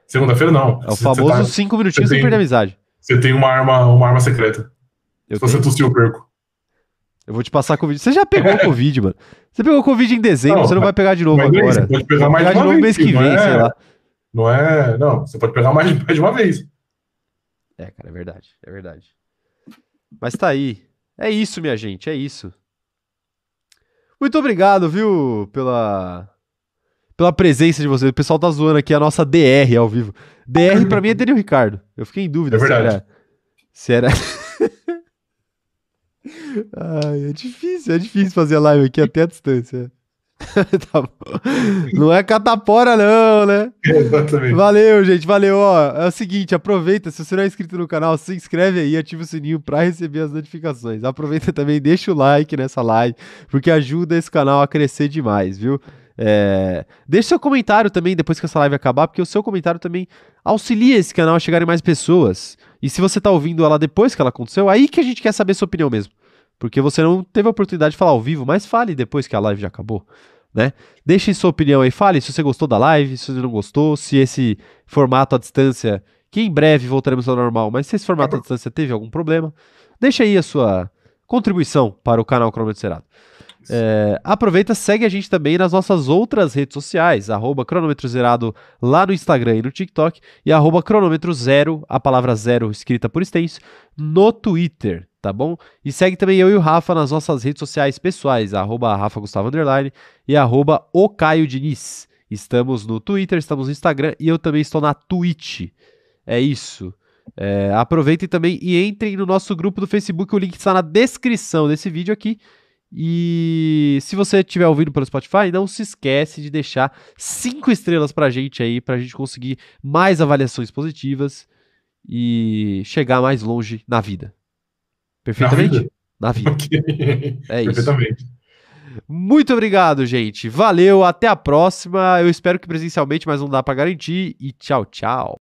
Segunda-feira não. É o Você- famoso Você, tá- cinco minutinhos tem- perder a amizade. você tem uma arma, uma arma secreta. Eu, Se você tossir, eu perco. eu vou te passar Covid. Você já pegou Covid, mano. Você pegou Covid em dezembro, Não, você não vai pegar de novo agora. você pode pegar mais pegar de de uma novo vez. mês que vem, é- sei lá. Não é. Não, você pode pegar mais de uma vez. É, cara, é verdade, é verdade. Mas tá aí. É isso, minha gente, é isso. Muito obrigado, viu, pela pela presença de vocês. O pessoal tá zoando aqui a nossa DR ao vivo. DR pra mim é Daniel Ricardo. Eu fiquei em dúvida É se era se era Ai, é difícil, é difícil fazer live aqui até a distância. tá. Não é catapora não, né? Exatamente. Valeu, gente, valeu. Ó, é o seguinte, aproveita, se você não é inscrito no canal, se inscreve aí, ativa o sininho pra receber as notificações. Aproveita também, deixa o like nessa live, porque ajuda esse canal a crescer demais, viu? É, Deixa seu comentário também depois que essa live acabar, porque o seu comentário também auxilia esse canal a chegar em mais pessoas. E se você tá ouvindo ela depois que ela aconteceu, aí que a gente quer saber sua opinião mesmo. Porque você não teve a oportunidade de falar ao vivo, mas fale depois que a live já acabou, né? Deixe sua opinião aí, fale se você gostou da live, se você não gostou, se esse formato à distância, que em breve voltaremos ao normal, mas se esse formato à distância teve algum problema, deixa aí a sua contribuição para o canal Cronômetro Zerado. É, aproveita, segue a gente também nas nossas outras redes sociais, arroba cronômetro zerado lá no Instagram e no TikTok, e arroba cronômetro zero, a palavra zero escrita por extenso, no Twitter, tá bom? E segue também eu e o Rafa nas nossas redes sociais pessoais, arroba Rafa Gustavo Underline e arroba o Caio Diniz. Estamos no Twitter, estamos no Instagram e eu também estou na Twitch. É isso. É, aproveitem também e entrem no nosso grupo do Facebook, o link está na descrição desse vídeo aqui. E se você estiver ouvindo pelo Spotify, não se esquece de deixar cinco estrelas pra gente aí, pra gente conseguir mais avaliações positivas e chegar mais longe na vida. Perfeitamente? vida? Na vida. Ok. É isso. Perfeitamente. Muito obrigado, gente. Valeu, até a próxima. Eu espero que presencialmente, mas não dá pra garantir. E tchau, tchau.